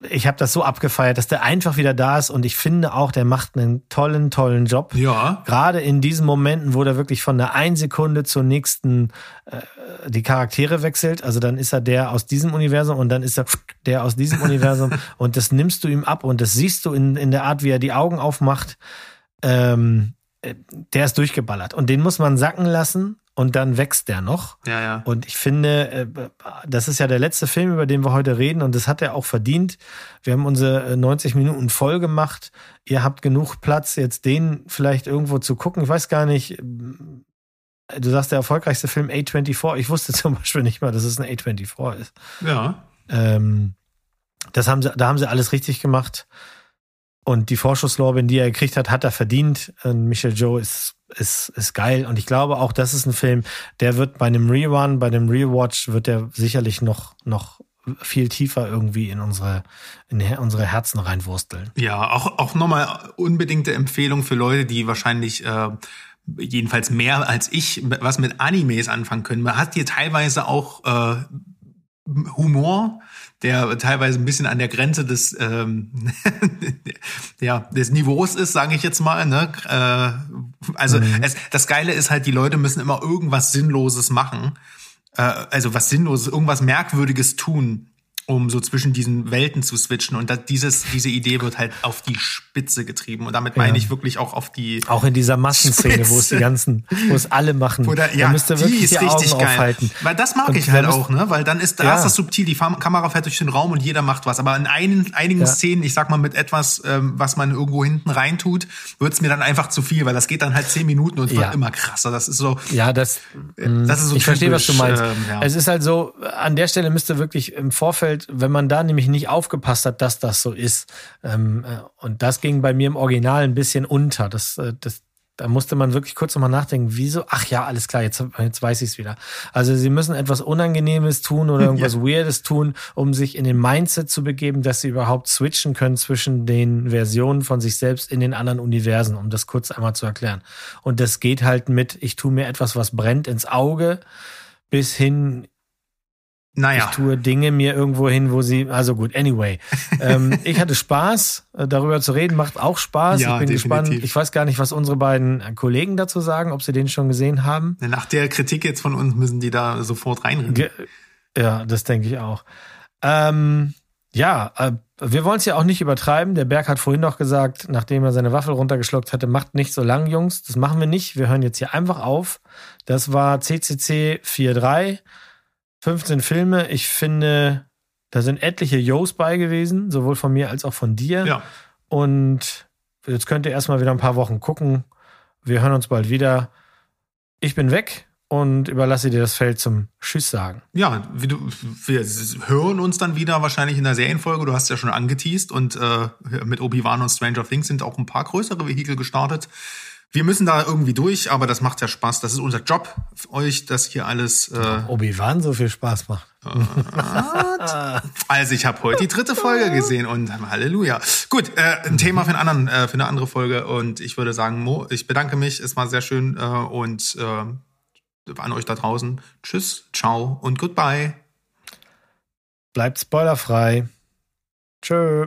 ich habe das so abgefeiert, dass der einfach wieder da ist. Und ich finde auch, der macht einen tollen, tollen Job. ja. Gerade in diesen Momenten, wo der wirklich von der einen Sekunde zur nächsten äh, die Charaktere wechselt. Also dann ist er der aus diesem Universum und dann ist er der aus diesem Universum. Und das nimmst du ihm ab und das siehst du in, in der Art, wie er die Augen aufmacht. Ähm, äh, der ist durchgeballert. Und den muss man sacken lassen und dann wächst der noch. Ja, ja. Und ich finde, äh, das ist ja der letzte Film, über den wir heute reden und das hat er auch verdient. Wir haben unsere äh, 90 Minuten voll gemacht. Ihr habt genug Platz, jetzt den vielleicht irgendwo zu gucken. Ich weiß gar nicht, ähm, du sagst der erfolgreichste Film A24. Ich wusste zum Beispiel nicht mal, dass es ein A24 ist. Ja. Ähm, das haben sie, da haben sie alles richtig gemacht. Und die Vorschusslorbeeren, die er gekriegt hat, hat er verdient. Und Michel Joe ist, ist, ist geil. Und ich glaube auch, das ist ein Film, der wird bei einem Rerun, bei einem Rewatch, wird der sicherlich noch, noch viel tiefer irgendwie in unsere, in unsere Herzen reinwursteln. Ja, auch, auch nochmal unbedingte Empfehlung für Leute, die wahrscheinlich äh, jedenfalls mehr als ich was mit Animes anfangen können. Man hat hier teilweise auch äh, Humor, der teilweise ein bisschen an der Grenze des ähm, ja des Niveaus ist, sage ich jetzt mal. Ne? Äh, also es, das Geile ist halt, die Leute müssen immer irgendwas Sinnloses machen, äh, also was Sinnloses, irgendwas Merkwürdiges tun, um so zwischen diesen Welten zu switchen. Und das, dieses, diese Idee wird halt auf die Spitze getrieben. Und damit meine ich wirklich auch auf die. Auch in dieser Massenszene, wo es die ganzen, wo es alle machen. Oder, da ja, müsst ihr die wirklich ist die richtig Augen geil. aufhalten. Weil das mag Und ich da halt müsst- auch, ne? Weil dann ist, da Ja. ist das subtil, die Kamera fährt durch den Raum und jeder macht was. Aber in einigen, einigen Ja. Szenen, ich sag mal, mit etwas, ähm, was man irgendwo hinten reintut, wird's mir dann einfach zu viel, weil das geht dann halt zehn Minuten und es Ja. wird immer krasser. Das ist so, Ja, das, das ist so ich verstehe, was du typisch, meinst. ähm, ja. Es ist halt so, an der Stelle müsste wirklich im Vorfeld, wenn man da nämlich nicht aufgepasst hat, dass das so ist. Ähm, äh, und das ging bei mir im Original ein bisschen unter. Das, äh, das, da musste man wirklich kurz nochmal nachdenken, wieso? Ach ja, alles klar, jetzt, jetzt weiß ich es wieder. Also sie müssen etwas Unangenehmes tun oder irgendwas Weirdes tun, um sich in den Mindset zu begeben, dass sie überhaupt switchen können zwischen den Versionen von sich selbst in den anderen Universen, um das kurz einmal zu erklären. Und das geht halt mit, ich tue mir etwas, was brennt ins Auge, bis hin, naja. ich tue Dinge mir irgendwo hin, wo sie, also gut, anyway. ähm, ich hatte Spaß, äh, darüber zu reden, macht auch Spaß. Ja, ich bin definitiv. gespannt. Ich weiß gar nicht, was unsere beiden äh, Kollegen dazu sagen, ob sie den schon gesehen haben. Nach der Kritik jetzt von uns müssen die da sofort reinrennen. Ja, das denke ich auch. Ähm, ja, äh, wir wollen es ja auch nicht übertreiben. Der Berg hat vorhin noch gesagt, nachdem er seine Waffel runtergeschluckt hatte, macht nicht so lang, Jungs. Das machen wir nicht. Wir hören jetzt hier einfach auf. Das war CCC 4.3. 15 Filme. Ich finde, da sind etliche Jos bei gewesen, sowohl von mir als auch von dir. Ja. Und jetzt könnt ihr erstmal wieder ein paar Wochen gucken. Wir hören uns bald wieder. Ich bin weg. und überlasse dir das Feld zum Tschüss sagen. Ja, wie du, wir hören uns dann wieder wahrscheinlich in der Serienfolge. Du hast ja schon angeteased und äh, mit Obi-Wan und Stranger Things sind auch ein paar größere Vehikel gestartet. Wir müssen da irgendwie durch, aber das macht ja Spaß. Das ist unser Job, euch das hier alles. Äh, Obi-Wan so viel Spaß macht. also ich habe heute die dritte Folge gesehen und Halleluja. Gut, äh, ein Thema für, einen anderen, äh, für eine andere Folge und ich würde sagen, Mo, ich bedanke mich. Es war sehr schön äh, und äh, an euch da draußen. Tschüss, ciao und goodbye. Bleibt spoilerfrei. Tschö.